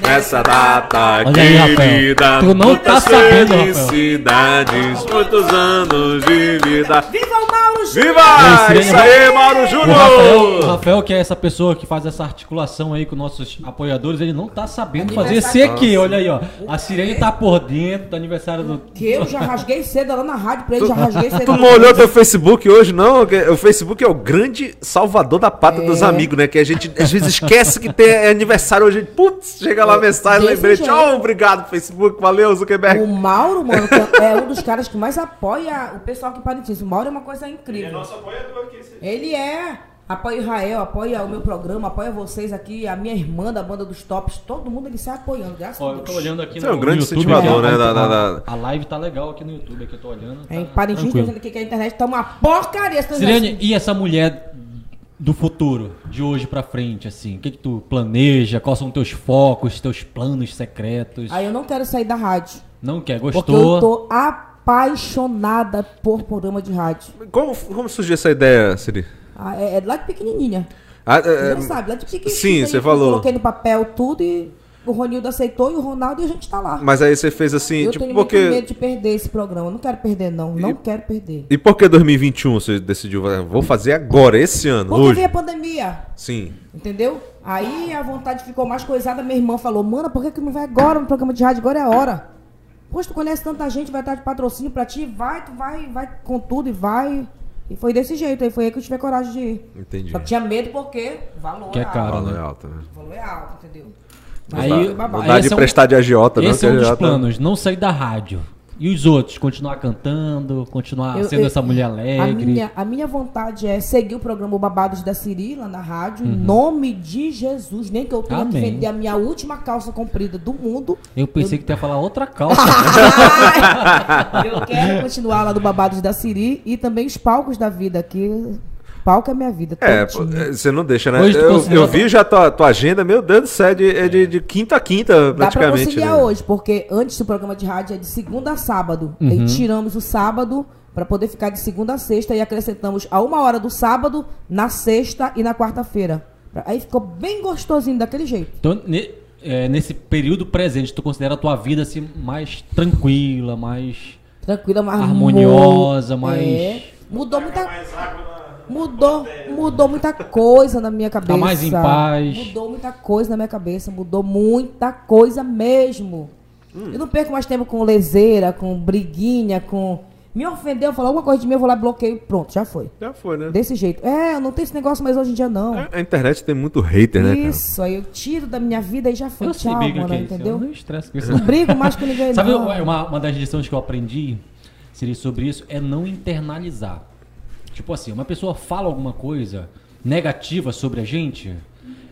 Nessa data Olha aí, querida, Tu não muitas tá sabendo, Rafael. felicidades, muitos anos de vida. Viva o Mauro Júnior! Viva! Isso aí, Mauro O Rafael, o Júnior! Rafael, que é essa pessoa que faz essa articulação aí com nossos apoiadores, ele não tá sabendo fazer esse aqui. Olha aí, ó. A Sirene tá por dentro do aniversário do. Que eu já rasguei cedo lá na rádio pra ele, já rasguei cedo. Tu não olhou teu Facebook hoje, não? Que O Facebook é o grande salvador da pata dos É. amigos, né? Que a gente às vezes esquece que tem aniversário hoje. Putz, chega lá a mensagem, Desse lembrete. Oh, obrigado, Facebook. Valeu, Zuckerberg. O Mauro, mano, que é um dos caras que mais apoia o pessoal aqui em Parintins. O Mauro é uma coisa incrível. Nosso apoiador aqui. esse- Ele é. Apoia Israel, apoia o meu programa, apoia vocês aqui, a minha irmã da banda dos tops, todo mundo ele sai apoiando, graças Ó, a eu tô Deus. olhando aqui Você é um grande YouTube, incentivador, aqui, né, a- da- a- da- A live tá legal aqui no YouTube, aqui eu tô olhando. É, em tá Parintins, tô tranquilo. dizendo aqui que a internet tá uma porcaria. Sirene, internet. e essa mulher do futuro, de hoje pra frente, assim? O que, que tu planeja? Quais são teus focos, teus planos secretos? Aí eu não quero sair da rádio, Não quer? porque eu Gostou? tô apaixonada por programa de rádio. Como, como surgiu essa ideia, Siri? Ah, é, é lá de pequenininha. Ah, Você é, sabe, lá de pequenininha. sim, você falou. Coloquei no papel tudo e o Ronildo aceitou e o Ronaldo e a gente tá lá. mas aí você fez assim, eu tipo, tenho porque... medo de perder esse programa. Eu não quero perder, não. Não quero perder. E por que 2021 você decidiu, ah, vou fazer agora, esse ano, Porque hoje? veio a pandemia. Sim. Entendeu? Aí a vontade ficou mais coisada. Minha irmã falou: Mana, por que, que não vai agora no programa de rádio? Agora é a hora. Poxa, tu conhece tanta gente, vai estar de patrocínio pra ti. Vai, tu vai, vai com tudo e vai. E foi desse jeito. Aí foi aí que eu tive coragem de ir. Entendi. Só que tinha medo porque valor Que é alto. caro. Valor né? é alto, né? Valor é alto, entendeu? Aí, Aí, aí Não dá de é um- prestar de agiota, não. Esse é um dos planos, não sair da rádio. E os outros? Continuar cantando, continuar Eu- sendo eu- essa mulher A alegre. minha, a minha vontade é seguir o programa Babados da Siri lá na rádio, Uhum. em nome de Jesus. Nem que eu tenha que Amém. vender a minha última calça comprida do mundo. Eu pensei que tu ia falar outra calça. eu quero continuar lá do Babados da Siri e também os palcos da vida, que palco é minha vida. É, é, você não deixa, né? Hoje Eu, eu vi já tua, tua agenda, meu Deus do céu, é de, é de, de quinta a quinta, Dá pra praticamente. conciliar né? hoje, porque antes o programa de rádio é de segunda a sábado. Uhum. E tiramos o sábado para poder ficar de segunda a sexta e acrescentamos a uma hora do sábado, na sexta e na quarta-feira. Aí ficou bem gostosinho daquele jeito. Então, ne- é, nesse período presente, tu considera a tua vida assim mais tranquila, mais. Tranquila, mas Harmoniosa, mais- É, mudou muita Mais água. Mudou, mudou muita coisa na minha cabeça. Tá mais em paz. Mudou muita coisa na minha cabeça, mudou muita coisa mesmo. Hum. Eu não perco mais tempo com leseira, com briguinha, com. Me ofendeu, falou alguma coisa de mim, eu vou lá, bloqueio, pronto, já foi. Já foi, né? Desse jeito. É, eu não tenho esse negócio mais hoje em dia, não. A internet tem muito hater, né, cara? Isso, aí eu tiro da minha vida e já foi. Eu Tchau, mano, que é isso. Eu entendeu? não estresse com isso. Não brigo mais com ninguém, Sabe não. uma, uma das lições que eu aprendi seria sobre isso é não internalizar. Tipo assim, uma pessoa fala alguma coisa negativa sobre a gente,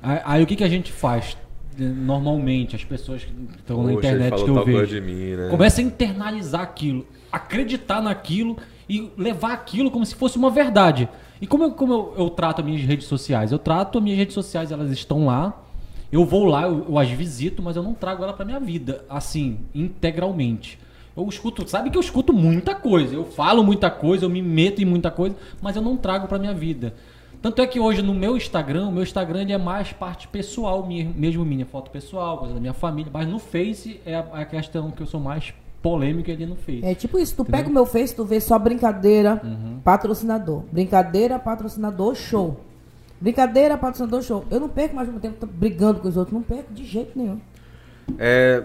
aí, aí o que, que a gente faz? eh, Normalmente, as pessoas que estão na Poxa, internet que eu vejo. mim, né? Começa a internalizar aquilo, acreditar naquilo e levar aquilo como se fosse uma verdade. E como, eu, como eu, eu trato as minhas redes sociais? Eu trato as minhas redes sociais, elas estão lá. Eu vou lá, eu, eu as visito, mas eu não trago ela pra minha vida, assim, integralmente. Eu escuto, sabe que eu escuto muita coisa, eu falo muita coisa, eu me meto em muita coisa, mas eu não trago pra minha vida. Tanto é que hoje no meu Instagram, o meu Instagram ele é mais parte pessoal, minha- mesmo minha foto pessoal, coisa da minha família, mas no Face é a, a questão que eu sou mais polêmico ali no Face. É tipo isso, tu pega o meu Face, tu vê só brincadeira, Uhum. patrocinador. Brincadeira, patrocinador, show. Brincadeira, patrocinador, show. Eu não perco mais meu tempo brigando com os outros, não perco de jeito nenhum. É,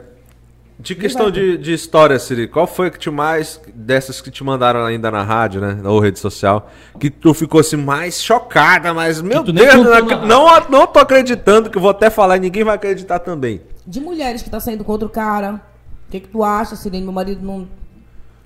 de questão de, de história, Siri, qual foi que te mais, dessas que te mandaram ainda na rádio, né, ou rede social, que tu ficou assim mais chocada, mas, meu Deus, não, na não, não tô acreditando, que eu vou até falar e ninguém vai acreditar também. De mulheres que tá saindo com outro cara, o que, que tu acha, Sirene? Meu marido não,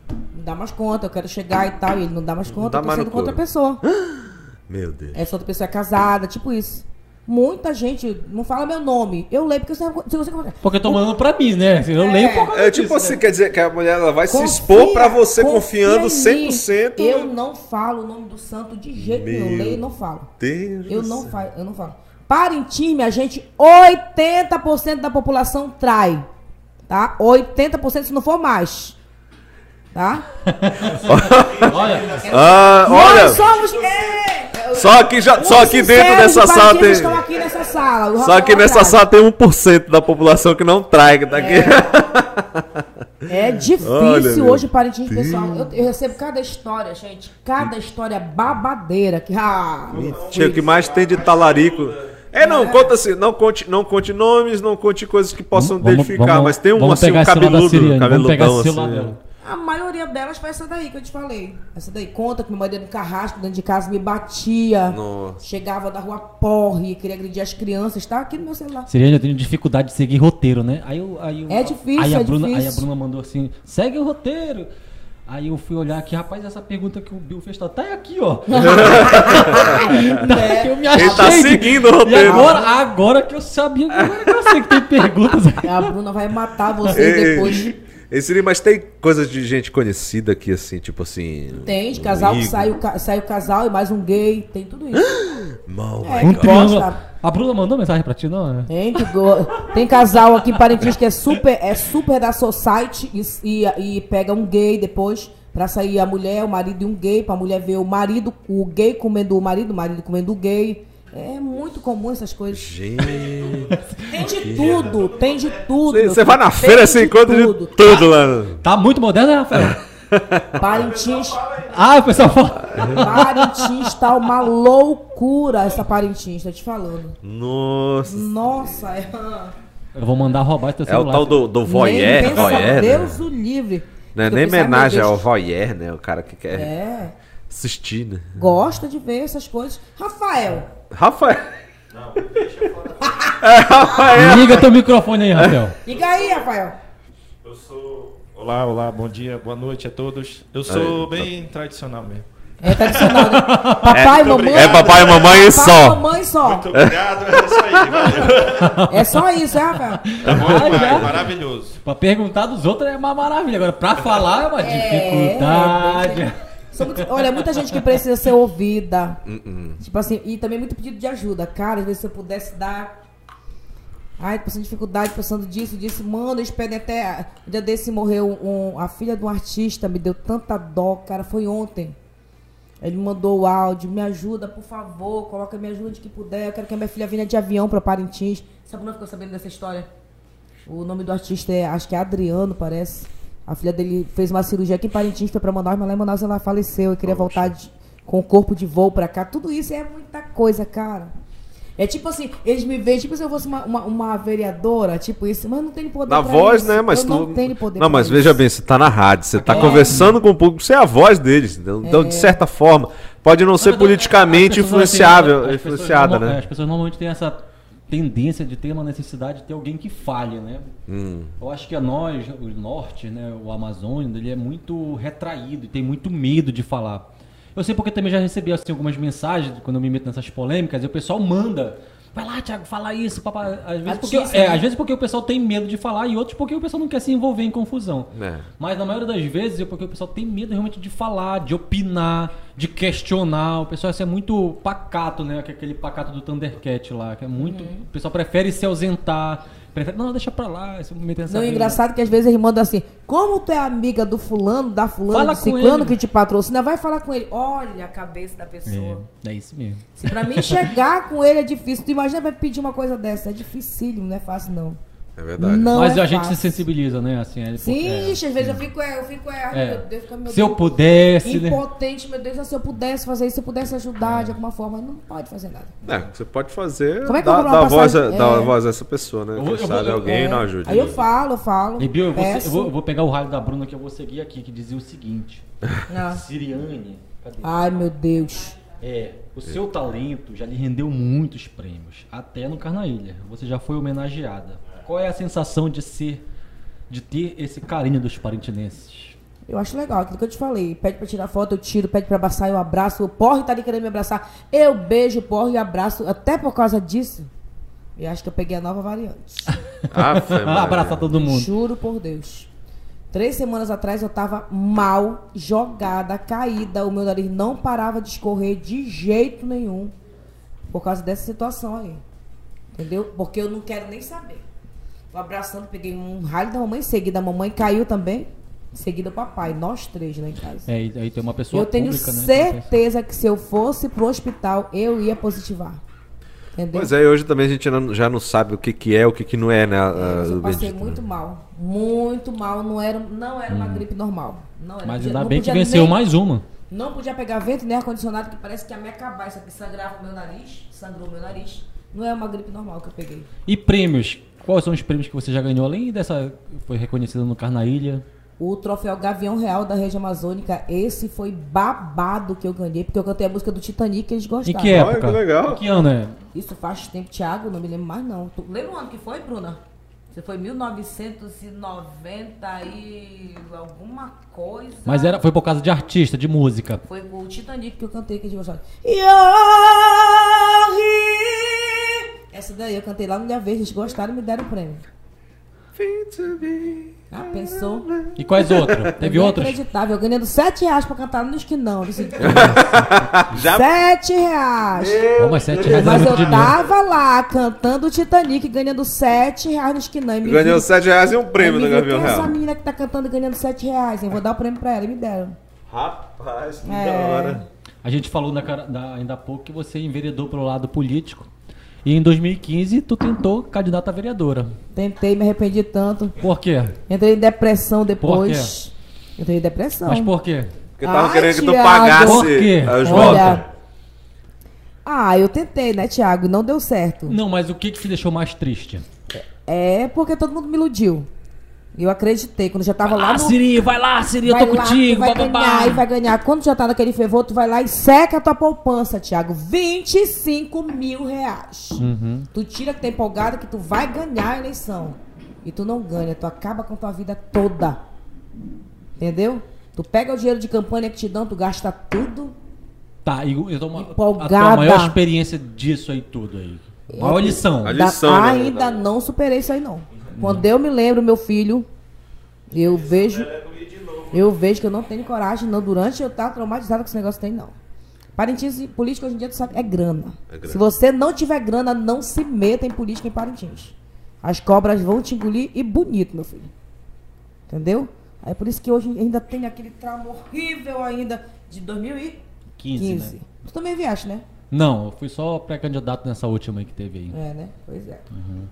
não dá mais conta, eu quero chegar e tal, e ele não dá mais conta, dá eu tô saindo com outra pessoa. Meu Deus. Essa outra pessoa é casada, tipo isso. Muita gente não fala meu nome. Eu leio porque você, se você Porque eu tô mandando pra mim, né? Eu leio por causa É tipo disso, assim, né? quer dizer que a mulher ela vai se Confia, expor pra você confia confiando em mim. 100%. Eu não falo o nome do santo de jeito nenhum. Eu leio e não falo. Deus Eu não, céu. fa eu não falo. Parintins, minha gente, 80% da população trai. Tá? 80% se não for mais. Tá? Olha, Ah, olha, Nós somos. É, só aqui, já, só aqui dentro dessa de sala tem... estão aqui nessa sala. Só que nessa sala tem 1% da população que não trai, que tá aqui. É difícil Olha, hoje, Parintins, pessoal. Eu, eu recebo cada história, gente. Cada história babadeira. Que, ah, Tinha o que mais tem de talarico. É, não, conta assim, não conte, não conte nomes, não conte coisas que possam Vamos- identificar, vamos- mas tem um, assim, um cabeludo, Siriane, vamos pegar cabeludão assim. A maioria delas foi essa daí que eu te falei. Essa daí conta que meu marido no carrasco dentro de casa me batia. Nossa. Chegava da rua porre, queria agredir as crianças. Tá aqui no meu celular. Sirene, eu tenho dificuldade de seguir roteiro, né? Aí, eu, aí eu- É difícil, aí a é Bruna, Aí a difícil. Bruna mandou assim, segue o roteiro. Aí eu fui olhar aqui, rapaz, essa pergunta que o Bill fez tá até aqui, ó. tá aqui, eu me achei. Ele tá seguindo o E roteiro. agora, agora que eu sabia, agora que eu sei que tem perguntas. A Bruna vai matar Ei, vocês depois. Esse ali, mas tem coisas de gente conhecida aqui, assim, tipo assim. Tem de casal que sai o, ca- sai o casal e mais um gay. Tem tudo isso. Mal, É, Um que triângulo. gosta. A Bruna mandou mensagem pra ti, não? né? Tem, que go- tem casal aqui em Parintins que é super, é super da society e, e, e pega um gay depois pra sair a mulher, o marido e um gay, pra mulher ver o marido, o gay comendo o marido, o marido comendo o gay. É muito comum essas coisas. Gente. Tem de tudo, tem de tudo. Você vai na feira, você de encontra de tudo. tudo lá. Tá muito moderno, né, Rafael? Parintins, ah, o pessoal fala. Parintins tá uma loucura essa Parintins, tô te falando. Nossa. Nossa, é. Eu vou mandar roubar esse teu É o celular. tal do, do Nem voyeur, pensa- voyeur, né? Deus o livre. Não é nem homenagem ao voyeur, né? O cara que quer É. assistir, né? Gosta de ver essas coisas. Rafael, Rafael. Liga teu microfone aí, Rafael. Liga aí, Rafael. Eu sou. Olá, olá, bom dia, boa noite a todos. Eu sou bem tradicional mesmo. É tradicional, né? Papai, muito mamãe. É papai e mamãe e Papai, só. mamãe só. Muito obrigado, é isso aí, valeu. É só isso, é, Rafael? Tá bom Ah, demais, já? maravilhoso. Pra perguntar dos outros é uma maravilha. Agora, pra falar é uma dificuldade. Olha, muita gente que precisa ser ouvida. Uh-uh. Tipo assim, e também muito pedido de ajuda. Cara, às vezes se eu pudesse dar. Ai, tô passando dificuldade, pensando disso, disso. Mano, eles pedem até. Um dia desse morreu um, a filha de um artista, me deu tanta dó, cara. Foi ontem. Ele mandou o áudio, me ajuda, por favor, coloca me ajuda de que puder. Eu quero que a minha filha venha de avião pra Parintins. Sabe não ficou sabendo dessa história? O nome do artista é, acho que é Adriano, parece. A filha dele fez uma cirurgia aqui em Parintins, foi pra Manaus, mas lá em Manaus ela faleceu. Eu queria voltar de- com o corpo de voo pra cá. Tudo isso é muita coisa, cara. É tipo assim, eles me veem, tipo se eu fosse uma, uma, uma vereadora, tipo isso, mas não tem poder Na pra voz, isso. né? Mas eu tu... não tenho poder Não, pra mas isso. veja bem, você tá na rádio, você tá É. conversando com o público, você é a voz deles. Então, então, de certa forma, pode não ser Na verdade, politicamente influenciável, influenciada, né? As pessoas normalmente têm essa tendência de ter uma necessidade de ter alguém que fale, né? Hum. Eu acho que a nós, o norte, né, o Amazônia, ele é muito retraído e tem muito medo de falar. Eu sei porque também já recebi assim, algumas mensagens quando eu me meto nessas polêmicas e o pessoal manda. Vai lá, Thiago, fala isso, papai. Às vezes, porque, é, né? às vezes porque o pessoal tem medo de falar e outros porque o pessoal não quer se envolver em confusão. É. Mas na maioria das vezes é porque o pessoal tem medo realmente de falar, de opinar, de questionar. O pessoal assim, é muito pacato, né? Que é Aquele pacato do Thundercat lá, que é muito. Uhum. O pessoal prefere se ausentar. Prefere, não, deixa pra lá. Eu me nessa Não, é engraçado que às vezes eles mandam assim, como tu é amiga do fulano, da fulana, Fala do ciclano ele. que te patrocina, vai falar com ele. Olha a cabeça da pessoa. É, é isso mesmo. Se pra mim chegar com ele é difícil, tu imagina vai pedir uma coisa dessa, é dificílimo, não é fácil não. É verdade. Não Mas é a gente se sensibiliza, né? Assim, é, Sim, é, às vezes eu fico, é, eu fico, é, é. meu Deus, Se eu pudesse, né? impotente, meu Deus, se eu pudesse fazer isso, se eu pudesse ajudar de alguma forma, não pode fazer nada. É, você pode fazer Como é que eu dar, vou dar voz, a, dar É. voz a essa pessoa, né? Eu eu sabe vou- alguém É. não ajude. Aí eu falo, eu falo. E Bill, eu vou, eu vou- eu vou pegar o raio da Bruna que eu vou seguir aqui, que dizia o seguinte. Siriane, cadê? Ai, meu Deus. É, o seu talento já lhe rendeu muitos prêmios, até no Carnaília. Você já foi homenageada. Qual é a sensação de ser, de ter esse carinho dos parintinenses? Eu acho legal, aquilo que eu te falei. Pede pra tirar foto, eu tiro. Pede pra abraçar, eu abraço. O porre tá ali querendo me abraçar. Eu beijo o porre e abraço. Até por causa disso, eu acho que eu peguei a nova variante. Maria. Abraçar todo mundo. Juro por Deus. Três semanas atrás eu tava mal, jogada, caída. O meu nariz não parava de escorrer de jeito nenhum. Por causa dessa situação aí. Entendeu? Porque eu não quero nem saber. Vou abraçando, peguei um raio da mamãe, em seguida a mamãe caiu também. Em seguida o papai. Nós três lá em casa. É, e aí tem uma pessoa eu tenho pública, né? certeza que se eu fosse pro hospital, eu ia positivar. Entendeu? Pois é, hoje também a gente já não sabe o que, que é, o que, que não é, né? É, eu o passei bendito, muito né? mal. Muito mal. Não era, não era uma gripe normal. Não era. Mas Podia- ainda não bem que venceu nem- mais uma. Não podia pegar vento nem ar-condicionado, que parece que ia me acabar. Isso aqui sangrava o meu nariz. Sangrou meu nariz. Não é uma gripe normal que eu peguei. E prêmios? Quais são os prêmios que você já ganhou, além dessa foi reconhecida no Carnaília? O troféu Gavião Real da região amazônica, esse foi babado que eu ganhei, porque eu cantei a música do Titanic e eles Em gostaram. que Olha, época? que legal. Em que ano é? Isso faz tempo, Thiago, não me lembro mais não. Tu lembra o ano que foi, Bruna? Você foi 1990 e alguma coisa. Mas era, foi por causa de artista, de música. Foi o Titanic que eu cantei que eles gostaram. Essa daí eu cantei lá no Ilha Verde, eles gostaram e me deram o prêmio. Ah, pensou? E quais outros? Teve outros? Inacreditável, eu ganhando 7 reais pra cantar no esquinão. Eu disse, Já 7 reais! Pô, mas sete reais é Mas muito eu tava lá cantando o Titanic, ganhando 7 reais no esquinão. E me ganhou viram- 7 reais e um prêmio viram, Gavião é essa Real. menina que tá cantando e ganhando 7 reais? Eu vou dar o prêmio pra ela, e me deram. Rapaz, que É. da hora. A gente falou na da- ainda há pouco que você enveredou pro lado político. E em 2015 tu tentou candidata a vereadora. Tentei, me arrependi tanto. Por quê? Entrei em depressão depois. Entrei em depressão. Mas por quê? Porque tava Ai, querendo que tu Thiago. pagasse Por quê? as Olha. votos. Ah, eu tentei, né, Thiago? Não deu certo. Não, mas o que que te deixou mais triste? É porque todo mundo me iludiu. Eu acreditei. Quando já tava lá Ah, no. Siri, vai lá, Siri, eu vai tô lá, contigo, vai bababá. ganhar, e vai ganhar. Quando já tá naquele fervor, tu vai lá e seca a tua poupança, Thiago. 25 mil reais. Uhum. Tu tira que tá empolgada que tu vai ganhar a eleição. E tu não ganha, tu acaba com tua vida toda. Entendeu? Tu pega o dinheiro de campanha que te dão, tu gasta tudo. Tá, e eu tô uma, a Empolgada. tua maior experiência disso aí tudo aí. Maior lição. A Da- lição, né, ainda não superei isso aí, não. Quando eu me lembro, meu filho, eu vejo. Eu vejo que eu não tenho coragem, não. Durante eu estar traumatizada com esse negócio, tem não. Parintins e política hoje em dia, tu sabe, é grana. É grana. Se você não tiver grana, não se meta em política em Parintins. As cobras vão te engolir e bonito, meu filho. Entendeu? Aí por isso que hoje ainda tem aquele trauma horrível ainda de 2015. 15, né? Tu também vieste, né? Não, eu fui só pré-candidato nessa última aí que teve aí. É, né? Pois é.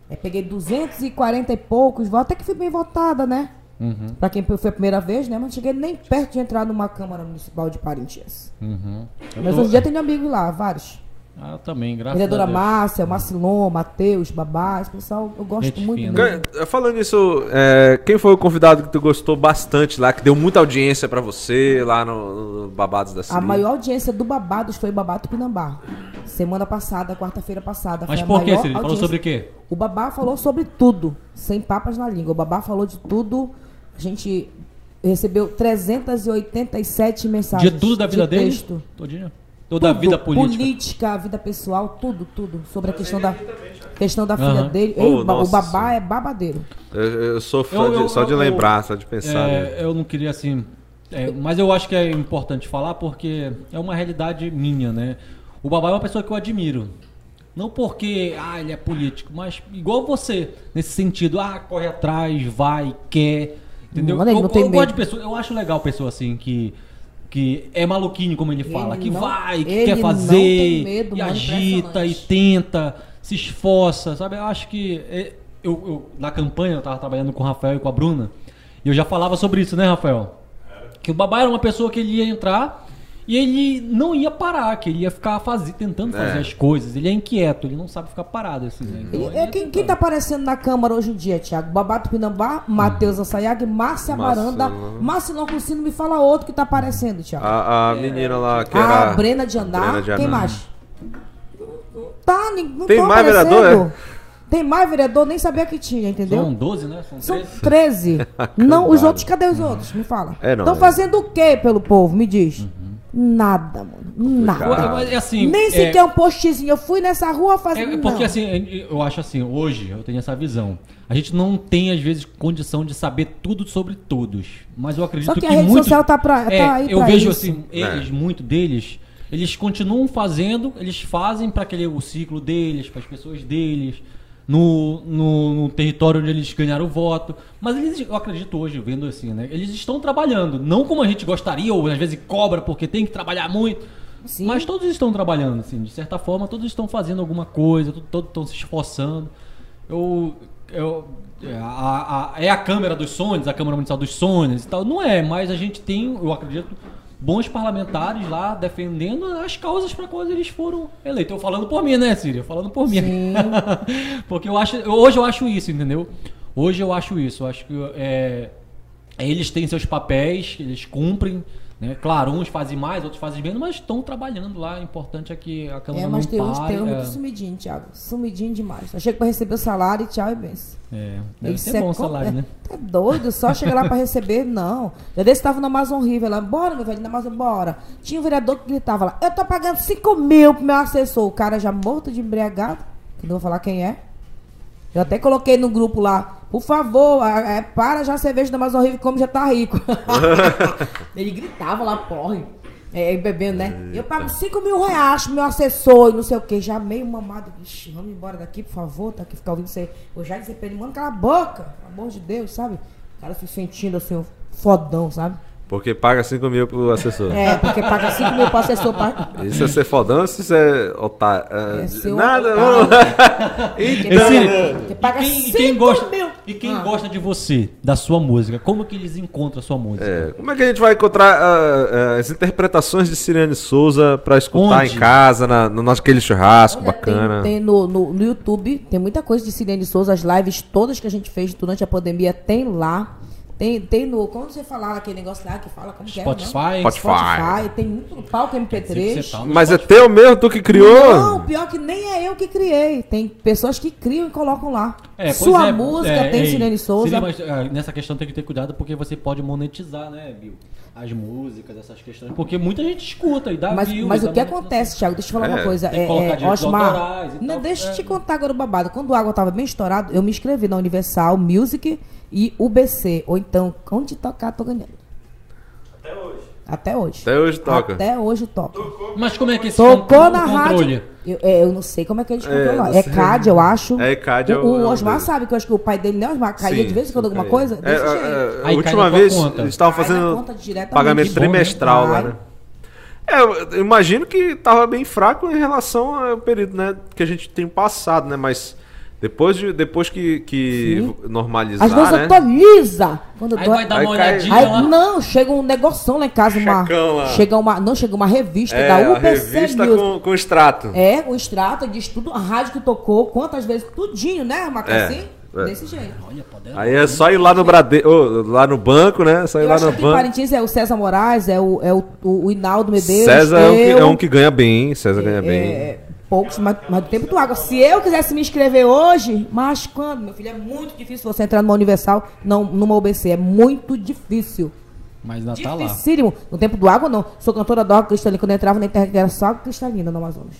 Aí peguei 240 e poucos votos, até que fui bem votada, né? Uhum, Pra quem foi a primeira vez, né? Mas não cheguei nem perto de entrar numa Câmara Municipal de Parintins. uhum. Mas tô- hoje em dia tenho amigos lá, vários. Ah, eu também, graças Vereadora a Deus. Márcia, Marcilon, Matheus, Babá, esse pessoal, eu gosto Gente muito fina. Falando nisso, é, quem foi o convidado que tu gostou bastante lá, que deu muita audiência pra você lá no, no Babados da A Siri? maior audiência do Babados foi o Babá Tupinambá. Semana passada, quarta-feira passada. Mas foi a por que, Siri? Falou sobre o quê? O Babá falou sobre tudo, sem papas na língua. O Babá falou de tudo. A gente recebeu 387 mensagens. De tudo da vida de dele? texto. Todinho? Toda a Tudo, vida política. Política, a vida pessoal, tudo, tudo. Sobre a questão da, questão da filha Aham. dele. Oh, Ei, o babá é babadeiro. Eu, eu sou fã Eu- eu- de, só de eu- lembrar, só de pensar. né? É, eu não queria assim. é, mas eu acho que é importante falar porque é uma realidade minha, né? O Babá é uma pessoa que eu admiro. Não porque ah, ele é político, mas igual você, nesse sentido, ah, corre atrás, vai, quer. Entendeu? Mano, ele eu não tem eu gosto de pessoa, eu acho legal pessoa assim que. Que é maluquinho, como ele fala, Ele que não- vai, que quer fazer, medo, e mano, agita, e tenta, se esforça, sabe? Eu acho que é, eu, eu- na campanha eu tava trabalhando com o Rafael e com a Bruna, e eu já falava sobre isso, né, Rafael? Que o Babá era uma pessoa que ele ia entrar e ele não ia parar, que ele ia ficar fazer, tentando fazer É. as coisas. Ele é inquieto, ele não sabe ficar parado assim, né? Então, E- é quem, quem tá aparecendo na Câmara hoje em dia, Thiago? Babato Pinambá, Matheus Assayag, Márcia Maranda, Marcelão. Marcelão Crucino, me fala outro que tá aparecendo, Thiago. A, a menina lá que era. A Brena de Andar, Brena de quem mais? Tá, não Tem mais aparecendo. vereador, Tem mais vereador, nem sabia que tinha, entendeu? São 12, né? São São 13. 13. Não, os outros, cadê os outros? Me fala. É, não, Estão é. fazendo o quê pelo povo? Me diz. Nada, mano. Nada. Mas, é assim, Nem é- sequer um postzinho. Eu fui nessa rua fazer. É porque assim, eu acho assim, hoje eu tenho essa visão. A gente não tem, às vezes, condição de saber tudo sobre todos. Mas eu acredito Só que que, a rede muitos- social tá pra- tá É, aí Eu pra vejo isso. assim, eles, muito deles, eles continuam fazendo, eles fazem para aquele o ciclo deles, para as pessoas deles, no, no, no território onde eles ganharam o voto. Mas eles, eu acredito hoje, vendo assim, né? Eles estão trabalhando, não como a gente gostaria, ou às vezes cobra porque tem que trabalhar muito. Sim. Mas todos estão trabalhando, assim, de certa forma, todos estão fazendo alguma coisa, to- todos estão se esforçando. Eu. eu é, a, a- é a Câmara dos Sonhos, a Câmara Municipal dos Sonhos e tal. Não é, mas a gente tem, eu acredito, bons parlamentares lá defendendo as causas para quais eles foram eleitos. Eu falando por mim, né, Síria? Falando por mim. Porque eu acho. Hoje eu acho isso, entendeu? Hoje eu acho isso. Eu acho que é, eles têm seus papéis, eles cumprem. Né? Claro, uns fazem mais, outros fazem menos, mas estão trabalhando lá. O importante é que a Câmara É, mas não tem uns, pare. uns é, muito sumidinho, Thiago. Sumidinho demais. Eu chego pra receber o salário e tchau e benção. é, deve ser é bom o com- salário, é, né? Tá doido, só chega lá pra receber, não. Já desse tava no Amazon River lá, bora, meu velho, na Amazon, bora. Tinha um vereador que gritava lá, eu tô pagando 5 mil pro meu assessor. O cara já morto de embriagado, que não vou falar quem é. Eu até coloquei no grupo lá, por favor, é, para já a cerveja da Amazon River, como já tá rico. Ele gritava lá, porre. É, bebendo, né? Eu pago 5 mil reais pro meu assessor e não sei o que. Já meio mamado. Ixi, vamos embora daqui, por favor. Tá aqui ficar ouvindo você. Eu já disse pra ele, mano, cala a boca. Pelo amor de Deus, sabe? O cara se sentindo assim, um fodão, sabe? Porque paga 5 mil pro assessor. É, porque paga 5 mil pro assessor. Pra... Isso é ser fodão ou isso é otário? É ser um Nada, otário. não. Esse- paga, e quem- 5 quem gosta- mil. E quem Ah. gosta de você, da sua música, como que eles encontram a sua música? É, como é que a gente vai encontrar ah, ah, as interpretações de Siriane Souza pra escutar Onde? em casa, na, no nosso aquele churrasco Olha, bacana? Tem, tem no, no, no YouTube, tem muita coisa de Sirene Souza, as lives todas que a gente fez durante a pandemia tem lá. Tem, tem no. Como você falar aquele negócio lá que fala? Como que é? Spotify. Spotify. Spotify. Tem muito no palco Quer dizer que MP3. você tá Mas é Spotify. teu mesmo, tu que criou? Não, pior que nem é eu que criei. Tem pessoas que criam e colocam lá. É, Sua é, música é, tem Sirene Souza. Siri, mas, ah, nessa questão tem que ter cuidado porque você pode monetizar, né, Bill? As músicas, essas questões. Porque muita gente escuta e dá Mas, views, mas dá o que acontece, Thiago? Deixa eu falar É, uma coisa. É, é, Osmar, e não, tal. deixa eu É. te contar agora o babado. Quando o água tava bem estourado, eu me inscrevi na Universal Music e UBC. Ou então, onde tocar, tô ganhando. Até hoje. Até hoje. Até hoje toca. Até hoje toca. Mas como é que esse Tocou na controle? rádio. Eu, é, eu não sei como é que eles É, controlam. não É, sei. CAD, eu acho. É, CAD é o, o- o é Osmar sabe que eu acho que o pai dele, né, Osmar, caía Sim, de vez em quando alguma coisa. É, Desse é, jeito. é, Aí a cai última vez, eles estavam fazendo pagamento trimestral lá, né? É, eu imagino que tava bem fraco em relação ao período, né, que a gente tem passado, né, mas depois, de, depois que, que Sim. normalizar, Às vezes né? lisa. Quando Aí tô... vai dar Aí uma olhadinha Aí, lá. não, chega um negoção lá em casa, uma, Checão lá. chega uma, não chega uma revista É, da UPC revista Music. com, com extrato. É, o extrato diz tudo, a rádio que tocou, quantas vezes, tudinho, né, Marcos? É, Assim, é. desse jeito. Olha, pode Aí é só ir lá no Brade... ô, lá no banco, né? Só ir Eu lá acho no banco. Parintins é o César Moraes, é o, é o, o, o Hinaldo Medeiros, César é um, que, é um que ganha bem, hein? César ganha bem. Poucos, mas, mas do tempo do água. Se eu quisesse me inscrever hoje, mas quando, meu filho, é muito difícil você entrar numa Universal, não, numa UBC, é muito difícil. Mas ainda tá lá. Dificílimo. No tempo do água, não. Sou cantora da água cristalina. Quando eu entrava na internet, era só água cristalina no Amazonas.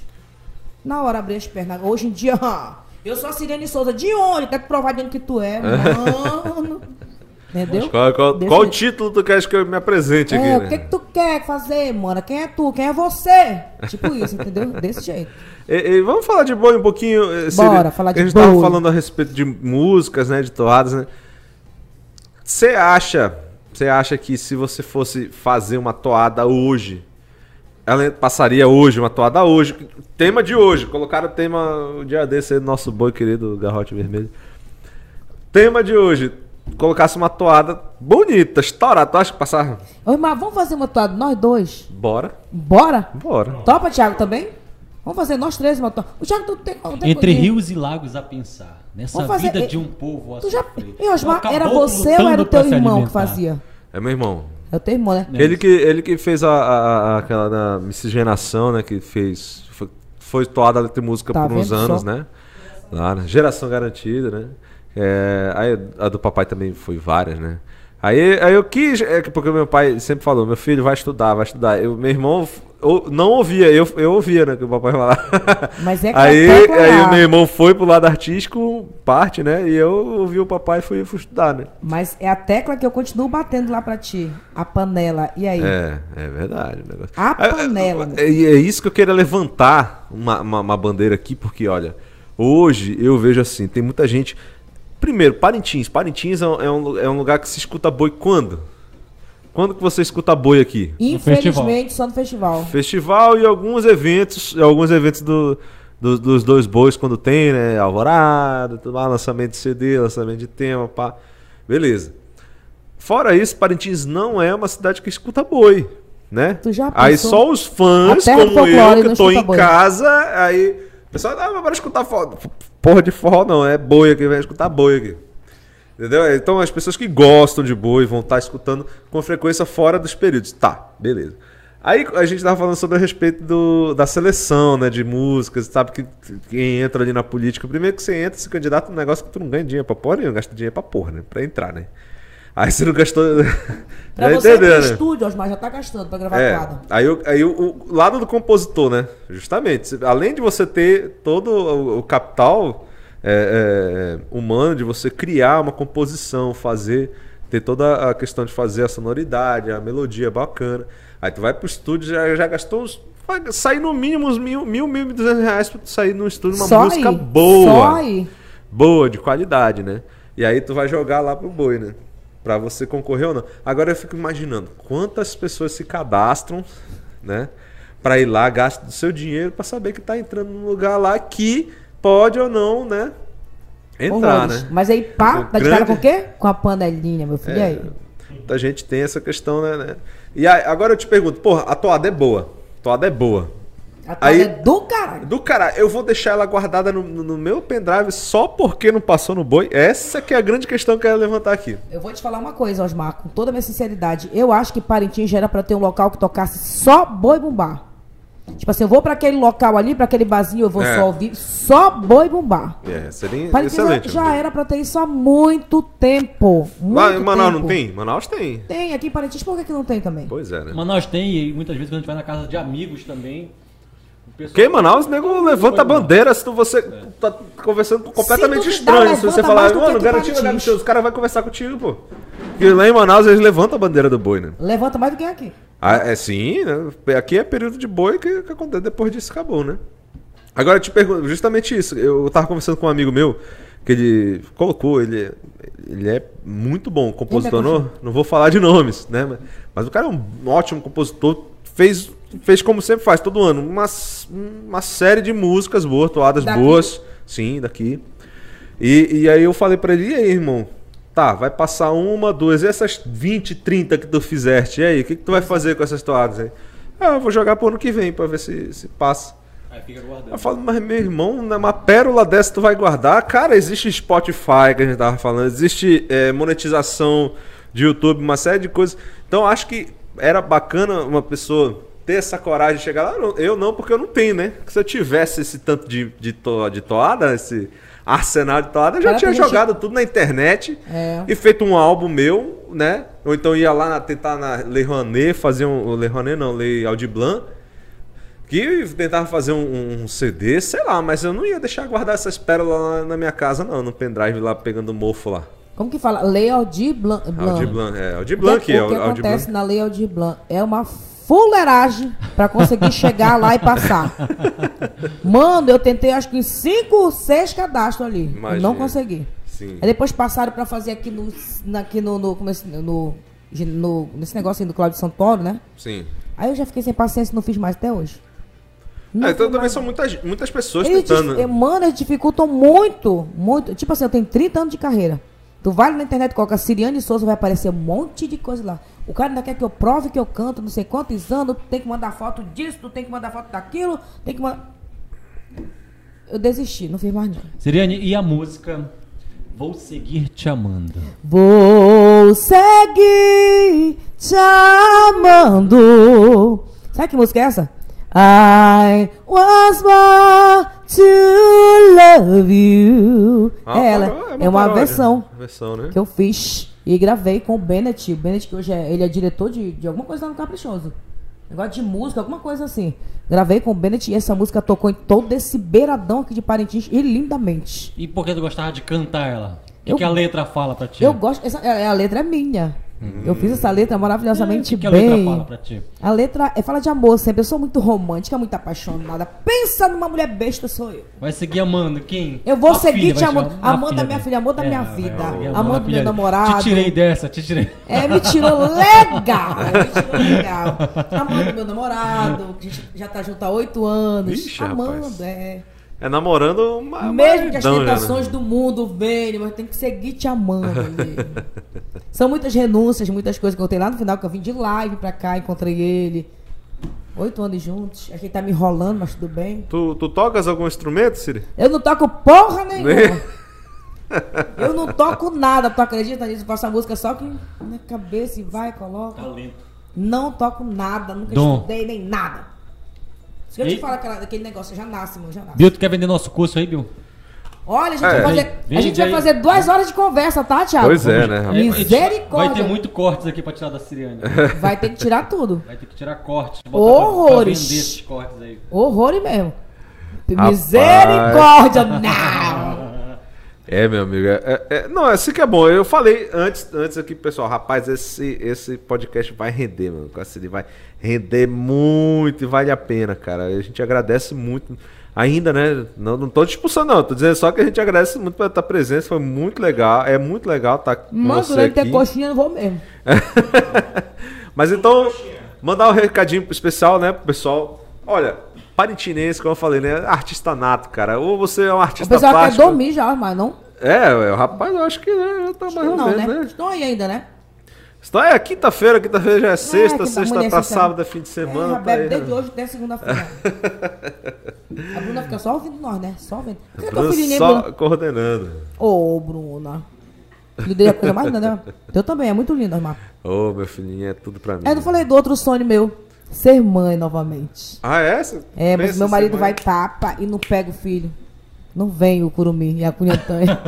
Na hora abri as pernas. Hoje em dia, eu sou a Sirene Souza. De onde? Quer provar de onde que tu é, mano? Entendeu? Qual, qual, qual jeito. título tu queres que eu me apresente aqui, É, né? o que, que tu quer fazer, mano? Quem é tu? Quem é você? Tipo isso, entendeu? Desse jeito. E- e vamos falar de boi um pouquinho. eh, Bora, falar que A de gente tava boi. falando a respeito de músicas, né? De toadas, né? Você acha, você acha que se você fosse fazer uma toada hoje, ela passaria hoje, uma toada hoje, tema de hoje, colocaram o tema o dia desse aí do nosso boi querido Garrote Vermelho. Tema de hoje, colocasse uma toada bonita, estourada, tu acha que passava? Ô, irmão, vamos fazer uma toada, nós dois. Bora, Bora? bora. Topa, Thiago, também? Vamos fazer nós três uma toada. O Thiago, tu tem... tem Entre poder. rios e lagos a pensar. Nessa Vamos fazer- vida de um povo a Tu já... E, Osmar, era você ou era o teu irmão que fazia? É meu irmão. É o teu irmão, né? É Ele que, ele que fez a, a- a- aquela da miscigenação, né? Que fez. Foi, foi toada a letra e música Tá por uns anos, só? né? Lá, né? Geração garantida, né? É, aí a do papai também foi várias, né? Aí, aí eu quis, é, que- porque meu pai sempre falou, meu filho vai estudar, vai estudar. Eu, meu irmão ou- não ouvia, eu, eu ouvia, né? Que o papai falava. Mas é que aí, aí o meu irmão foi pro lado artístico, parte, né? E eu ouvi o papai e fui, fui estudar, né? Mas é a tecla que eu continuo batendo lá pra ti. A panela. E aí? É, é verdade. o negócio. A É, é, panela, É, é isso que eu queria levantar uma, uma, uma bandeira aqui, porque, olha, hoje eu vejo assim, tem muita gente. Primeiro, Parintins. Parintins é um, é um é um lugar que se escuta boi quando? Quando que você escuta boi aqui? Infelizmente, só no festival. Festival e alguns eventos, alguns eventos do, do- dos dois bois quando tem, né? Alvorada, tudo lá, lançamento de CD, lançamento de tema, pá. Beleza. Fora isso, Parintins não é uma cidade que escuta boi, né? Tu já aí pensou? só os fãs, como eu, que tô em boi. casa, aí o pessoal, ah, mas bora escutar forró. Porra de forró não, é boi aqui, vai escutar boi aqui. Entendeu? Então as pessoas que gostam de boi vão estar escutando com frequência fora dos períodos. Tá, beleza. Aí a gente tava falando sobre a respeito do, da seleção, né, de músicas, sabe que quem entra ali na política, primeiro que você entra, se candidata um negócio que tu não ganha dinheiro pra porra, não gasta dinheiro pra porra, né, pra entrar, né. Aí você não gastou... Pra Já você entendeu, né? estúdio, Osmar, já tá gastando pra gravar É, quadro. aí, o, aí o, o lado do compositor, né? Justamente. Além de você ter todo o, o capital é, é, humano, de você criar uma composição, fazer, ter toda a questão de fazer a sonoridade, a melodia bacana. Aí tu vai pro estúdio, já, já gastou uns. Vai sair no mínimo uns mil, mil, mil e duzentos reais pra tu sair no estúdio uma Só música aí, boa Só aí. boa, de qualidade, né? E aí tu vai jogar lá pro boi, né? Pra você concorrer ou não. Agora eu fico imaginando quantas pessoas se cadastram, né? Pra ir lá, gastam do seu dinheiro pra saber que tá entrando num lugar lá que pode ou não, né? Entrar, Horrores. né? Mas aí, pá, O tá de cara grande- com o quê? Com a panelinha, meu filho. E aí? Muita gente tem essa questão, né? né? E aí, agora eu te pergunto, porra, a toada é boa. A toada é boa. A Aí- é do caralho. Do cara, eu vou deixar ela guardada no, no- no meu pendrive só porque não passou no boi? Essa que é a grande questão que eu quero levantar aqui. Eu vou te falar uma coisa, Osmar, com toda a minha sinceridade. Eu acho que Parintins já era pra ter um local que tocasse só boi bumbá. Tipo assim, eu vou pra aquele local ali, pra aquele barzinho, eu vou É. só ouvir só boi bumbá. É, seria Parintins excelente. já era pra ter isso há muito tempo. Muito Lá em Manaus tempo. não tem? Manaus tem. Tem, aqui em Parintins, por que, que não tem também? Pois é, né? Manaus tem, e muitas vezes quando a gente vai na casa de amigos também. O pessoal- Porque em Manaus, o nego levanta a bandeira se tu, você tá conversando com completamente estranho. Se você falar, mano, Parintins." garantido, os caras vão conversar contigo, pô. Porque lá em Manaus eles levantam a bandeira do boi, né? Levanta mais do que aqui. Ah, é sim, né? Aqui é período de boi que, que acontece depois disso acabou, né? Agora eu te pergunto, justamente isso. Eu tava conversando com um amigo meu que ele colocou, ele, ele é muito bom compositor. Quem é Não, não vou falar de nomes, né? Mas, mas o cara é um ótimo compositor. Fez, fez como sempre faz, todo ano, uma, uma série de músicas boas, toadas Daqui? boas. Sim, daqui. E, e aí eu falei pra ele, e aí, irmão? Tá, vai passar uma, duas, e essas 20, 30 que tu fizeste, e aí, o que, que tu vai fazer com essas toadas aí? Ah, eu vou jogar pro ano que vem pra ver se, se passa. Aí fica guardando. Eu falo, mas meu irmão, uma pérola dessa tu vai guardar? Cara, existe Spotify, que a gente tava falando, existe é, monetização de YouTube, uma série de coisas. Então acho que era bacana uma pessoa ter essa coragem de chegar lá. Eu não- porque eu não tenho, né? Se eu tivesse esse tanto de, de, to, de toada, esse arsenal de toada, eu já Cara, tinha tem gente- jogado tudo na internet É. e feito um álbum meu, né? Ou então ia lá na- tentar na Lei Rouanet, fazer um. Lei Rouanet não, Lei Aldir Blanc. Que tentava fazer um, um CD, sei lá, mas eu não ia deixar guardar essas pérolas lá na minha casa, não, no pendrive lá pegando mofo lá. Como que fala? Lei Aldir Blanc. Aldir Blanc, é, Aldir O Blanc, que, é, o que o Aldir acontece Blanc. na Lei Aldir Blanc é uma fuleiragem pra conseguir chegar lá e passar. Mano, eu tentei acho que em 5, 6 cadastros ali. Imagina. Não consegui. Sim. Aí depois passaram pra fazer aqui no, aqui no, no, é no, no- nesse negócio aí do Cláudio Santoro, né? Sim. Aí eu já fiquei sem paciência e não fiz mais até hoje. Não É, então também mais. são muitas, muitas pessoas Eles tentando. dif- Mano, eles dificultam muito, muito. Tipo assim, eu tenho 30 anos de carreira. Tu vai na internet, coloca Siriane Souza, vai aparecer um monte de coisa lá. O cara ainda quer que eu prove que eu canto não sei quantos anos, tu tem que mandar foto disso, tu tem que mandar foto daquilo, tem que mandar... Eu desisti, não fiz mais não. Siriane, e a música Vou Seguir Te Amando? Vou seguir te amando. Sabe que música é essa? I was born to love you. Ah, é ela. É uma paródia. versão Versão, né? que eu fiz e gravei com o Bennett. O Bennett, que hoje é, ele é diretor de, de alguma coisa lá no Caprichoso. Negócio de música, alguma coisa assim. Gravei com o Bennett e essa música tocou em todo esse beiradão aqui de Parintins e lindamente. E por que tu gostava de cantar ela? O que, Eu- que a letra fala pra ti? Eu gosto. Essa, é- a letra é minha. Eu fiz essa letra É, o maravilhosamente que, que a bem. letra fala pra ti? A letra é, fala de amor sempre. Eu sou muito romântica, muito apaixonada. Pensa numa mulher besta, sou eu. Vai seguir amando quem? Eu vou A seguir filha, te amando. Amando a minha filha, amor da É, minha vida. Amando a meu namorado. Te tirei dessa, te tirei. É, me tirou legal. Me tirou legal. Amando meu namorado, que a gente já tá junto há oito anos. Ixi, amando, rapaz. é. É namorando uma. Mesmo que as já, né? tentações do mundo venham, mas tem que seguir te amando. São muitas renúncias, muitas coisas que eu tenho lá no final, que eu vim de live pra cá, encontrei ele. Oito anos juntos. Aqui tá me enrolando, mas tudo bem. Tu, tu tocas algum instrumento, Siri? Eu não toco porra nenhuma. Eu não toco nada, tu acredita nisso? Eu faço a música só que na cabeça e vai, coloca. Talento. Não toco nada, nunca Dom. estudei nem nada. Se eu te falar aquela, daquele negócio, já nasce, mano, já nasce. Bill, tu quer vender nosso curso aí, Bill? Olha, a gente, É. vai, fazer, Vem, a gente vai fazer duas horas de conversa, tá, Thiago? Pois é, né? rapaz? Misericórdia. Vai ter muito cortes aqui pra tirar da Siriane. Vai ter que tirar tudo. Vai ter que tirar cortes. botar pra- Pra, Horrores. vender esses cortes aí. Horror mesmo. Rapaz. Misericórdia, não! É, meu amigo. É, é- é- não, assim que é bom. Eu falei antes, antes aqui, pessoal, rapaz, esse, esse podcast vai render, mano. com a Siri vai render muito e vale a pena, cara. A gente agradece muito. Ainda, né? Não, não tô te expulsando, não. Tô dizendo só que a gente agradece muito pela tua presença. Foi muito legal. É muito legal estar com Mano, você ele aqui. coxinha, eu vou mesmo. Mas então, mandar um recadinho especial, né, pro pessoal. Olha, parintinense, como eu falei, né? Artista nato, cara. Ou você é um O artista pessoal quer plástico. dormir já, mas não. É, o rapaz, eu acho que né, já tá mais ou Não, menos, né? né? Estão aí ainda, né? Está é quinta-feira, quinta-feira já é sexta, que sexta mulher pra sincera. sábado é fim de É, semana. já tá bebe aí, desde né? hoje até segunda-feira. a Bruna fica só ouvindo nós, né? Só ouvindo. Cadê teu Bruno filhinho, hein, só Bruna? coordenando. Ô, Bruna. Filho dele é a coisa mais linda, né? Teu também, é muito lindo, irmão. Ô, meu filhinho, é tudo pra mim. É, Eu não falei do outro sonho meu. Ser mãe novamente. Ah, é? Você É, mas meu marido vai tapa e não pega o filho. Não vem o curumi e a cunhantanha.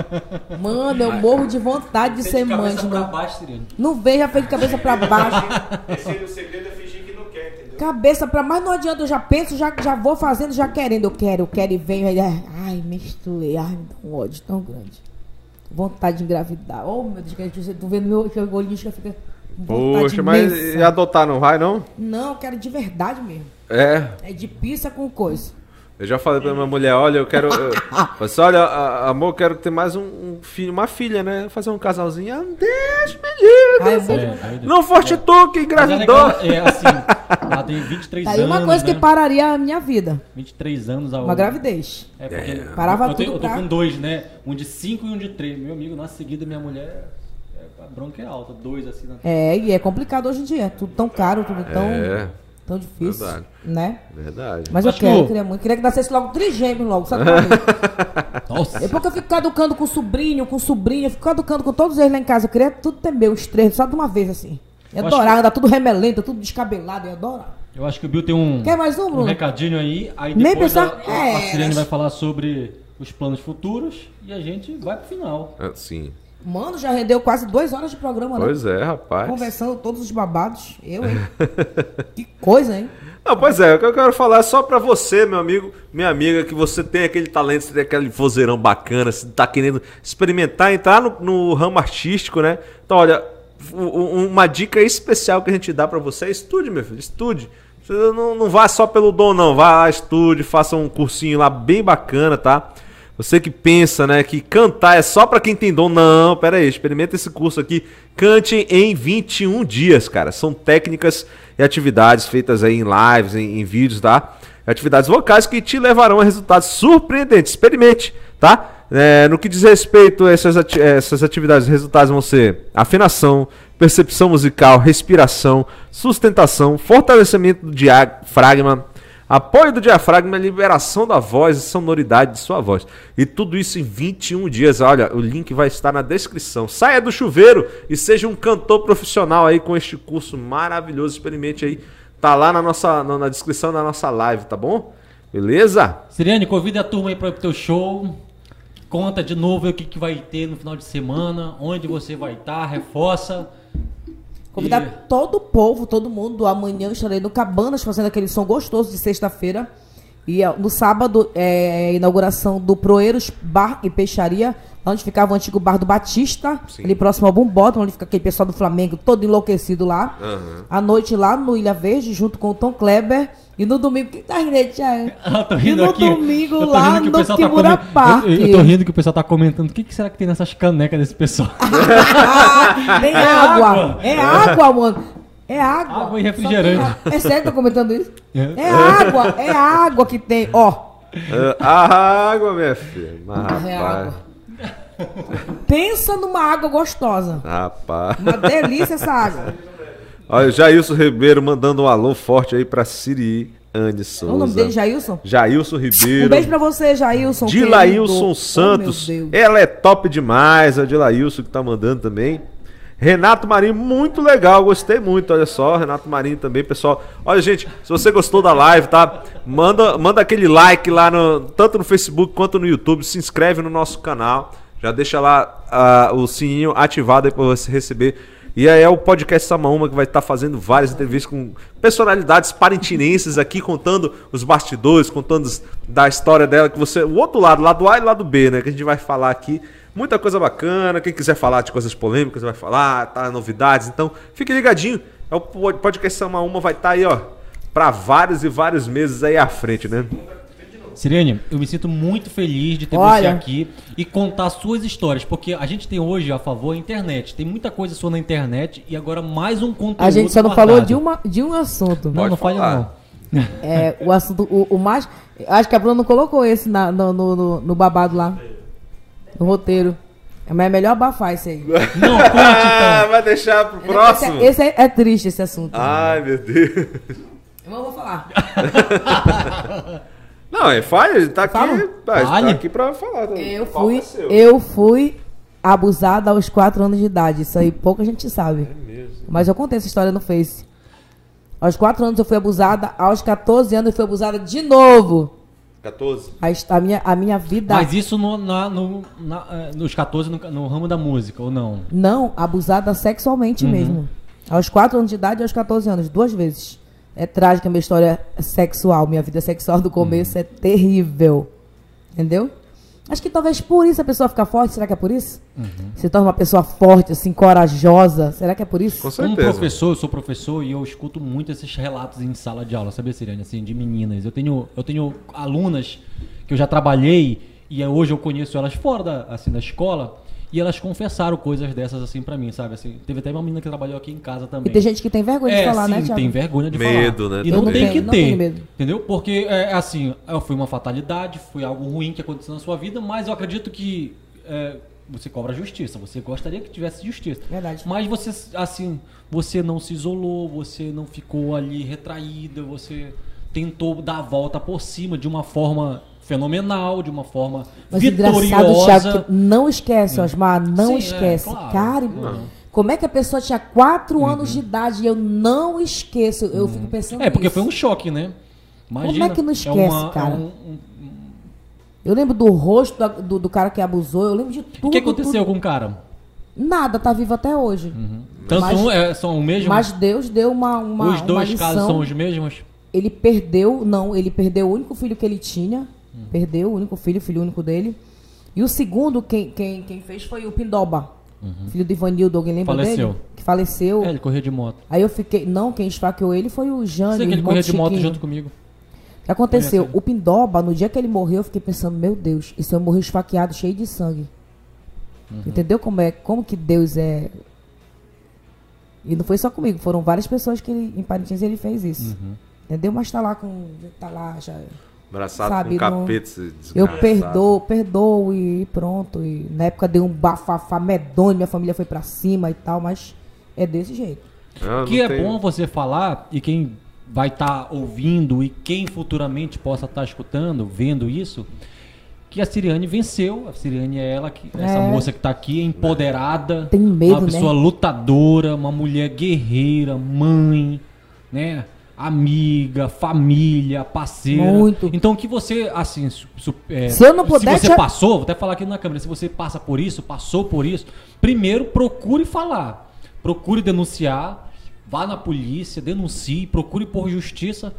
Mano, eu morro de vontade de ser mãe de novo. baixo. Não vem, já fez de cabeça pra baixo. Esse o segredo é fingir que não quer, entendeu? Cabeça pra mais não adianta, eu já penso, já, já vou fazendo, já querendo. Eu quero, eu quero e venho. Aí, ai, misturei. Ai, me dá um ódio tão grande. Vontade de engravidar. Oh, meu Deus, que eu tô vendo meu que o olhinho já fica. Poxa, mas imensa. e adotar não vai, não? Não, eu quero de verdade mesmo. É. É de pizza com coisa. Eu já falei pra minha mulher, olha, eu quero. Eu, falei assim, olha, a- amor, eu quero ter mais um, um filho, uma filha, né? Fazer um casalzinho. Ah, Deus me livre. É. Não forte tu que é engravidou. ela- É assim, ela tem 23 Tá anos. aí uma coisa né? que pararia a minha vida. 23 anos a Uma gravidez. É porque Parava eu, tenho- tudo eu tô pra- com dois, né? Um de 5 e um de 3. Meu amigo, na seguida, minha mulher. É, A bronca é alta, dois assim na É, e é complicado hoje em dia. Tudo tão caro, tudo tão, É, tão difícil. verdade. Né? verdade. Mas eu quero, que o- eu queria muito. Queria que nascesse logo trigêmeos logo, sabe? é? Nossa! Depois que eu fico caducando com sobrinho, com sobrinha, eu fico caducando com todos eles lá em casa. Eu queria tudo ter meu, os três, só de uma vez assim. Eu Eu acho adorar, andar tudo remelento, tudo descabelado, eu adoro. Eu acho que o Bill tem um, Quer mais um, um recadinho aí. Aí Nem depois pensar- a, a, a É. Sirene vai falar sobre os planos futuros e a gente vai pro final. Ah, Sim. Mano, já rendeu quase duas horas de programa, né? Pois é, rapaz. Conversando todos os babados. Eu, hein? que coisa, hein? Não, pois é, o que eu quero falar é só pra você, meu amigo, minha amiga, que você tem aquele talento, você tem aquele vozeirão bacana, você tá querendo experimentar, entrar no, no ramo artístico, né? Então, olha, uma dica especial que a gente dá pra você é estude, meu filho, estude. Não, não vá só pelo dom, não. Vá lá, estude, faça um cursinho lá bem bacana, tá? Você que pensa, né, que cantar é só pra quem tem dom. Não, pera aí, experimenta esse curso aqui. Cante em 21 dias, cara. São técnicas e atividades feitas aí em lives, em, em vídeos, tá? Atividades vocais que te levarão a resultados surpreendentes. Experimente, tá? É, no que diz respeito a essas, ati- essas atividades, os resultados vão ser afinação, percepção musical, respiração, sustentação, fortalecimento do diafragma, Apoio do diafragma, liberação da voz e sonoridade de sua voz. E tudo isso em 21 dias. Olha, o link vai estar na descrição. Saia do chuveiro e seja um cantor profissional aí com este curso maravilhoso. Experimente aí. Tá lá na nossa na, descrição da nossa live, tá bom? Beleza? Siriane, convida a turma aí para o teu show. Conta de novo o que, que vai ter no final de semana, onde você vai estar, reforça. Convidar todo o povo, todo mundo. Amanhã eu estarei no Cabanas fazendo aquele som gostoso de sexta-feira. E no sábado é inauguração do Proeiros Bar e Peixaria, onde ficava o antigo bar do Batista, Sim. ali próximo ao Bumbota, onde fica aquele pessoal do Flamengo todo enlouquecido lá. Aham. À noite lá no Ilha Verde, junto com o Tom Kleber. E no domingo. Que tá rindo, Thiago? Ah, tô E rindo no aqui. domingo Eu tô lá no tá Kimura comen- Park. Eu, eu tô rindo que o pessoal tá comentando. O que, que será que tem nessas canecas desse pessoal? Ah, tem água. água. É água, mano. É água. Água e refrigerante. É sério que eu tô comentando isso? É. É água, é água que tem. Ó, Ah, A água, minha filha. Mas, É rapaz. água. pensa numa água gostosa. Rapaz. Uma delícia essa água. Olha, o Jailson Ribeiro mandando um alô forte aí pra Siri Anne Souza. Qual o nome dele, Jailson? Jailson Ribeiro. Um beijo pra você, Jailson. Dilailson querido. Santos. Oh, meu Deus. Ela é top demais, a Dilailson que tá mandando também. Renato Marinho, muito legal, gostei muito, olha só, Renato Marinho também, pessoal. Olha, gente, se você gostou da live, tá? Manda, manda aquele like lá, no, tanto no Facebook quanto no YouTube, se inscreve no nosso canal, já deixa lá ah, o sininho ativado aí pra você receber. E aí é o podcast Samaúma que vai estar fazendo várias entrevistas com personalidades parentinenses aqui, contando os bastidores, contando da história dela, que você. O outro lado, lado A e lado B, né? Que a gente vai falar aqui. Muita coisa bacana. Quem quiser falar de coisas polêmicas vai falar, tá? Novidades. Então, fique ligadinho. É o pod- podcast Samaúma vai estar aí, ó, pra vários e vários meses aí à frente, né? Sirene, eu me sinto muito feliz de ter você Olha. aqui e contar suas histórias, porque a gente tem hoje a favor a internet. Tem muita coisa sua na internet e agora mais um conteúdo. A gente só não guardado. falou de, uma, de um assunto. Não, Pode não falha não. É, o assunto, o, o mais. Acho que a Bruna não colocou esse na- no, no, no- no babado lá. No roteiro. Mas é melhor abafar isso aí. Não, conte Ah, então. vai deixar pro próximo? Esse, é, esse é- é triste, esse assunto. Ai, meu Deus. Eu vou falar. Não, é falha, tá aqui, tá, tá aqui pra falar. também. Eu fui, é eu fui abusada aos 4 anos de idade. Isso aí pouca gente sabe. Mas eu contei essa história no Face. Aos 4 anos eu fui abusada, aos 14 anos eu fui abusada de novo. 14. A, a minha, a minha vida. Mas isso no, na- no- na- eh, nos 14 no, no ramo da música, ou não? Não, abusada sexualmente Uhum. mesmo. Aos 4 anos de idade e aos 14 anos, duas vezes. É trágica a minha história sexual. Minha vida sexual do começo Uhum. é terrível. Entendeu? Acho que talvez por isso a pessoa fica forte. Será que é por isso? Uhum. Se torna uma pessoa forte, assim, corajosa. Será que é por isso? Com Como certeza. professor, eu sou professor e eu escuto muito esses relatos em sala de aula, sabe, Siriane? Assim, de meninas. Eu tenho, eu tenho alunas que eu já trabalhei e hoje eu conheço elas fora da, assim, da escola e elas confessaram coisas dessas assim pra mim, sabe? Assim, teve até uma menina que trabalhou aqui em casa também. E tem gente que tem vergonha de é, falar, sim, né, Thiago? tem vergonha de Medo, falar. né, E não também. tem que não ter. medo. Entendeu? Porque, é, assim, foi uma fatalidade, foi algo ruim que aconteceu na sua vida, mas eu acredito que é, você cobra justiça. Você gostaria que tivesse justiça. Verdade. Mas você, assim, você não se isolou, você não ficou ali retraída, você tentou dar a volta por cima de uma forma fenomenal, de uma forma Mas engraçado, Thiago, vitoriosa. que não esquece, Osmar, não Sim, é, esquece. claro. Cara, Não. como é que a pessoa tinha 4 anos de idade e eu não esqueço? Eu fico pensando É, porque foi um choque, né? Como é que não esquece, uma- cara? um- um- Eu lembro do rosto do, do cara que abusou, eu lembro de tudo. o que aconteceu tudo. com o cara? Nada, tá vivo até hoje. Tanto Mas- um, é, são o mesmo? Mas Deus deu uma, uma, os dois uma casos são os mesmos? Ele perdeu, não, ele perdeu o único filho que ele tinha. Perdeu o único filho, filho único dele. E o segundo, quem, quem, quem fez foi o Pindoba. Filho de Ivanildo, alguém lembra Faleceu. dele? Que faleceu. É, ele corria de moto. Aí eu fiquei. Não, quem esfaqueou ele foi o Jânio. Sei que ele corria de moto junto comigo. O que aconteceu? O Pindoba, no dia que ele morreu, eu fiquei pensando, meu Deus, e se eu morrer esfaqueado, cheio de sangue? Uhum. Entendeu como é, como que Deus é. E não foi só comigo, foram várias pessoas que ele, em Parintins ele fez isso. Uhum. Entendeu? Mas tá lá com. Tá lá já. Abraçado Sabe, com não- capeta, Eu perdoo, perdoo e pronto. E na época deu um bafafá medonho, minha família foi pra cima e tal, mas é desse jeito. Ah, que não é tem- bom você falar e quem vai estar ouvindo e quem futuramente possa estar escutando, vendo isso, que a Siriane venceu. A Siriane é ela, que, essa É. moça que está aqui, empoderada, Tem medo, uma pessoa né? lutadora, uma mulher guerreira, mãe, né? Amiga, família, parceira. Muito. Então que você, assim, é, Se eu não puder, se você passou, vou até falar aqui na câmera, se você passa por isso, passou por isso, primeiro procure falar. Procure denunciar, vá na polícia, denuncie, procure por justiça,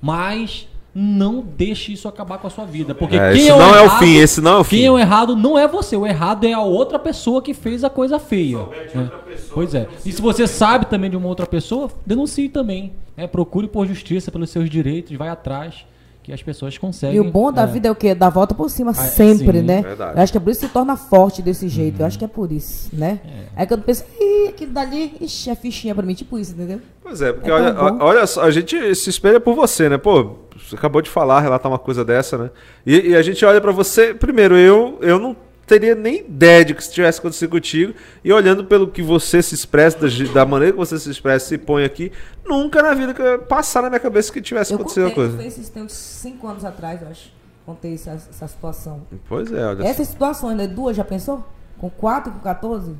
mas não deixe isso acabar com a sua vida. Porque É, quem esse é o não é o errado- fim, esse não é o fim. Quem é o errado não é você, o errado é a outra pessoa que fez a coisa feia. né? Pois é. E se você sabe também de uma outra pessoa, denuncie também. né? Procure por justiça pelos seus direitos, vai atrás, que as pessoas conseguem. E o bom da é. vida é o quê? Dar a volta por cima Ah, sempre, sim, né? verdade. Eu acho que é por isso que se torna forte desse jeito. Eu acho que é por isso, né? Aí quando pensa, ih, aquilo dali, ixi, é fichinha pra mim, tipo isso, entendeu? Pois é, porque É olha, olha só, a gente se espelha por você, né? Pô, você acabou de falar, relatar uma coisa dessa, né? E, e a gente olha pra você, primeiro, eu, eu não teria nem ideia de que isso tivesse acontecido contigo, e olhando pelo que você se expressa, da, da maneira que você se expressa, se põe aqui, nunca na vida que eu- passar na minha cabeça que tivesse Eu acontecido contei, uma coisa. foi esses tempos, cinco anos atrás, eu acho. Contei essa, essa situação. Pois é, olha Essas situações, né? Duas, já pensou? Com 4 e com 14?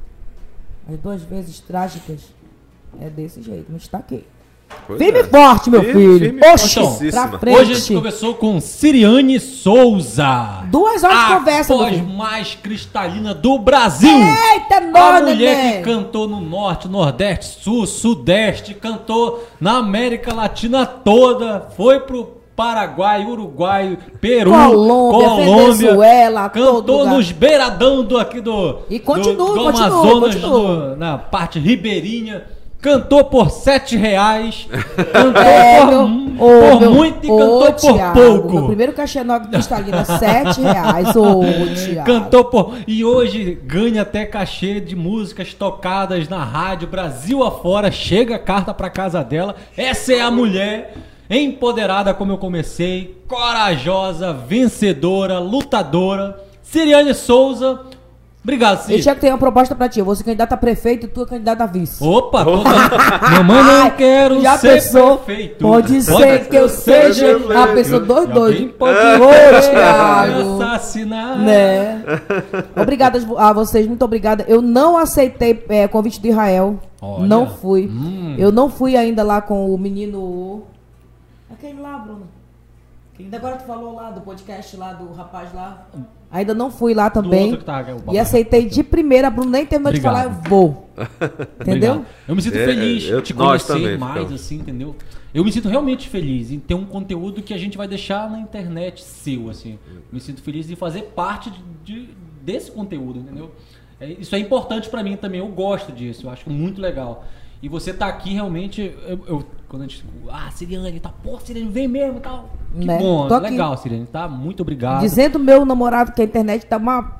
As duas vezes trágicas. É desse jeito, me destaquei. Pois Firme é. forte, meu Firme, filho. firme Oxi, pra frente. Hoje a gente conversou com Siriane Souza. Duas horas de a conversa, meu voz mais cristalina do Brasil. Eita, A nós, mulher neném. que cantou no norte, nordeste, sul, sudeste, cantou na América Latina toda, foi pro Paraguai, Uruguai, Peru, Colômbia, Colômbia, Venezuela, cantou nos beiradão do aqui do, E continua, do, do continua, Amazonas, continua. no- na parte ribeirinha. Cantou por sete reais, cantou É, por, meu- mu- ô, por meu- muito e ô, cantou por Thiago, pouco. Meu primeiro cachê nove cristalina, sete reais. Ô, Thiago. Cantou por. E hoje ganha até cachê de músicas tocadas na rádio Brasil afora. Chega a carta pra casa dela. Essa é a mulher empoderada, como eu comecei, corajosa, vencedora, lutadora. Siriane Souza, Obrigado, E Cid. Tiago tem uma proposta pra ti. Eu vou ser candidato a prefeito e tu é candidato a vice. Opa, dando- mamãe não quero já ser pensou? perfeito. Pode ser que eu seja a pessoa dois dois. pode me Thiago. assassinar. Né? Obrigada a vocês, muito obrigada. Eu não aceitei é, convite do Israel. Olha. Não fui. Hum. Eu não fui ainda lá com o menino. Aquele lá, Bruno. Que ainda agora tu falou lá do podcast lá do rapaz lá. Ainda não fui lá também. tá, é E aceitei de primeira, Bruno nem terminou de Obrigado. falar, eu vou. Entendeu? Obrigado. Eu me sinto É, feliz eu- de te nós conhecer também mais, ficamos. assim, entendeu? Eu me sinto realmente feliz em ter um conteúdo que a gente vai deixar na internet seu, assim. Me sinto feliz de fazer parte de, de- desse conteúdo, entendeu? É, isso é importante pra mim também, eu gosto disso, eu acho muito legal. E você tá aqui realmente, eu, eu- quando a gente, ah, Siriane, tá, pô, Siriane, vem mesmo e tal. Que Né? bom, Tô aqui. legal, Siriane, tá? Muito obrigado. Dizendo meu namorado que a internet tá uma,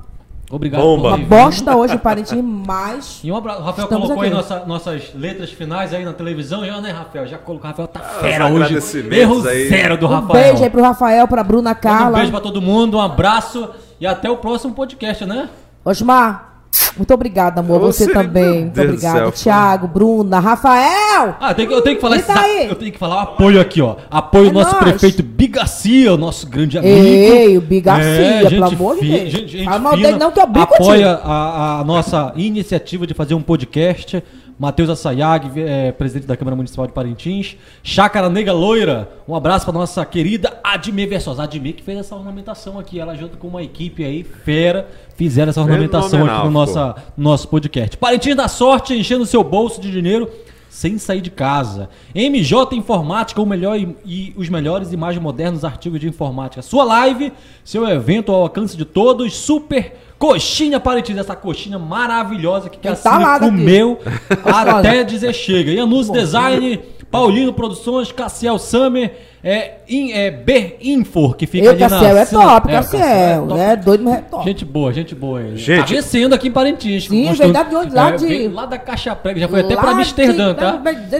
Obrigado Bomba. por uma bosta hoje, Parentinho, mas. E um abraço. O Rafael colocou aí aqui. nossa- nossas letras finais aí na televisão, já, né, Rafael? Já colocou. O Rafael tá os fera hoje. agradecimentos Erro aí. zero do Um Rafael. beijo aí pro Rafael, pra Bruna Carla. Um beijo pra todo mundo, um abraço e até o próximo podcast, né? Osmar, muito obrigada, amor. Ô, Você Siri, também. Muito obrigada. céu. Thiago, Bruna, Rafael! Ah, eu tenho, que- eu tenho que falar essa- aí. Eu tenho que falar o apoio aqui, ó. Apoio É do nosso nóis. prefeito Bigacia, o nosso grande amigo. Ei, o Bigacia, É, pelo gente amor de Deus. gente- gente Fala mal dele não, que eu bico Apoia a, a nossa iniciativa de fazer um podcast. Matheus Assayag, eh, presidente da Câmara Municipal de Parintins. Chácara Nega Loira, um abraço para nossa querida Admir Versosa. Admir que fez essa ornamentação aqui, ela junto com uma equipe aí, fera, fizeram essa ornamentação aqui no nossa, nosso podcast. Parintins da sorte, enchendo seu bolso de dinheiro sem sair de casa. MJ Informática, o melhor e, e os melhores e mais modernos artigos de informática. Sua live, seu evento ao alcance de todos. Super coxinha Parintins, essa coxinha maravilhosa que, que a Tá Cine daqui. comeu até dizer chega. Ianus Design, Paulino Produções, Cassiel Summer, é, in, é B Infor, que fica Eu, ali na... Cassiel é Sina- top, o Cassiel. top. É doido, mas é top. Gente boa, gente boa. ele. Gente- Tá descendo aqui em Parintins. Sim, gostou- verdade, de onde? Lá é, de- Lá da Caixa Prega, já foi até pra Lá Amsterdã, de- tá?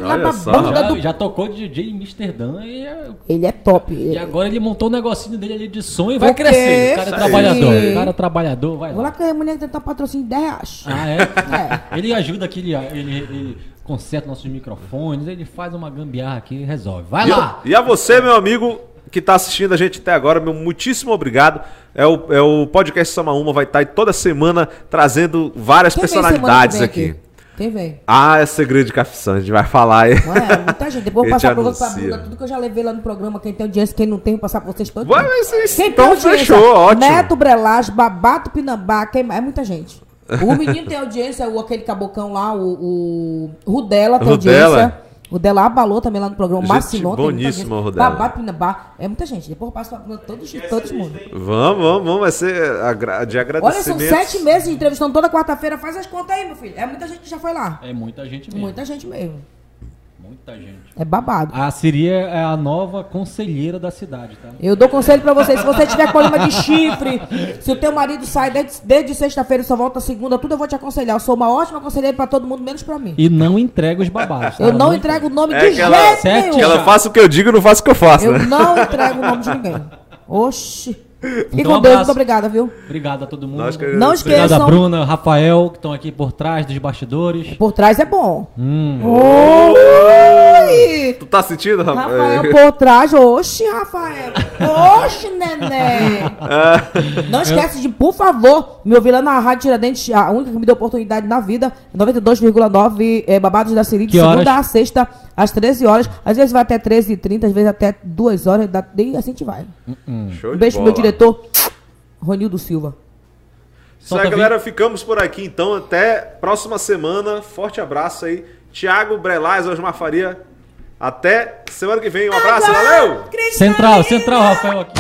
Lá, lá pra só. banda Já, do... já tocou de DJ em Amsterdã e, é- Ele é top. e agora ele montou um negocinho dele ali de som e vai O quê? crescer. O cara é trabalhador. O cara é trabalhador, vai Vou lá lá. que a mulher tentar patrocínio de 10 reais. Ah, é? Ele ajuda aqui, ele, ele, ele conserta nossos microfones, ele faz uma gambiarra aqui e resolve. Vai E, lá! e a você, meu amigo, que tá assistindo a gente até agora, meu muitíssimo obrigado. É o, é o podcast Sama Uma, vai estar aí toda semana trazendo várias Quem personalidades aqui. vem Quem vem? Ah, é segredo de café, a gente vai falar aí. Não é, muita gente. Depois eu vou passar pra você. Bruna, tudo que eu já levei lá no programa. Quem tem audiência, quem não tem, vou passar pra vocês todos. Ué, mas isso- Quem então fechou, ótimo. Neto Brelage, Babato Pinambá, quem mais? É muita gente. O menino tem audiência, o, aquele cabocão lá, o, o Rudela tem Rudela. audiência. O Rudela abalou também lá no programa. Gente Marcinon tem muita. Babato Pinambá. É muita gente. Depois eu passo pra todos, todos mundo. Vamos, vamos, vamos, vai ser de Olha, agradecimento. são sete meses de entrevistando toda quarta-feira. Faz as contas aí, meu filho. É muita gente que já foi lá. É muita gente mesmo. Muita gente mesmo. Muita gente. É babado. A Siri é a nova conselheira da cidade, tá? Eu dou conselho pra você, se você tiver problema de chifre, se o teu marido sai desde, desde sexta-feira e só volta segunda, tudo eu vou te aconselhar. Eu sou uma ótima conselheira pra todo mundo, menos pra mim. E não entrega os babados. tá? Eu não entrego o nome É de jeito nenhum. Que ela faça o que eu digo e não faça o que eu faço, Eu né? não entrego o nome de ninguém. Oxi. Então, um com Deus, muito obrigada, viu? Obrigado a todo mundo. Nós que- Não Obrigado a esqueçam, Bruna, Rafael, que estão aqui por trás dos bastidores. por trás é bom. Hum. Oi! Tu tá sentindo, rapaz? Rafael por trás, oxi, Rafael. Oxi, neném. Não esquece de, por favor, me ouvir lá na Rádio Tiradentes, a única que me deu oportunidade na vida, 92,9 é, Babados da Siri, de Que horas? segunda a sexta, às 13 horas. Às vezes vai até 13h30, às vezes até 2 horas, dá- e assim a gente vai. Show Um de beijo pro meu diretor, Ronildo Silva. Isso aí, galera. Ficamos por aqui, então. Até próxima semana. Forte abraço aí. Thiago Brelaz, Osmar Faria. Até semana que vem. Um abraço, valeu! Central, central, Rafael aqui.